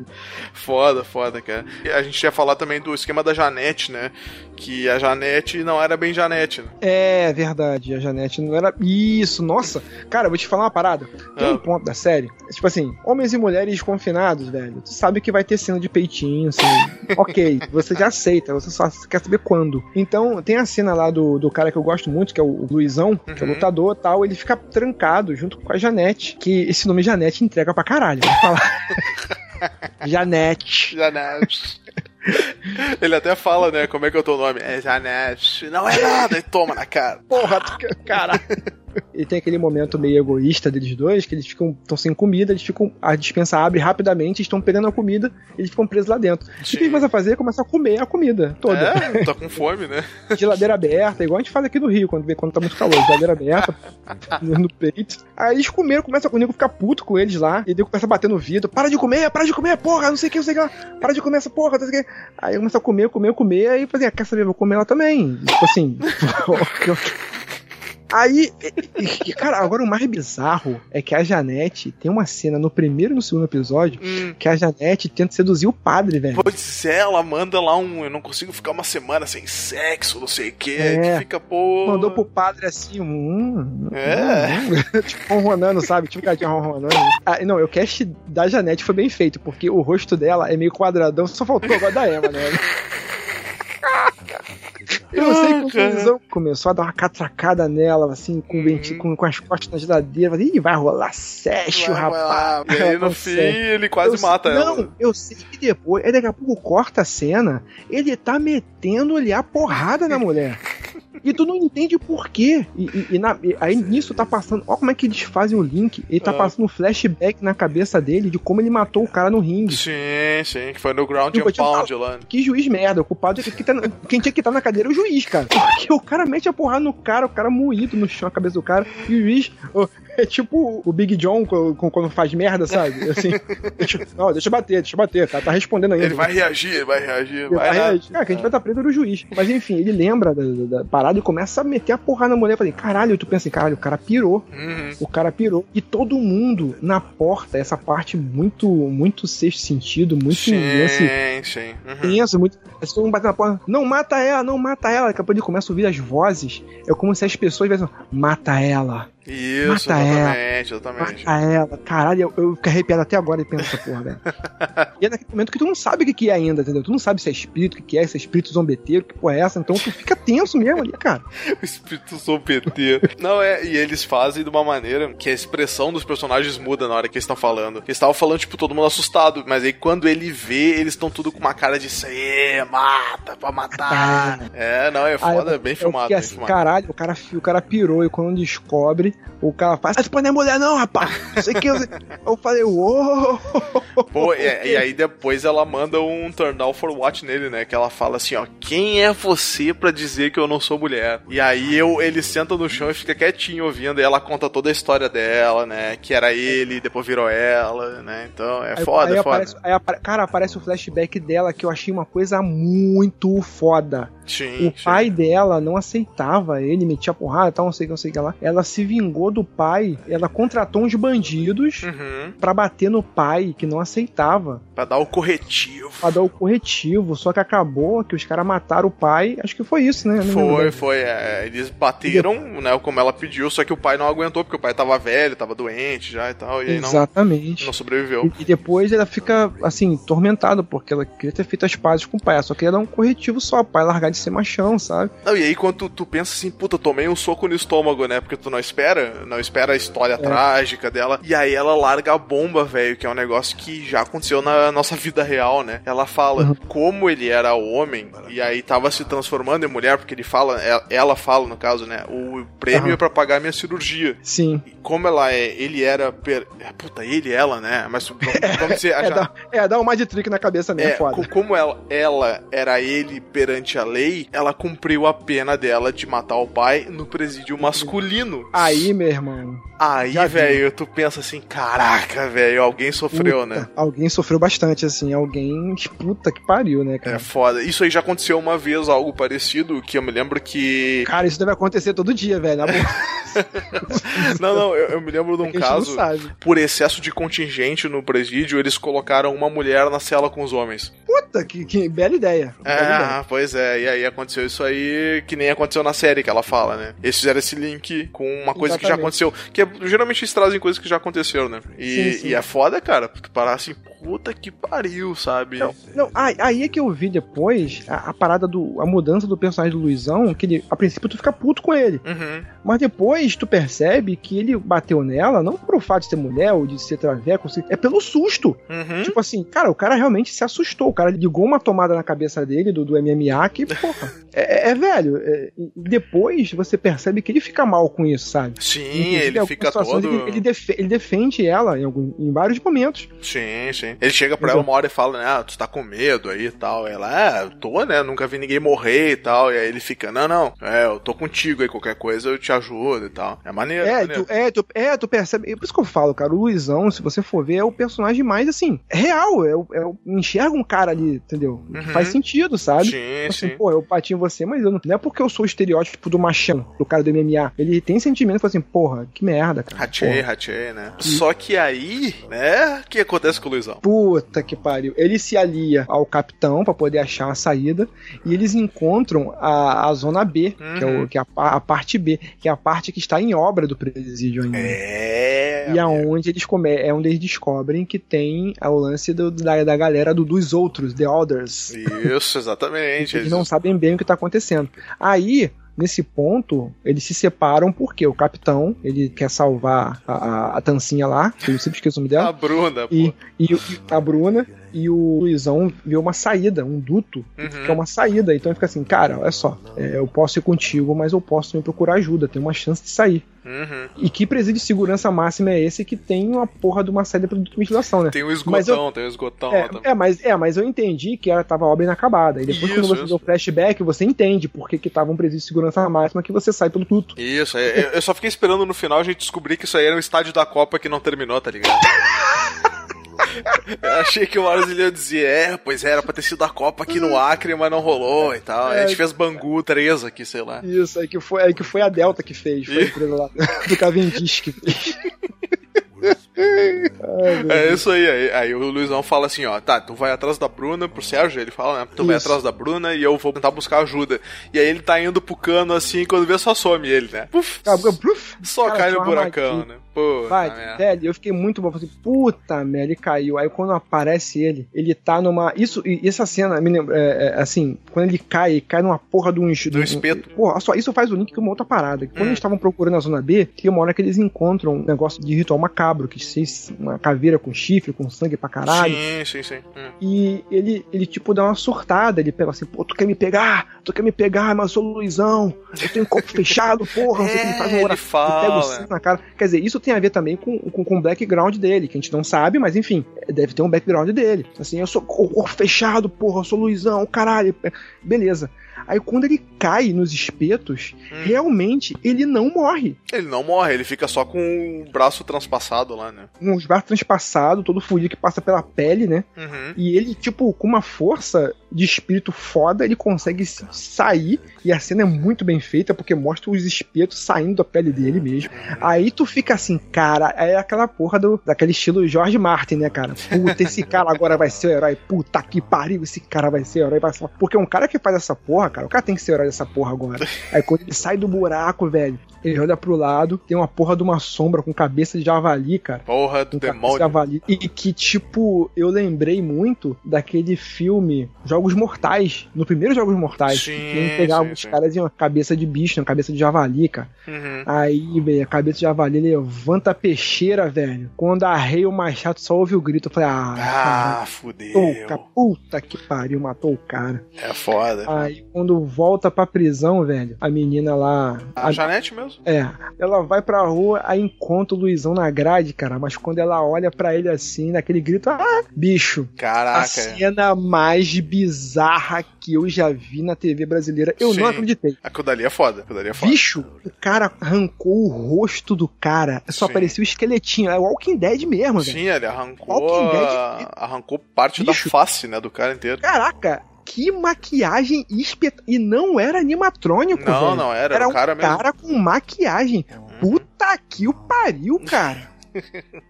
Foda, foda, cara. A gente ia falar também do esquema da Janete, né? Que a Janete não era bem Janete, né? É verdade, a Janete não era. Isso, nossa. Cara, vou te falar uma parada. Tem um Ah. ponto da série. Tipo assim, homens e mulheres confinados, velho. Tu sabe que vai ter cena de peitinho, assim. ok, você já aceita, você só quer saber quando. Então, tem a cena lá do, do cara que eu gosto muito, que é o Luizão, que é o Uhum. lutador e tal. Ele fica trancado junto com a Janete, que esse nome Janete entrega pra caralho. Vou falar. Janete. Janete. Ele até fala, né? Como é que é o teu nome? É Janete. Não é nada, e toma na cara. Porra, caralho. E tem aquele momento meio egoísta deles dois, que eles ficam estão sem comida, eles ficam. A dispensa abre rapidamente, estão pegando a comida, eles ficam presos lá dentro. O que Sim. eles começam a fazer? Começam a comer a comida toda. É, tá com fome, né? Geladeira aberta, igual a gente faz aqui no Rio, quando, vê, quando tá muito calor. Geladeira aberta, no peito. Aí eles comeram, começa o nego ficar puto com eles lá, e o nego começa a bater no vidro. Para de comer, para de comer, porra, não sei o que, não sei o que lá. Para de comer essa porra, não sei o que. Aí começa a comer, comer, comer, aí fazia, quer saber, vou comer ela também. Tipo assim. Aí, e- cara, agora o mais bizarro é que a Janete tem uma cena no primeiro e no segundo episódio Hum. que a Janete tenta seduzir o padre, velho. Pois é, ela manda lá um. Eu não consigo ficar uma semana sem sexo, não sei o que. É. Fica, pô. Mandou pro padre assim, um. É. um, tipo, ronronando, sabe? Tipo gatinha ronronando. Ah, não, o cast da Janete foi bem feito, porque o rosto dela é meio quadradão, só faltou agora da Eva, né? Eu não sei como cara. o Luizão começou a dar uma catracada nela, assim, com, o venti- com, com as costas na geladeira. Falei, Ih, vai rolar sexo, Vai, vai lá. rapaz. E aí no fim ele quase Eu- mata não, ela. eu sei que depois, aí daqui a pouco corta a cena, ele tá metendo-lhe a porrada na mulher. E tu não entende por quê. E, e- e na- e aí nisso tá passando. Olha como é que eles fazem o link. Ele tá Ah. passando um flashback na cabeça dele de como ele matou o cara no ringue. Sim, sim, que foi no Ground and te falar. Pound lá. Que juiz merda. O culpado é que, que tá- quem tinha que estar na cadeira é o juiz, cara. Porque o cara mete a porrada no cara, o cara moído no chão, a cabeça do cara, e o juiz. ô, é tipo o Big John quando faz merda, sabe? Assim. deixa, não, deixa eu bater, deixa eu bater. Cara tá respondendo ainda. Ele vai reagir, ele vai reagir, Ele vai vai reagir. Cara, que a gente vai estar preso era o juiz. Mas enfim, ele lembra da, da- da parada e começa a meter a porrada na mulher. Eu falei, caralho, tu pensa assim, caralho, o cara pirou. Uhum. O cara pirou. E todo mundo na porta, essa parte muito, muito sexto sentido, muito Sim, sim. Uhum. tenso, muito. Aí todo mundo bate na porta, não mata ela, não mata ela. Daqui a pouco ele começa a ouvir as vozes. É como se as pessoas tivessem, mata ela, Isso, Mata ela. exatamente, exatamente. mata ela. Caralho, eu, eu fico arrepiado até agora e penso essa porra, velho. e é naquele momento que tu não sabe o que, que é ainda, entendeu? Tu não sabe se é espírito, o que, que é, se é espírito zombeteiro, que porra é essa. Então tu fica tenso mesmo ali, cara. O espírito zombeteiro. Não, é, e eles fazem de uma maneira que a expressão dos personagens muda na hora que eles estão falando. Eles estavam falando, tipo, todo mundo assustado, mas aí quando ele vê, eles estão tudo com uma cara de "Cê, mata, pra matar. É, não, é foda, Aí é bem filmado, fiquei bem assim, filmado. caralho, o cara, o cara pirou e quando descobre, o cara faz, ah, tu pode não é mulher não, rapaz. Sei que. Eu, eu falei, uou. Pô, e, e aí depois ela manda um turn down for what nele, né? Que ela fala assim, ó, quem é você pra dizer que eu não sou mulher? E aí eu, ele senta no chão e fica quietinho ouvindo, e ela conta toda a história dela, né? Que era ele, depois virou ela, né? Então é Aí- foda, aí é foda. aparece- aí apare- cara, aparece o flashback dela que eu achei uma coisa muito foda. Sim, O pai dela não aceitava ele, metia porrada e tal, não sei o que, não sei o que lá. Ela se vingou do pai, ela contratou uns bandidos Uhum, pra bater no pai, que não aceitava, pra dar o corretivo. pra dar o corretivo. Só que acabou que os caras mataram o pai. Acho que foi isso, né? Foi, foi. é, eles bateram, né? Como ela pediu, só que o pai não aguentou, porque o pai tava velho, tava doente já e tal, e aí não, Exatamente. não sobreviveu. E, e depois ela fica, assim, tormentada, porque ela queria ter feito as pazes com o pai. Ela só queria dar um corretivo só, o pai largar de ser machão, sabe? Não, e aí quando tu, tu pensa assim, puta, tomei um soco no estômago, né? Porque tu não espera, não espera a história trágica dela. E aí ela larga a bomba, velho, que é um negócio que já aconteceu na nossa vida real, né? Ela fala como ele era homem e aí tava se transformando em mulher, porque ele fala, ela, ela fala no caso, né? O prêmio Aham. é pra pagar minha cirurgia. Sim. E Como ela é, ele era. Per... é, Puta, ele ela, né? Mas vamos, dizer. É, já- dá, é, dá um de trick na cabeça mesmo, é, é foda. co- como ela, ela era ele perante a lei, ela cumpriu a pena dela de matar o pai no presídio masculino. Aí, meu irmão. Aí, velho, tu pensa assim, caraca, velho, alguém sofreu, puta, né? Alguém sofreu bastante, assim. Alguém. Puta que pariu, né, cara? É foda. Isso aí já aconteceu uma vez, algo parecido, que eu me lembro que. Cara, isso deve acontecer todo dia, velho. Na boa. Não, não, eu, eu me lembro de um É caso. Por excesso de contingente no presídio, eles colocaram uma mulher na cela com os homens. Puta, que, que bela ideia. É, Bela ideia. pois é, e aí aconteceu isso aí que nem aconteceu na série que ela fala, né? Eles fizeram esse link com uma coisa que já Exatamente. aconteceu. Que é- geralmente eles trazem coisas que já aconteceram, né? E, Sim, sim. e é foda, cara, tu parar assim, puta que pariu, sabe? Não, não, aí, aí é que eu vi depois a, a parada do. a mudança do personagem do Luizão, que ele, a princípio tu fica puto com ele. Uhum. Mas depois tu percebe que ele bateu nela, não por o fato de ser mulher ou de ser traveco, é pelo susto. Uhum. Tipo assim, cara, o cara realmente se assustou. O cara ligou uma tomada na cabeça dele, do, do MMA, que, porra, é, é velho. é- depois você percebe que ele fica mal com isso, sabe? Sim, ele fica todo. Ele, ele defe- ele defende ela em, algum- em vários momentos. Sim, sim. Ele chega pra Mas ela uma hora e fala, né? Ah, tu tá com medo aí e tal. Ela, é, eu tô, né? Nunca vi ninguém morrer e tal. E aí ele fica, não, não, é, eu tô contigo aí, qualquer coisa eu te ajudo e tal. É maneiro. É, maneiro. tu, é, tu, é, tu percebe. É por isso que eu falo, cara. O Luizão, se você for ver, é o personagem mais assim, real. É, é, enxerga um cara ali, entendeu? Que Uhum. Faz sentido, sabe? Sim, Assim, sim. pô, eu bati em você, mas eu não, não é porque eu sou o estereótipo do machão, do cara do MMA. Ele tem sentimento, fala assim, porra, que merda, cara. Ratchei, ratchei, né? Só que aí, né? O que acontece com o Luizão? Puta que pariu. Ele se alia ao capitão pra poder achar a saída e eles encontram a, a zona B, que é, Uhum. o, que é a, a parte B, que é a parte que está em obra do presídio ainda. É. E aonde eles come é onde eles descobrem que tem o lance do- da, da galera do- dos outros, The Others. Isso, exatamente. Eles não sabem bem o que tá acontecendo. Aí, nesse ponto, eles se separam porque o capitão, ele quer salvar a, a, a Tancinha lá, que eu sempre esqueço o nome A dela, Bruna, e, pô. e, e a Bruna, e o Luizão vê uma saída, um duto, Uhum. que é uma saída. Então ele fica assim, cara, olha só, é, eu posso ir contigo, mas eu posso também procurar ajuda, tem uma chance de sair. Uhum. E que presídio de segurança máxima é esse que tem uma porra de uma saída para ventilação, né? Tem o Mas esgotão, tem o esgotão lá também. É, é, mas, é, mas eu entendi que ela tava obra inacabada. E depois, Isso, quando você isso. o flashback, você entende por que, que tava um presídio de segurança máxima que você sai pelo tudo. Isso, é, eu- eu só fiquei esperando no final a gente descobrir que isso aí era um estádio da Copa que não terminou, tá ligado? Eu achei que o Marzinho ia dizer, é, pois é, era pra ter sido a Copa aqui no Acre, mas não rolou e tal. É. A gente fez Bangu 3 aqui, sei lá. Isso, aí que foi, que foi a Delta que fez, foi a empresa lá do Cavendish que fez. É isso aí, aí. Aí o Luizão fala assim, ó, tá, tu vai atrás da Bruna, pro Sérgio, ele fala, né? Tu vai Isso. atrás da Bruna e eu vou tentar buscar ajuda. E aí ele tá indo pro cano assim, quando vê só some ele, né? Puf, pluf, só cara, cai no buracão, né? Pô, Vai, merda. velho, eu fiquei muito bom. Falei, puta merda, ele caiu. Aí quando aparece ele, ele tá numa. Isso, e essa cena, me lembra, é, é, assim, quando ele cai, ele cai numa porra de um. Do um- espeto. Porra, olha só, isso faz o link com uma outra parada. Quando Hum. eles estavam procurando a zona B, tem uma hora que eles encontram um negócio de ritual macabro, que sei se- uma caveira com chifre, com sangue pra caralho. Sim, sim, sim. Hum. E ele, ele, tipo, dá uma surtada. Ele pega assim, pô, tu quer me pegar? Tu quer me pegar, mas eu sou o Luizão. Eu tenho corpo fechado, porra. Não sei o que ele faz É, uma ele hora. fala. pega o cinto na cara. Quer dizer, isso tem a ver também com, com, com o background dele, que a gente não sabe, mas enfim, deve ter um background dele. Assim, eu sou o corpo fechado, porra, eu sou Luizão, caralho. Beleza. Aí quando ele cai nos espetos, Hum. realmente ele não morre. Ele não morre, ele fica só com o braço transpassado lá, né? Com os braços transpassados, todo fudido que passa pela pele, né? Uhum. E ele, tipo, com uma força de espírito foda, ele consegue sair. E a cena é muito bem feita, porque mostra os espetos saindo da pele dele mesmo. Aí tu fica assim, cara, é aquela porra do, daquele estilo George Martin, né, cara? Puta, esse cara agora vai ser o herói. Puta que pariu, esse cara vai ser o herói. Vai ser... Porque um cara que faz essa porra, cara, o cara tem que ser o herói dessa porra agora. Aí quando ele sai do buraco, velho, Ele olha pro lado, tem uma porra de uma sombra com cabeça de javali, cara. Porra do cabeça de demônio. javali. E que, tipo, eu lembrei muito daquele filme Jogos Mortais. No primeiro Jogos Mortais. Sim, que pegava os caras e uma cabeça de bicho, uma cabeça de javali, cara. Uhum. Aí, velho, a cabeça de javali levanta a peixeira, velho. Quando arreia o machado, só ouve o grito. Eu falei, ah, Ah, matou fudeu. cara. Puta que pariu, matou o cara. É foda. Aí, quando volta pra prisão, velho, a menina lá. A Janete mesmo? É, ela vai pra rua, aí encontra o Luizão na grade, cara. Mas quando ela olha pra ele assim, naquele grito, ah, bicho. A Caraca. cena mais bizarra que eu já vi na TV brasileira. Eu Sim. não acreditei. Aquilo dali é foda. Aquilo dali é foda. Bicho, o cara arrancou o rosto do cara. Só Sim. aparecia o esqueletinho. É o Walking Dead mesmo, velho. Sim, ele arrancou. Walking Dead- a- Arrancou parte Bicho. da face, né? Do cara inteiro. Caraca, que maquiagem espet... E não era animatrônico, Não, velho. não era, Era o um cara mesmo. cara com maquiagem. Puta que o pariu, cara.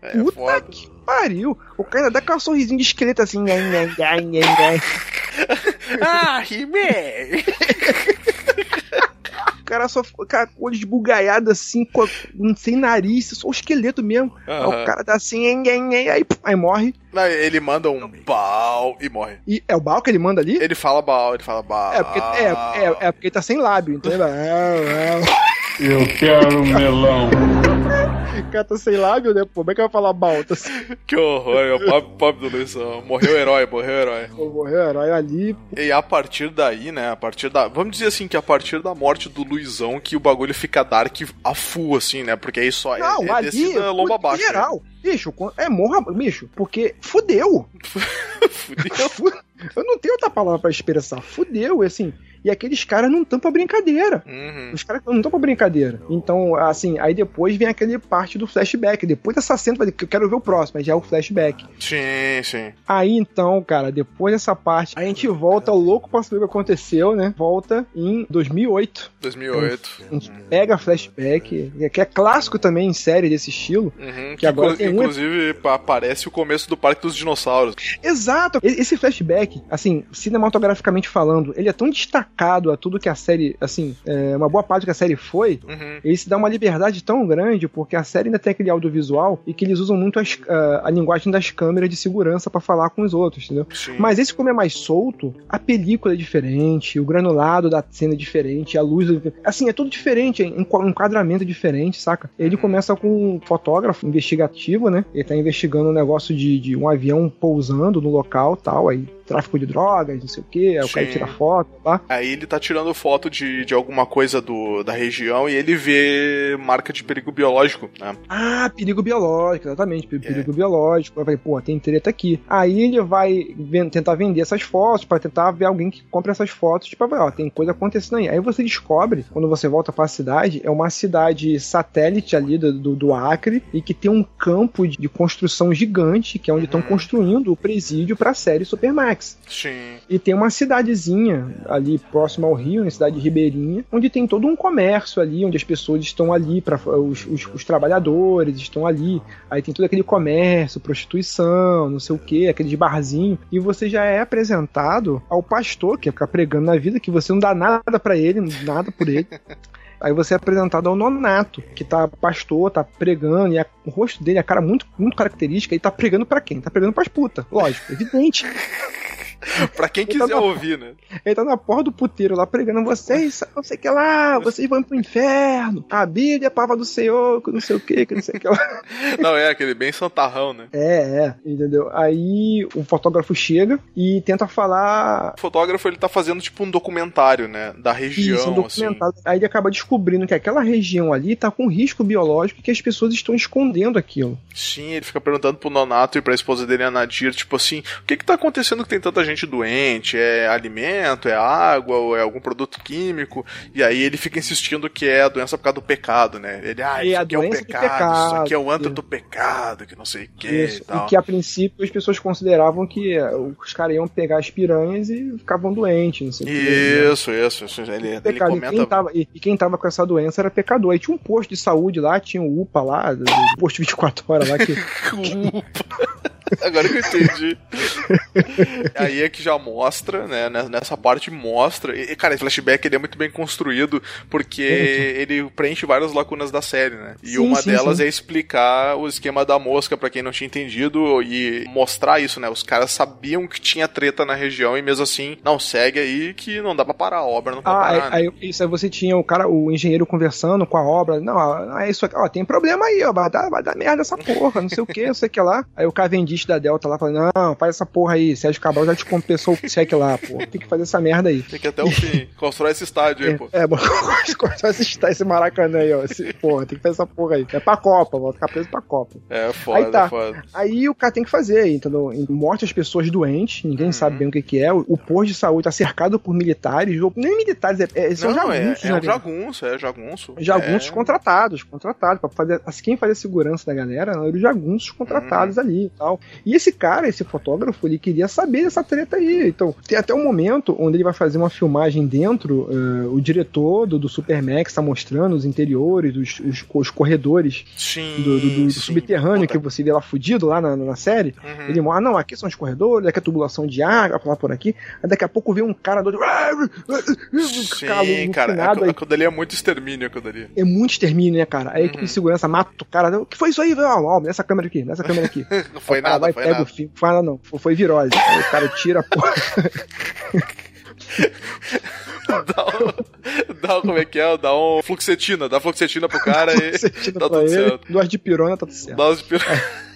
É Puta foda. que pariu. O cara ainda dá aquela sorrisinho de esqueleto assim. nhan, nhan, nhan, nhan. Ah, He-Man! O cara só ficou cara, olho esbugalhado assim, com sem nariz, só o esqueleto mesmo. Aí Aham. o cara dá assim, aí, pum, aí morre. Não, ele manda um pau e morre. E é o Bal que ele manda ali? Ele fala bal, ele fala bal. É porque, é, é, é porque ele tá sem lábio, então ele vai. Eu quero melão. Tá sem lábio, né? Como é que vai falar Bal? Tá sem... Que horror, é o pobre, pobre do Luizão. Morreu herói, morreu herói. Pô, morreu herói ali. E a partir daí, né, a partir da... Vamos dizer assim, que a partir da morte do Luizão, que o bagulho fica dark a full, assim, né? Porque aí só Não, é, é ali, descida lomba pô, abaixo. né? geral. Bicho, com- é morra, bicho, porque fudeu. Fudeu. Fu- Eu não tenho outra palavra pra expressar. Fudeu, assim. E aqueles caras não estão pra brincadeira. Uhum. Os caras não estão pra brincadeira. Então, assim, aí depois vem aquele parte do flashback. Depois dessa cena, que eu quero ver o próximo, mas já é o flashback. Sim, sim. Aí então, cara, depois dessa parte, a gente volta louco pra saber o que aconteceu, né? Volta em 2008. 2008. A gente pega flashback, que é clássico também em série desse estilo. Uhum, Que que agora inclu- tem um- inclusive pa- aparece o começo do Parque dos Dinossauros. Exato! Esse flashback, assim, cinematograficamente falando, ele é tão destacado a tudo que a série, assim, é, uma boa parte que a série foi, Uhum. ele se dá uma liberdade tão grande, porque a série ainda tem aquele audiovisual e que eles usam muito as- a, a linguagem das câmeras de segurança pra falar com os outros, entendeu? Sim. Mas esse, como é mais solto, a película é diferente, o granulado da cena é diferente, a luz. é- Assim, é tudo diferente, em um enquadramento é diferente, saca? Ele começa com um fotógrafo investigativo, né? Ele tá investigando um negócio de, de um avião pousando no local tal, aí tráfico de drogas, não sei o que, aí o cara tira foto, tá? Aí ele tá tirando foto de, de alguma coisa do, da região e ele vê marca de perigo biológico, né? Ah, perigo biológico, exatamente, pe- perigo biológico. Eu falei, pô, tem treta aqui. Aí ele vai tentar vender essas fotos pra tentar ver alguém que compre essas fotos, tipo, ó, tem coisa acontecendo aí. Aí você descobre, quando você volta pra cidade, é uma cidade satélite ali do, do, do Acre e que tem um campo de, de construção gigante, que é onde estão construindo o presídio pra série Supermax. Sim. E tem uma cidadezinha ali próxima ao rio, na cidade de Ribeirinha, onde tem todo um comércio ali, onde as pessoas estão ali, para os, os, os trabalhadores estão ali. Aí tem todo aquele comércio, prostituição, não sei o que, aqueles barzinhos. E você já é apresentado ao pastor, que é ficar pregando na vida, que você não dá nada pra ele, nada por ele. Aí você é apresentado ao nonato, que tá pastor, tá pregando, e a- o rosto dele, a cara muito, muito característica, e tá pregando pra quem? Tá pregando pras putas, lógico, evidente. Pra quem Ele quiser tá na- ouvir, né? Ele tá na porra do puteiro lá pregando vocês, não sei o que lá, vocês vão pro inferno. A Bíblia é a palavra do Senhor, que não sei o que, que não sei o que lá. Não, é aquele bem santarrão, né? É, é, entendeu? Aí o fotógrafo chega e tenta falar. O fotógrafo, ele tá fazendo tipo um documentário, né? Da região, Isso, um assim. documentado. Aí ele acaba descobrindo que aquela região ali tá com risco biológico e que as pessoas estão escondendo aquilo. Sim, ele fica perguntando pro Nonato e pra esposa dele, a Nadir, tipo assim, o que que tá acontecendo que tem tanta gente doente? É alimento, é água, ou é algum produto químico? E aí ele fica insistindo que é a doença por causa do pecado, né? Ele, ah, É isso aqui é o doença do pecado, isso pecado, aqui é o antro isso. do pecado, que não sei o que Isso. e tal. E que a princípio as pessoas consideravam que eh, os caras iam pegar as piranhas e ficavam doentes, não sei o que. Isso, isso, isso. Ele, ele Pecado. E, quem comenta. tava, e, e quem tava com essa doença era pecador. Aí tinha um posto de saúde lá, tinha o UPA lá, do, do posto 24 horas lá, que, Agora que eu entendi. Aí é que já mostra, né? Nessa parte mostra. E, cara, esse flashback ele é muito bem construído porque ele preenche várias lacunas da série, né? E Sim, uma sim, delas sim. é explicar o esquema da mosca pra quem não tinha entendido e mostrar isso, né? Os caras sabiam que tinha treta na região e mesmo assim, não, segue aí que não dá pra parar, a obra não vai Ah, parar. né? aí, aí, isso aí você tinha o cara, o engenheiro conversando com a obra. Não, é isso aqui, ó, tem problema aí, ó, vai dar, vai dar merda essa porra, não sei o que, não sei o que lá. Aí o Cavendish da Delta lá falando, não, faz essa porra aí, Sérgio Cabral já te compensou o cheque lá, pô, tem que fazer essa merda aí. Tem que até o fim, constrói esse estádio aí, pô. É, bom, cortar esse, esse maracanã aí, ó. Esse, porra, tem que fazer essa porra aí. É pra Copa, vou ficar preso pra Copa. É foda, Aí tá. é foda. Aí o cara tem que fazer, entendeu? Morte as pessoas doentes, ninguém Uhum. sabe bem o que, que é. O, o posto de saúde tá cercado por militares, ou nem militares, é, é, são Não, é, jagunços, é né, um velho? jagunço, é jagunço. Jagunços é... contratados, contratados, pra fazer. Assim, quem fazia a segurança da galera eram os jagunços contratados Uhum. ali e tal. E esse cara, esse fotógrafo, ele queria saber dessa treta aí. Então, tem até um momento onde ele vai fazer uma filmagem dentro, eh, o diretor do, do Supermax tá mostrando os interiores, os, os, os corredores Sim, do, do- do sim. subterrâneo Puta, que você vê lá fudido lá na, na série. Uhum. Ele mostra, ah, não, aqui são os corredores, aqui é a tubulação de água, lá por aqui. Aí daqui a pouco vem um cara do. Sim, Calo, cara, alucinado, aquilo, aquilo dali é muito extermínio, aquilo dali. é muito extermínio, né, cara? Aí a equipe Uhum. de segurança mata o cara. O que foi isso aí? Ó, ó, nessa câmera aqui, nessa câmera aqui. Não foi cara nada, vai, foi pega nada. o filme. Fala, não, foi- foi virose. Aí o cara tira a porra. dá, um, dá um, como é que é? Dá um fluxetina, dá fluxetina pro cara e tá tudo ele, certo. duas de pirona, tá tudo certo. Dá uns pir-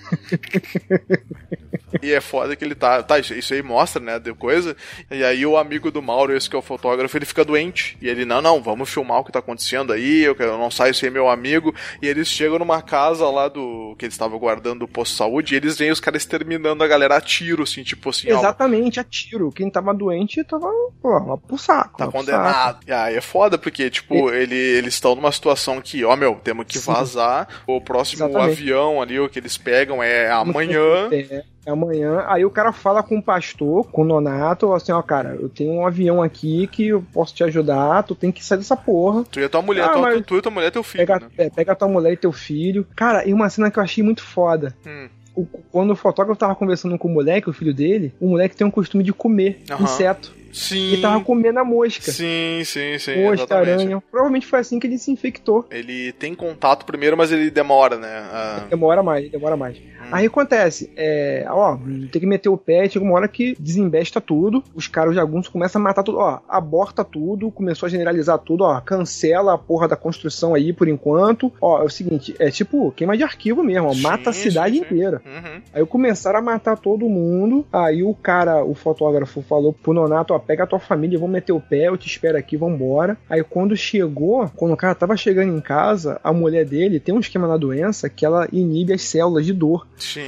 E é foda que ele tá. Tá, isso, aí mostra, né? De coisa. E aí o amigo do Mauro, esse que é o fotógrafo, ele fica doente. E ele, não, não, vamos filmar o que tá acontecendo aí. Eu, quero- eu não saio sem meu amigo. E eles chegam numa casa lá do. que eles estavam guardando o posto de saúde. E eles veem os caras exterminando a galera a tiro, assim, tipo assim, ó. Exatamente, a tiro. Quem tava doente tava, pô, lá pro saco. Tá pro saco. condenado. E aí é foda, porque, tipo, ele, eles estão numa situação que, ó, meu, temos que Sim. vazar. O próximo Exatamente. avião ali, o que eles pegam é amanhã. É, é amanhã. Aí o cara fala com o pastor, com o Nonato, assim, ó, cara, eu tenho um avião aqui que eu posso te ajudar, tu tem que sair dessa porra. Tu e a tua mulher, Ah, tua- tu e tua mulher e teu filho, Pega, né? é, pega tua mulher e teu filho. Cara, e uma cena que eu achei muito foda. Hum. O- quando o fotógrafo tava conversando com o moleque, o filho dele, o moleque tem um costume de comer Aham. inseto. Sim. E tava comendo a mosca. Sim, sim, sim. mosca, exatamente. aranha. Provavelmente foi assim que ele se infectou. Ele tem contato primeiro, mas ele demora, né? Demora mais, demora mais. Hum. Aí acontece, é, ó, tem que meter o pé, chega uma hora que desembesta tudo, os caras jagunços começam a matar tudo, ó, aborta tudo, começou a generalizar tudo, ó, cancela a porra da construção aí por enquanto. Ó, é o seguinte, é tipo queima de arquivo mesmo, ó, Sim, mata a cidade sim. inteira. Uhum. Aí começaram a matar todo mundo. Aí o cara, o fotógrafo, falou pro Nonato: ó, pega a tua família, vamos meter o pé, eu te espero aqui, vambora. Aí quando chegou, quando o cara tava chegando em casa, a mulher dele tem um esquema na doença que ela inibe as células de dor. Sim.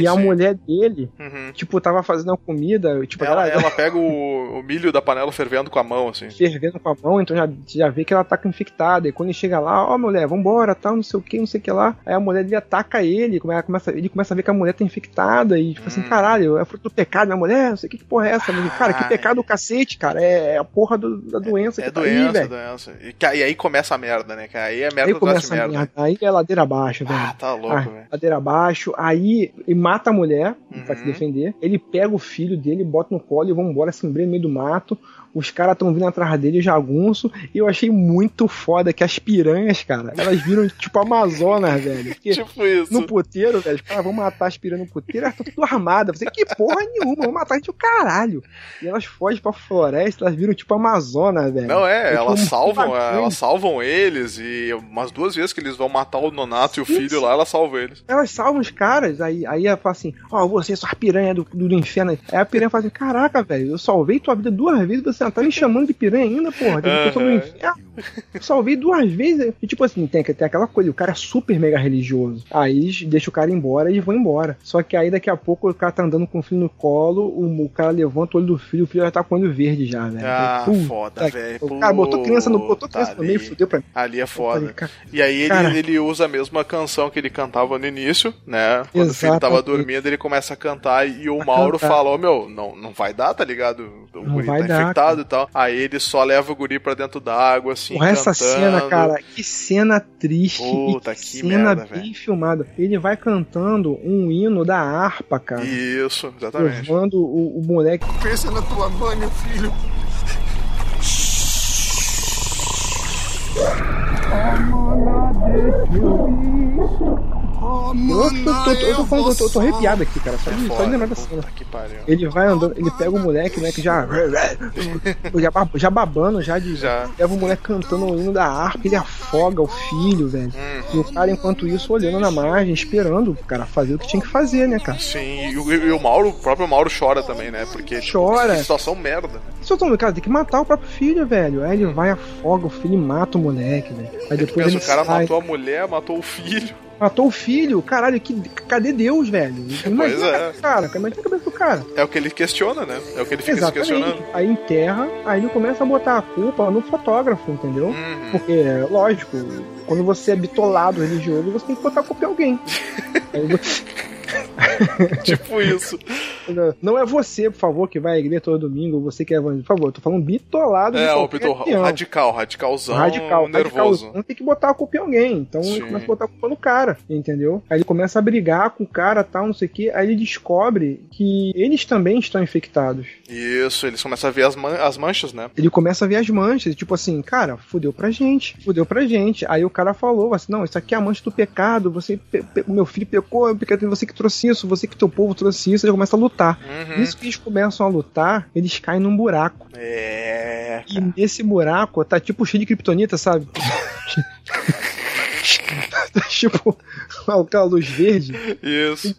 e a sim. mulher dele, Uhum. tipo, tava fazendo a comida, tipo, Ela, ela, ela pega o, o milho da panela fervendo com a mão, assim. fervendo com a mão, então já, já vê que ela tá infectada. E quando ele chega lá, ó, mulher, vambora, tal, não sei o que, não sei o que lá. Aí a mulher dele ataca ele, ela começa, ele começa a ver que a mulher tá infectada e, tipo assim, Hum. caralho, é fruto do pecado, minha mulher, não sei o que, que porra é essa. Mas, cara, que pecado do cacete, cara. É, é a porra do- da doença É que tá aí, doença, velho. doença. E, e aí começa a merda, né? cara? Aí é merda Aí começa a merda. merda. Aí é ladeira abaixo, velho. Ah, tá louco, Ah, velho. ladeira abaixo, aí ele mata a mulher pra se Uhum. defender. Ele pega o filho dele, bota no colo e vão embora, se embrenha no meio do mato. Os caras tão vindo atrás dele, jagunço. E eu achei muito foda que as piranhas, cara, elas viram tipo Amazonas, velho. Tipo isso. no puteiro, velho, os caras vão matar as piranhas no puteiro, elas estão tudo armadas. Você, que porra nenhuma, vão matar a gente o caralho. E elas fogem pra floresta, elas viram tipo Amazonas, velho. Não, é, elas salvam, bacana. elas salvam eles e umas duas vezes que eles vão matar o Nonato e o Sim, filho sim. lá, ela salva eles. Elas salvam os caras, aí, aí ela fala assim: Ó, você, sua piranha do, do, do inferno. Aí a piranha fala assim: Caraca, velho, eu salvei tua vida duas vezes, você tá me chamando de piranha ainda, porra. Do inferno. Eu salvei duas vezes. E tipo assim, tem, tem aquela coisa: o cara é super mega religioso. Aí eles deixam o cara embora e vão embora. Só que aí daqui a pouco o cara tá andando com o filho no colo, o, o cara levanta o olho do filho, o filho já tá com o olho verde já, velho. Ah, foda, velho. O cara botou criança no, botou criança no meio, ali- fudeu pra mim. Ali é falei, foda. cara, E aí ele, Cara. ele usa a mesma canção que ele cantava no início, né? Quando o filho tava Exatamente. dormindo, ele começa a cantar e o A Mauro cantar. fala, meu, não, não vai dar, tá ligado? O Não vai tá dar, infectado lado e tal. Aí ele só leva o guri pra dentro d'água, assim, Porra, essa cantando. cena, cara, que cena triste. Puta, e que, que cena merda, bem filmada. Ele vai cantando um hino da harpa, cara. Isso, exatamente. Levando o, o moleque. Pensa na tua mãe, meu filho. Oh, Eu tô, tô, tô, eu tô falando, eu tô, eu tô arrepiado aqui, cara. Só de, só lembrar da cena. Ele vai andando, ele pega o moleque, né, que já. Já, ba- já babando, já de. Já. Leva o moleque cantando o hino da harpa, ele afoga o filho, velho. E o cara, enquanto isso, olhando na margem, esperando o cara fazer o que tinha que fazer, né, cara? Sim, e o, e o Mauro, o próprio Mauro chora também, né? Porque tipo, Chora. que situação merda. Só toma, cara, tem que matar o próprio filho, velho. Aí ele vai, afoga o filho e mata o moleque, velho. Aí depois pensa, ele o cara sai. matou a mulher, matou o filho. Matou o filho, caralho, que, cadê Deus, velho? Imagina, é. cara, imagina a cabeça do cara. É o que ele questiona, né? É o que ele fica se Exatamente. questionando. Aí enterra, aí ele começa a botar a culpa no fotógrafo, entendeu? Uhum. Porque, lógico, quando você é bitolado religioso, você tem que botar a culpa em alguém. Você- tipo isso. Não é você, por favor, que vai à igreja todo domingo, você que é evangélico. Por favor, eu tô falando bitolado. É, o, Pitor, o radical, radicalzão, Radical, nervoso. radical. Não tem que botar a culpa em alguém. Então Sim. ele começa a botar a culpa no cara, entendeu? Aí ele começa a brigar com o cara, tal, não sei o que. Aí ele descobre que eles também estão infectados. Isso, eles começam a ver as, man- as manchas, né? Ele começa a ver as manchas, tipo assim, cara, fudeu pra gente, fudeu pra gente. Aí o cara falou assim: não, isso aqui é a mancha do pecado, você, pe- pe- meu filho pecou, é você que trouxe isso, você que teu povo trouxe isso, ele começa a lutar. Uhum. Nisso que eles começam a lutar, eles caem num buraco. É. E nesse buraco tá tipo cheio de kryptonita, sabe? Tipo aquela luz verde, Isso.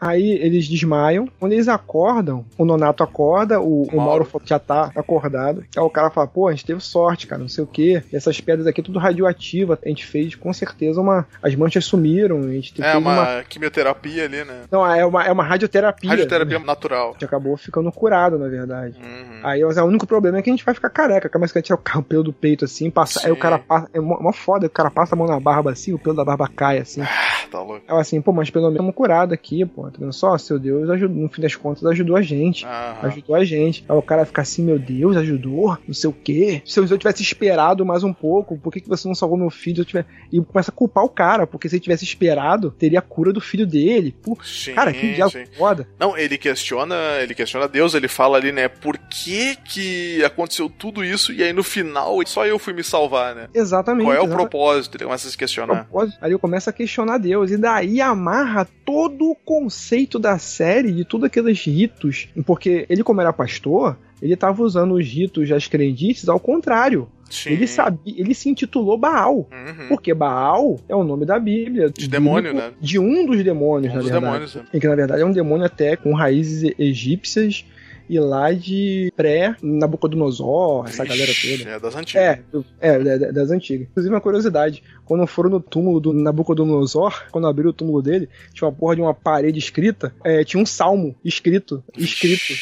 Aí eles desmaiam. Quando eles acordam, o Nonato acorda, o, o Mauro já tá acordado. Aí o cara fala: pô, a gente teve sorte, cara, não sei o que. Essas pedras aqui tudo radioativa. A gente fez com certeza uma. As manchas sumiram. A gente É fez uma quimioterapia ali, né? Não, é uma, é uma radioterapia. Radioterapia natural. A gente acabou ficando curado, na verdade. Uhum. Aí mas, o único problema é que a gente vai ficar careca. Começa a tirar o pelo do peito assim, passa, Sim. aí o cara passa. É mó mó foda, o cara passa a mão na barba assim, o pelo da barba cai assim. Tá louco. Ela assim, pô, mas pelo menos estamos curados aqui, pô. Tá vendo só? Seu Deus ajudou, no fim das contas ajudou a gente. Aham. Ajudou a gente. Aí o cara fica assim, meu Deus, ajudou? Não sei o quê. Se eu tivesse esperado mais um pouco, por que, que você não salvou meu filho? Eu tiver... E começa a culpar o cara, porque se ele tivesse esperado, teria a cura do filho dele. Pô, Sim, cara, que diabo foda. Não, ele questiona, ele questiona Deus, ele fala ali, né, por que que aconteceu tudo isso e aí no final só eu fui me salvar, né? Exatamente. Qual é o exatamente. propósito? Ele começa a se questionar. propósito, aí eu começo a questionar Deus. E daí amarra todo o conceito da série, de tudo aqueles ritos. Porque ele, como era pastor, ele estava usando os ritos das crendices ao contrário. Sim. Ele sabia, ele se intitulou Baal. Uhum. Porque Baal é o nome da Bíblia. De demônio, né? De um dos demônios, Um na dos verdade. demônios, né? E que na verdade é um demônio até com raízes egípcias e lá de pré-Nabucodonosor, essa galera toda. É das antigas. É, é, da- da- das antigas. Inclusive, uma curiosidade: quando foram no túmulo do Nabucodonosor, quando abriu o túmulo dele, tinha uma porra de uma parede escrita, é, tinha um salmo escrito, escrito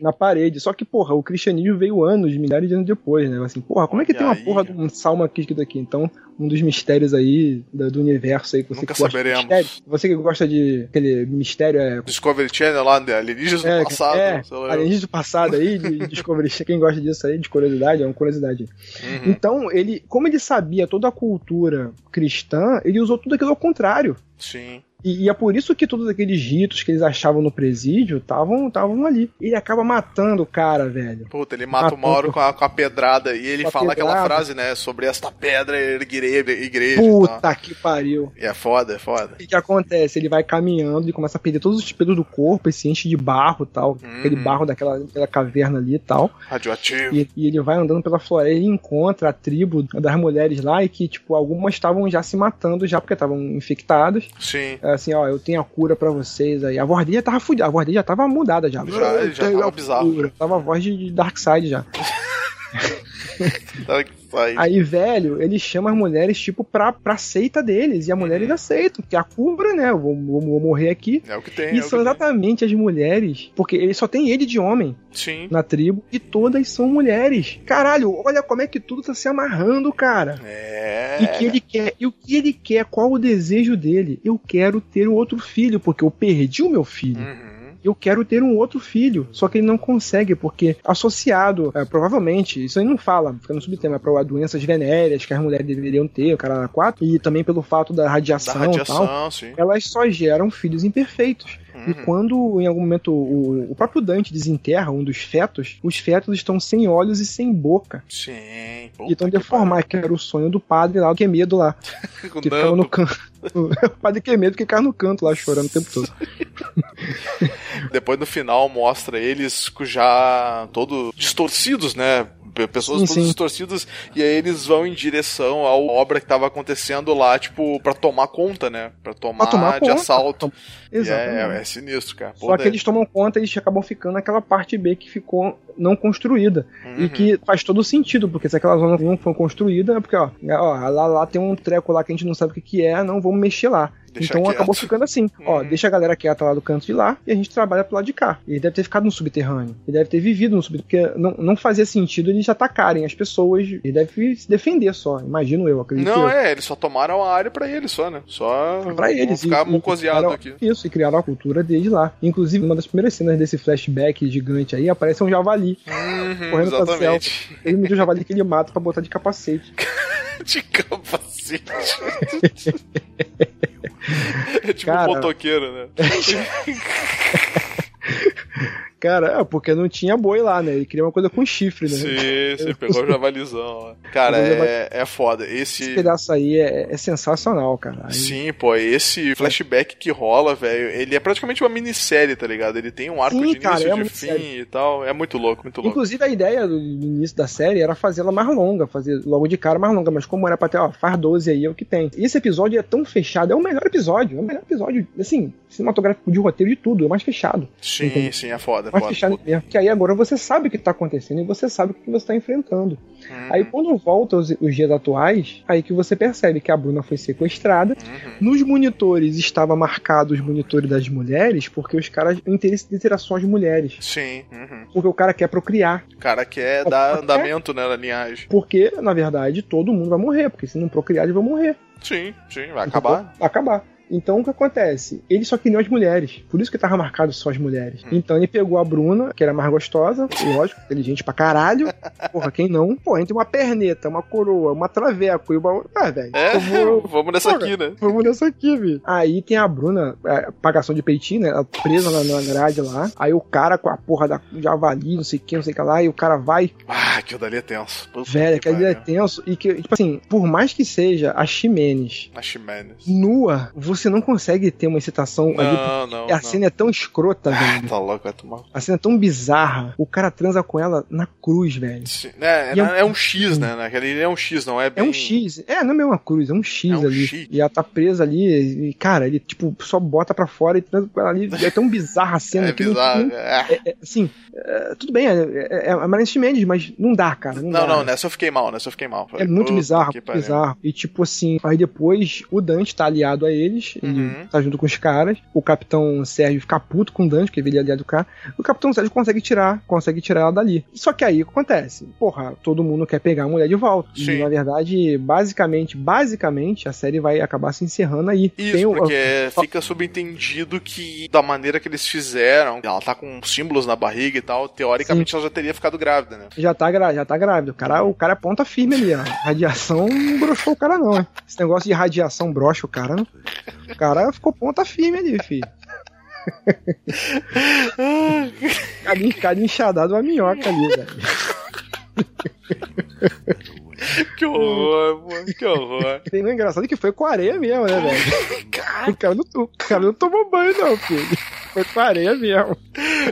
na parede. Só que, porra, o cristianismo veio anos, milhares de anos depois, né? Assim, porra, como é que Olha tem uma aí. porra de um salmo aqui escrito aqui? Então, um dos mistérios aí do universo aí que você Nunca que gosta saberemos. de mistério. Você que gosta de aquele mistério é. Discovery Channel lá, né? Alienígenas É, do passado. é, alienígenas do passado aí, de Discovery, quem gosta disso aí, de curiosidade, é uma curiosidade. Uhum. Então, ele, como ele sabia toda a cultura cristã, ele usou tudo aquilo ao contrário. Sim. E, e é por isso que todos aqueles ritos que eles achavam no presídio estavam ali. Ele acaba matando o cara, velho. Puta, ele mata o. Mauro com a, com a pedrada e ele fala aquela pedrada. frase, né? Sobre esta pedra erguerei igreja. e. Puta que pariu. E é foda, é foda. O que, acontece? Ele vai caminhando e começa a perder todos os pelos do corpo e se enche de barro e tal. Uhum. Aquele barro daquela, daquela caverna ali e tal. Radioativo. E, e ele vai andando pela floresta e encontra a tribo das mulheres lá e que, tipo, algumas estavam já se matando já porque estavam infectadas. Sim. É Assim, ó, eu tenho a cura pra vocês aí. A voz dele já tava fudida, a voz dele já tava mudada já. Já, já tava bizarro. cura. Tava a voz de Darkseid já. Tá Aí, velho, ele chama as mulheres, tipo, pra, pra seita deles. E as mulheres Uhum. aceitam, que é a cura, né? Eu vou, vou- vou morrer aqui. É o que tem. E é são que tem. exatamente as mulheres, porque ele só tem ele de homem Sim. na tribo e todas são mulheres. Caralho, olha como é que tudo tá se amarrando, cara. É. E que ele quer, e o que ele quer, qual o desejo dele? Eu quero ter outro filho, porque eu perdi o meu filho. Uhum. Eu quero ter um outro filho. Só que ele não consegue, porque associado, é, provavelmente, isso aí não fala, fica no subtema, para doenças venéreas que as mulheres deveriam ter, o cara 4, e também pelo fato da Da radiação, tal, radiação, sim. elas só geram filhos imperfeitos. E Uhum. quando em algum momento o, o próprio Dante desenterra um dos fetos, os fetos estão sem olhos e sem boca. Sim. e estão que deformados, que era o sonho do padre lá, do Quemedo lá. Que ficava no canto. o padre Quemedo que ficava no canto lá chorando o tempo todo. Depois no final mostra eles já todos distorcidos, né? Pessoas Sim, todas sim. distorcidas, e aí eles vão em direção à obra que tava acontecendo lá, tipo, pra tomar conta, né? Pra tomar, tomar de conta. assalto. E Exatamente. É, é sinistro, cara. Só que eles tomam conta e eles acabam ficando naquela parte B que ficou não construída. Uhum. E que faz todo sentido, porque se aquela zona não for construída, é porque, ó, ó lá, lá tem um treco lá que a gente não sabe o que, que é, não vamos mexer lá. Deixa então quieto. acabou ficando assim. Ó, Uhum. deixa a galera quieta lá do canto de lá e a gente trabalha pro lado de cá. Ele deve ter ficado no subterrâneo. Ele deve ter vivido no subterrâneo. Porque não, não fazia sentido eles atacarem as pessoas. Ele deve se defender só, imagino eu, acredito Não, eu. é, eles só tomaram a área pra eles, só, né? Só Pra eles. ficar e- mucoseado aqui. Isso, e criaram a cultura deles lá. Inclusive, uma das primeiras cenas desse flashback gigante aí aparece um javali. Uhum, correndo pra exatamente. Ele me deu o javali que ele mata pra botar de capacete. De capacete. é tipo Cara. um motoqueiro, né? Cara, é, porque não tinha boi lá, né? Ele queria uma coisa com chifre, né? Sim, você pegou o javalizão. Cara, é, é foda. Esse Esse. pedaço aí é, é sensacional, cara. Aí- Sim, pô, esse flashback que rola, velho, ele é praticamente uma minissérie, tá ligado? Ele tem um arco Sim, de início cara, é de fim e tal. É muito louco, muito louco. Inclusive, a ideia do do início da série era fazê-la mais longa, fazer logo de cara mais longa, mas como era pra ter, ó, faz 12 aí é o que tem. E esse episódio é tão fechado, é o melhor episódio, é o melhor episódio, assim, cinematográfico de roteiro de tudo, é mais fechado. Sim, Entendi. sim, é foda, mais fechado mesmo. Que aí agora você sabe o que tá acontecendo e você sabe o que você tá enfrentando. Uhum, Aí quando volta os, os dias atuais, aí que você percebe que a Bruna foi sequestrada. uhum. Nos monitores estava marcado os monitores das mulheres, porque os caras têm interesse de ter só as mulheres. Sim, uhum. Porque o cara quer procriar. O cara quer dar andamento, né, na linhagem. Porque, na verdade, todo mundo vai morrer. Porque se não procriar, eles vão morrer. Sim, sim, vai acabar. Vai acabar. Então o que acontece? Ele só queria as mulheres. Por isso que tava marcado só as mulheres. Hum. Então ele pegou a Bruna, que era mais gostosa, lógico, inteligente pra caralho. Porra, quem não? Pô, entre uma perneta, uma coroa, uma traveco e uma. Ah, velho. É, vou- vamos nessa Porra. aqui, né? Vamos nessa aqui, velho. Aí tem a Bruna, é, pagação de peitinho, né? Ela presa na, na grade lá. Aí o cara com a porra da javali, não sei o que, não sei o que lá. E o cara vai, Ah, aquilo dali é tenso. Puta velho, que aquele é tenso. E que, tipo assim, por mais que seja a Ximenes A Ximenes. nua, você não consegue ter uma excitação ali. Não, não. E a não. cena é tão escrota, velho. Tá louco, vai tomar. A cena é tão bizarra. O cara transa com ela na cruz, velho. Sim, É, é é, um- é um X, né? Naquele é um X, não é É bem. um X. É, não é uma cruz, é um X É um ali. X. E ela tá presa ali. E, cara, ele, tipo, só bota pra fora e transa com ela ali. É tão bizarra a cena É que não- bizarro. não- é. é- é, assim, é, tudo bem, é, é, é Mendes, mas não dá, cara. Não, Não, dá. não, nessa eu fiquei mal, nessa eu fiquei mal. É muito bizarro, bizarro. E tipo assim, aí depois o Dante tá aliado a eles, ele Uhum. tá junto com os caras. O capitão Sérgio fica puto com o Dante, porque ele é aliado do cara. O capitão Sérgio consegue tirar, consegue tirar ela dali. Só que aí o que acontece? Porra, todo mundo quer pegar a mulher de volta. Sim. E na verdade, basicamente, basicamente, a série vai acabar se encerrando aí. Isso, Tem o- porque fica subentendido que, da maneira que eles fizeram, ela tá com símbolos na barriga e tal, teoricamente ela já teria ficado grávida, né? Já tá, já tá grávido. O cara, o cara é ponta firme ali, ó. Radiação não broxou o cara, não, né? Esse negócio de radiação brocha o cara, não. O cara ficou ponta firme ali, filho. Cara, cara enxadado uma minhoca ali, velho. Que horror, mano, que horror. Tem um engraçado que foi com areia mesmo, né, velho? O cara não, o cara não tomou banho, não, filho. Foi com areia mesmo.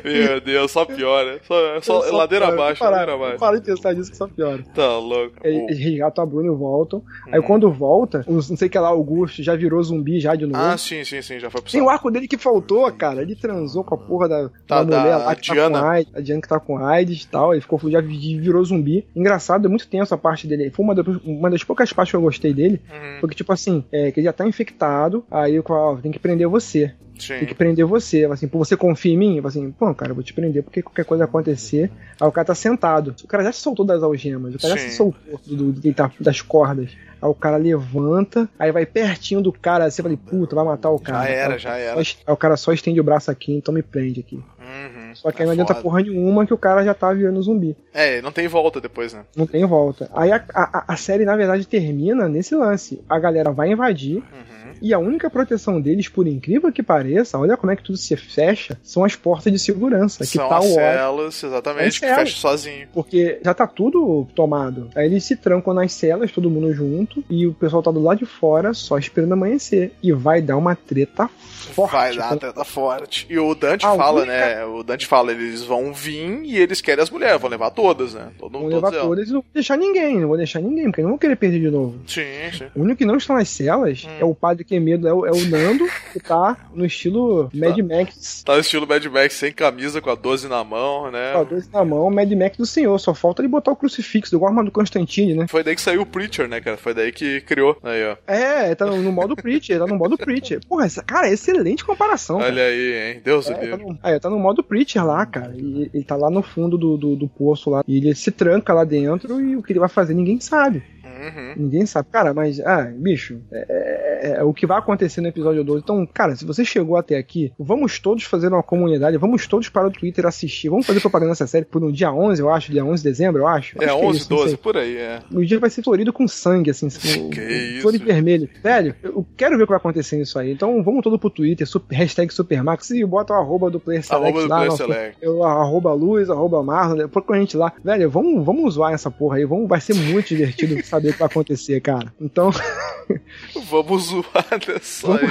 Meu Deus, só piora. Só, só, Só ladeira piora. abaixo, ladeira abaixo. Para de pensar nisso que só piora. Tá louco. Eles resgatam a Bruno e voltam. Aí quando volta, não sei o que lá, Augusto já virou zumbi já de novo. Ah, sim, sim, sim, já foi pro Tem o arco dele que faltou, cara. Ele transou com a porra da, Tá, da mulher da lá que Diana. tá com AIDS. A Diana que tá com AIDS e tal. Ele ficou, já virou zumbi. Engraçado, é muito tenso a parte dele. Foi uma das, uma das poucas partes que eu gostei dele. Uhum. Porque, tipo assim, é, que ele já tá infectado. Aí eu falo, ó, tem que prender você. Sim. Tem que prender você. Assim, pô, você confia em mim? Assim, pô, cara, eu vou te prender porque qualquer coisa acontecer. Aí o cara tá sentado. O cara já se soltou das algemas, o cara já Sim. se soltou do, do, do- das cordas. Aí o cara levanta, aí vai pertinho do cara, eu falei, puta, vai matar o cara. Já era, já era. Aí o cara só estende o braço aqui, então me prende aqui. Uhum, Só que é aí não adianta foda. porra nenhuma que o cara já tá virando zumbi. É, não tem volta depois, né? Não tem volta. Aí a, a, a série, na verdade, termina nesse lance. A galera vai invadir. Uhum. E a única proteção deles, por incrível que pareça, olha como é que tudo se fecha, são as portas de segurança. Que São tá as celas, exatamente, As que celas. fecha sozinho. Porque já tá tudo tomado. Aí eles se trancam nas celas, todo mundo junto, e o pessoal tá do lado de fora, só esperando amanhecer. E vai dar uma treta forte. Vai dar com- treta forte. E o Dante A fala, única- né? O Dante fala, eles vão vir e eles querem as mulheres, vão levar todas, né? Todo Vão mundo, levar elas. todas e não vou deixar ninguém, não vou deixar ninguém, porque não vão querer perder de novo. Sim, sim. O único que não está nas celas Hum. é o padre é medo, é o, é o Nando, que tá no estilo Mad Max. Tá no estilo Mad Max, sem camisa, com a 12 na mão, né? Ó, dois na mão, Mad Max do senhor. Só falta ele botar o crucifixo, igual a arma do Constantine, né? Foi daí que saiu o Preacher, né, cara? Foi daí que criou. Aí, ó. É, tá no, no modo Preacher, tá no modo Preacher. Porra, essa, cara, excelente comparação. cara. Olha aí, hein? Deus É, o tá livre. no, aí, tá no modo Preacher lá, cara. E ele tá lá no fundo do, do, do poço lá. E ele se tranca lá dentro e o que ele vai fazer ninguém sabe. Uhum. Ninguém sabe. Cara, mas, ah, bicho, é, é- é o que vai acontecer no episódio 12. Então, cara, se você chegou até aqui, vamos todos fazer uma comunidade, vamos todos para o Twitter assistir. Vamos fazer propaganda dessa série por um dia 11, eu acho, dia 11 de dezembro, eu acho. É Acho que 11, isso, não 12, sei. por aí, é. O dia vai ser florido com sangue, assim, o- Que o- isso. vermelho. Velho, eu quero ver o que vai acontecer nisso aí. Então vamos todo pro Twitter, super, hashtag Supermax e bota o arroba do Player Select Arroba do lá. Player nosso- Select. Eu, arroba Luz, arroba Marlon, procura a gente lá. Velho, vamos, vamos zoar essa porra aí. Vamos, vai ser muito divertido saber o que vai acontecer, cara. Então, Vamos zoar dessa aí.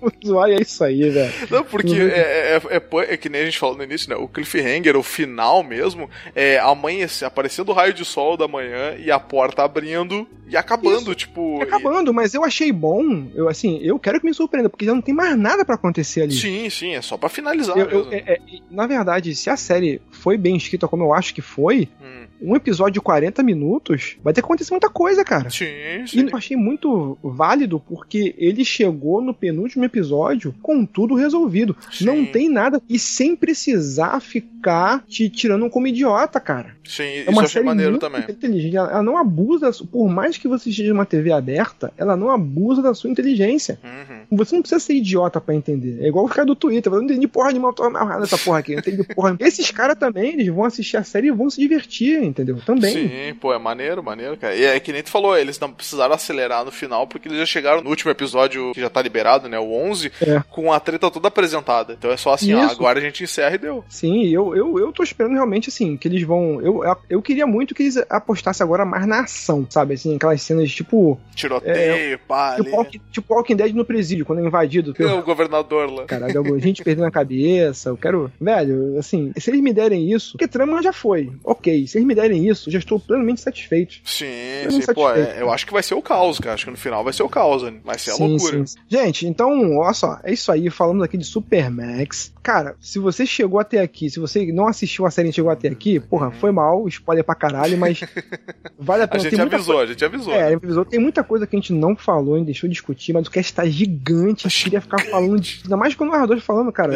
vamos zoar e é isso aí, velho. Não, porque Uhum. é, é, é, é- é que nem a gente falou no início, né? O cliffhanger, o final mesmo, é amanhecer, aparecendo o raio de sol da manhã e a porta abrindo e acabando, tipo. Tá acabando, mas eu achei bom. Eu, assim, eu quero que me surpreenda, porque já não tem mais nada pra acontecer ali. Sim, sim, é só pra finalizar Eu- eu- é- é- na verdade, se a série foi bem escrita como eu acho que foi, Hum, um episódio de 40 minutos vai ter que acontecer muita coisa, cara. sim, E sim. eu achei muito válido porque ele chegou no penúltimo episódio com tudo resolvido. Sim. Não tem nada. E sem precisar ficar te tirando como idiota, cara. Sim, É uma achei série maneiro muito também. inteligente. Ela, ela não abusa, por mais que você esteja numa TV aberta, ela não abusa da sua inteligência. Uhum. Você não precisa ser idiota pra entender. É igual o cara do Twitter. Eu não entendi porra nenhuma, tô amarrado nessa porra aqui. Não entendi porra. Esses caras também, eles vão assistir a série e vão se divertir, entendeu? Também. Sim, pô, é maneiro, maneiro, cara. E é que nem tu falou, eles não precisaram acelerar no final, porque eles já chegaram no último episódio, que já tá liberado, né, o 11, É. com a treta toda apresentada. Então é só assim, Isso. agora a gente encerra e deu. Sim, eu, eu, eu tô esperando realmente, assim, que eles vão. Eu, eu queria muito que eles apostassem agora mais na ação, sabe? Assim, aquelas cenas tipo. Tiroteio, pá, ali. Tipo tipo Walking Dead no presídio, quando é invadido. que eu- O governador lá. Caralho, alguma gente perdendo a cabeça. Eu quero. Velho, assim, se eles me derem isso, porque trama já foi. Ok, se eles me derem isso, já estou plenamente satisfeito. Sim, Eu sim, não pô, satisfeito. é- eu acho que vai ser o caos, cara. Acho que no final vai ser o caos, né? vai ser a Sim, loucura. sim. Gente, então, olha só, é isso aí, falamos aqui de Supermax. Cara, se você chegou até aqui, se você não assistiu a série e chegou até aqui, porra, foi mal, spoiler pra caralho, mas vale a A pena. gente Tem muita avisou, a gente avisou. É, né? avisou. Tem muita coisa que a gente não falou, a gente deixou de discutir, mas o cast tá gigante. A gente queria ficar falando. de- Ainda mais com o narrador falando, cara.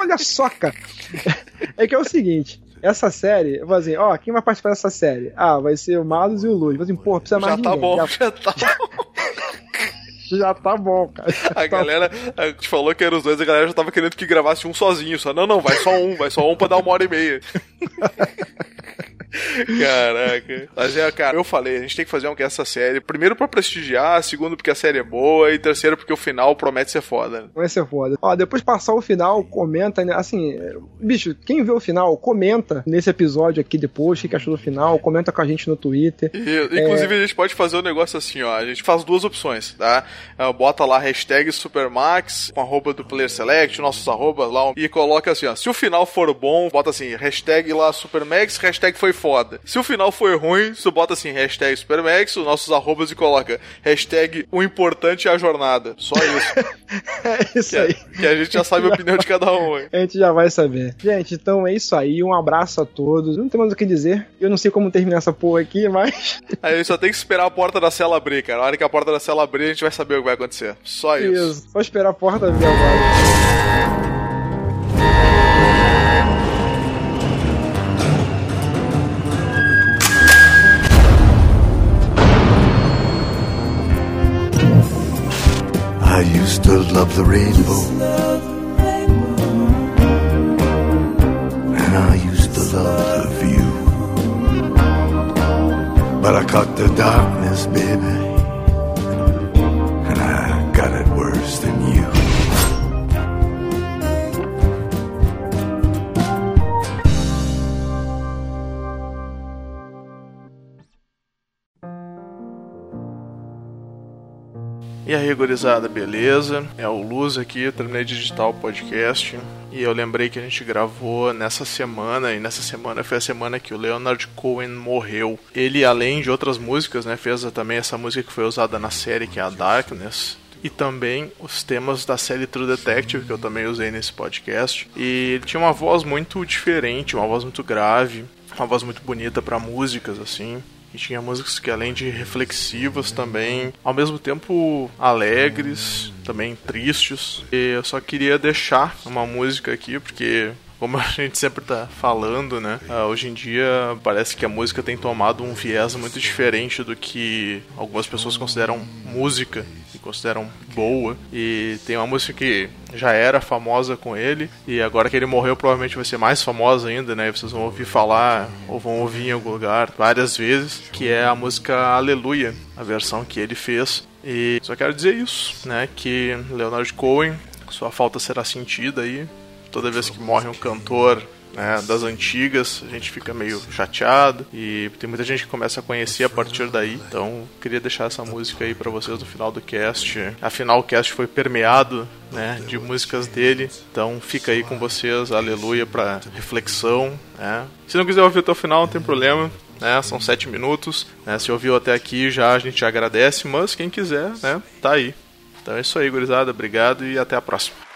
Olha só, cara. É que é o seguinte. Essa série, eu vou assim, ó, quem vai participar dessa série? Ah, vai ser o Malus e o Luz. Eu vou assim, pô, precisa mais Já de tá ninguém. bom, Já, já tá bom. já tá bom, cara. A galera, a gente falou que eram os dois, a galera já tava querendo que gravasse um sozinho. Só, não, não, vai só um, vai só um pra dar uma hora e meia. Caraca. Mas é, cara, eu falei, a gente tem que fazer um que essa série. Primeiro pra prestigiar, segundo porque a série é boa, e terceiro porque o final promete ser foda. né? Vai ser foda. Ó, depois de passar o final, comenta, né? Assim, é, bicho, quem vê o final, comenta nesse episódio aqui depois, o que achou do final, comenta com a gente no Twitter. E, inclusive, a gente pode fazer um negócio assim, ó. A gente faz duas opções, tá? Ah, Bota lá hashtag Supermax com arroba do Player Select, nossos arrobas lá, e coloca assim, ó. Se o final for bom, bota assim, hashtag lá Supermax, hashtag foi foda. Se o final foi ruim, você bota assim, hashtag Supermax, os nossos arrobas e coloca hashtag o importante é a jornada. Só isso. É isso que, aí. que a gente já sabe a opinião de cada um. hein? A gente já vai saber. Gente, então é isso aí. Um abraço a todos. Não tem mais o que dizer. Eu não sei como terminar essa porra aqui, mas. Aí a gente só tem que esperar a porta da cela abrir, cara. Na hora que a porta da cela abrir, a gente vai saber o que vai acontecer. Só isso. Isso. Só esperar a porta abrir agora. Love the rainbow. And I used to love the view. But I caught the darkness, baby. E aí, gurizada, beleza? É o Luz aqui, terminei de digitar o podcast. E eu lembrei que a gente gravou nessa semana, e nessa semana foi a semana que o Leonard Cohen morreu. Ele, além de outras músicas, né, fez também essa música que foi usada na série, que é a Darkness. E também os temas da série True Detective, que eu também usei nesse podcast. E ele tinha uma voz muito diferente, uma voz muito grave, uma voz muito bonita para músicas, assim. E tinha músicas que, além de reflexivas, também, ao mesmo tempo alegres, também tristes. E eu só queria deixar uma música aqui, porque como a gente sempre tá falando, né? ah, hoje em dia parece que a música tem tomado um viés muito diferente do que algumas pessoas consideram música e consideram boa. E tem uma música que já era famosa com ele e agora que ele morreu provavelmente vai ser mais famosa ainda, né? Vocês vão ouvir falar ou vão ouvir em algum lugar várias vezes, que é a música Aleluia, a versão que ele fez. E só quero dizer isso, né? Que Leonard Cohen, sua falta será sentida aí toda vez que morre um cantor né, das antigas, a gente fica meio chateado e tem muita gente que começa a conhecer a partir daí. Então, queria deixar essa música aí para vocês no final do cast. Afinal, o cast foi permeado, né, de músicas dele. Então, fica aí com vocês, aleluia para reflexão, né? Se não quiser ouvir até o final, não tem problema. Né, são sete minutos. Né, se ouviu até aqui, já a gente agradece. Mas quem quiser, né, tá aí. Então é isso aí, gurizada. Obrigado e até a próxima.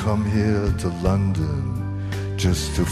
Come here to London just to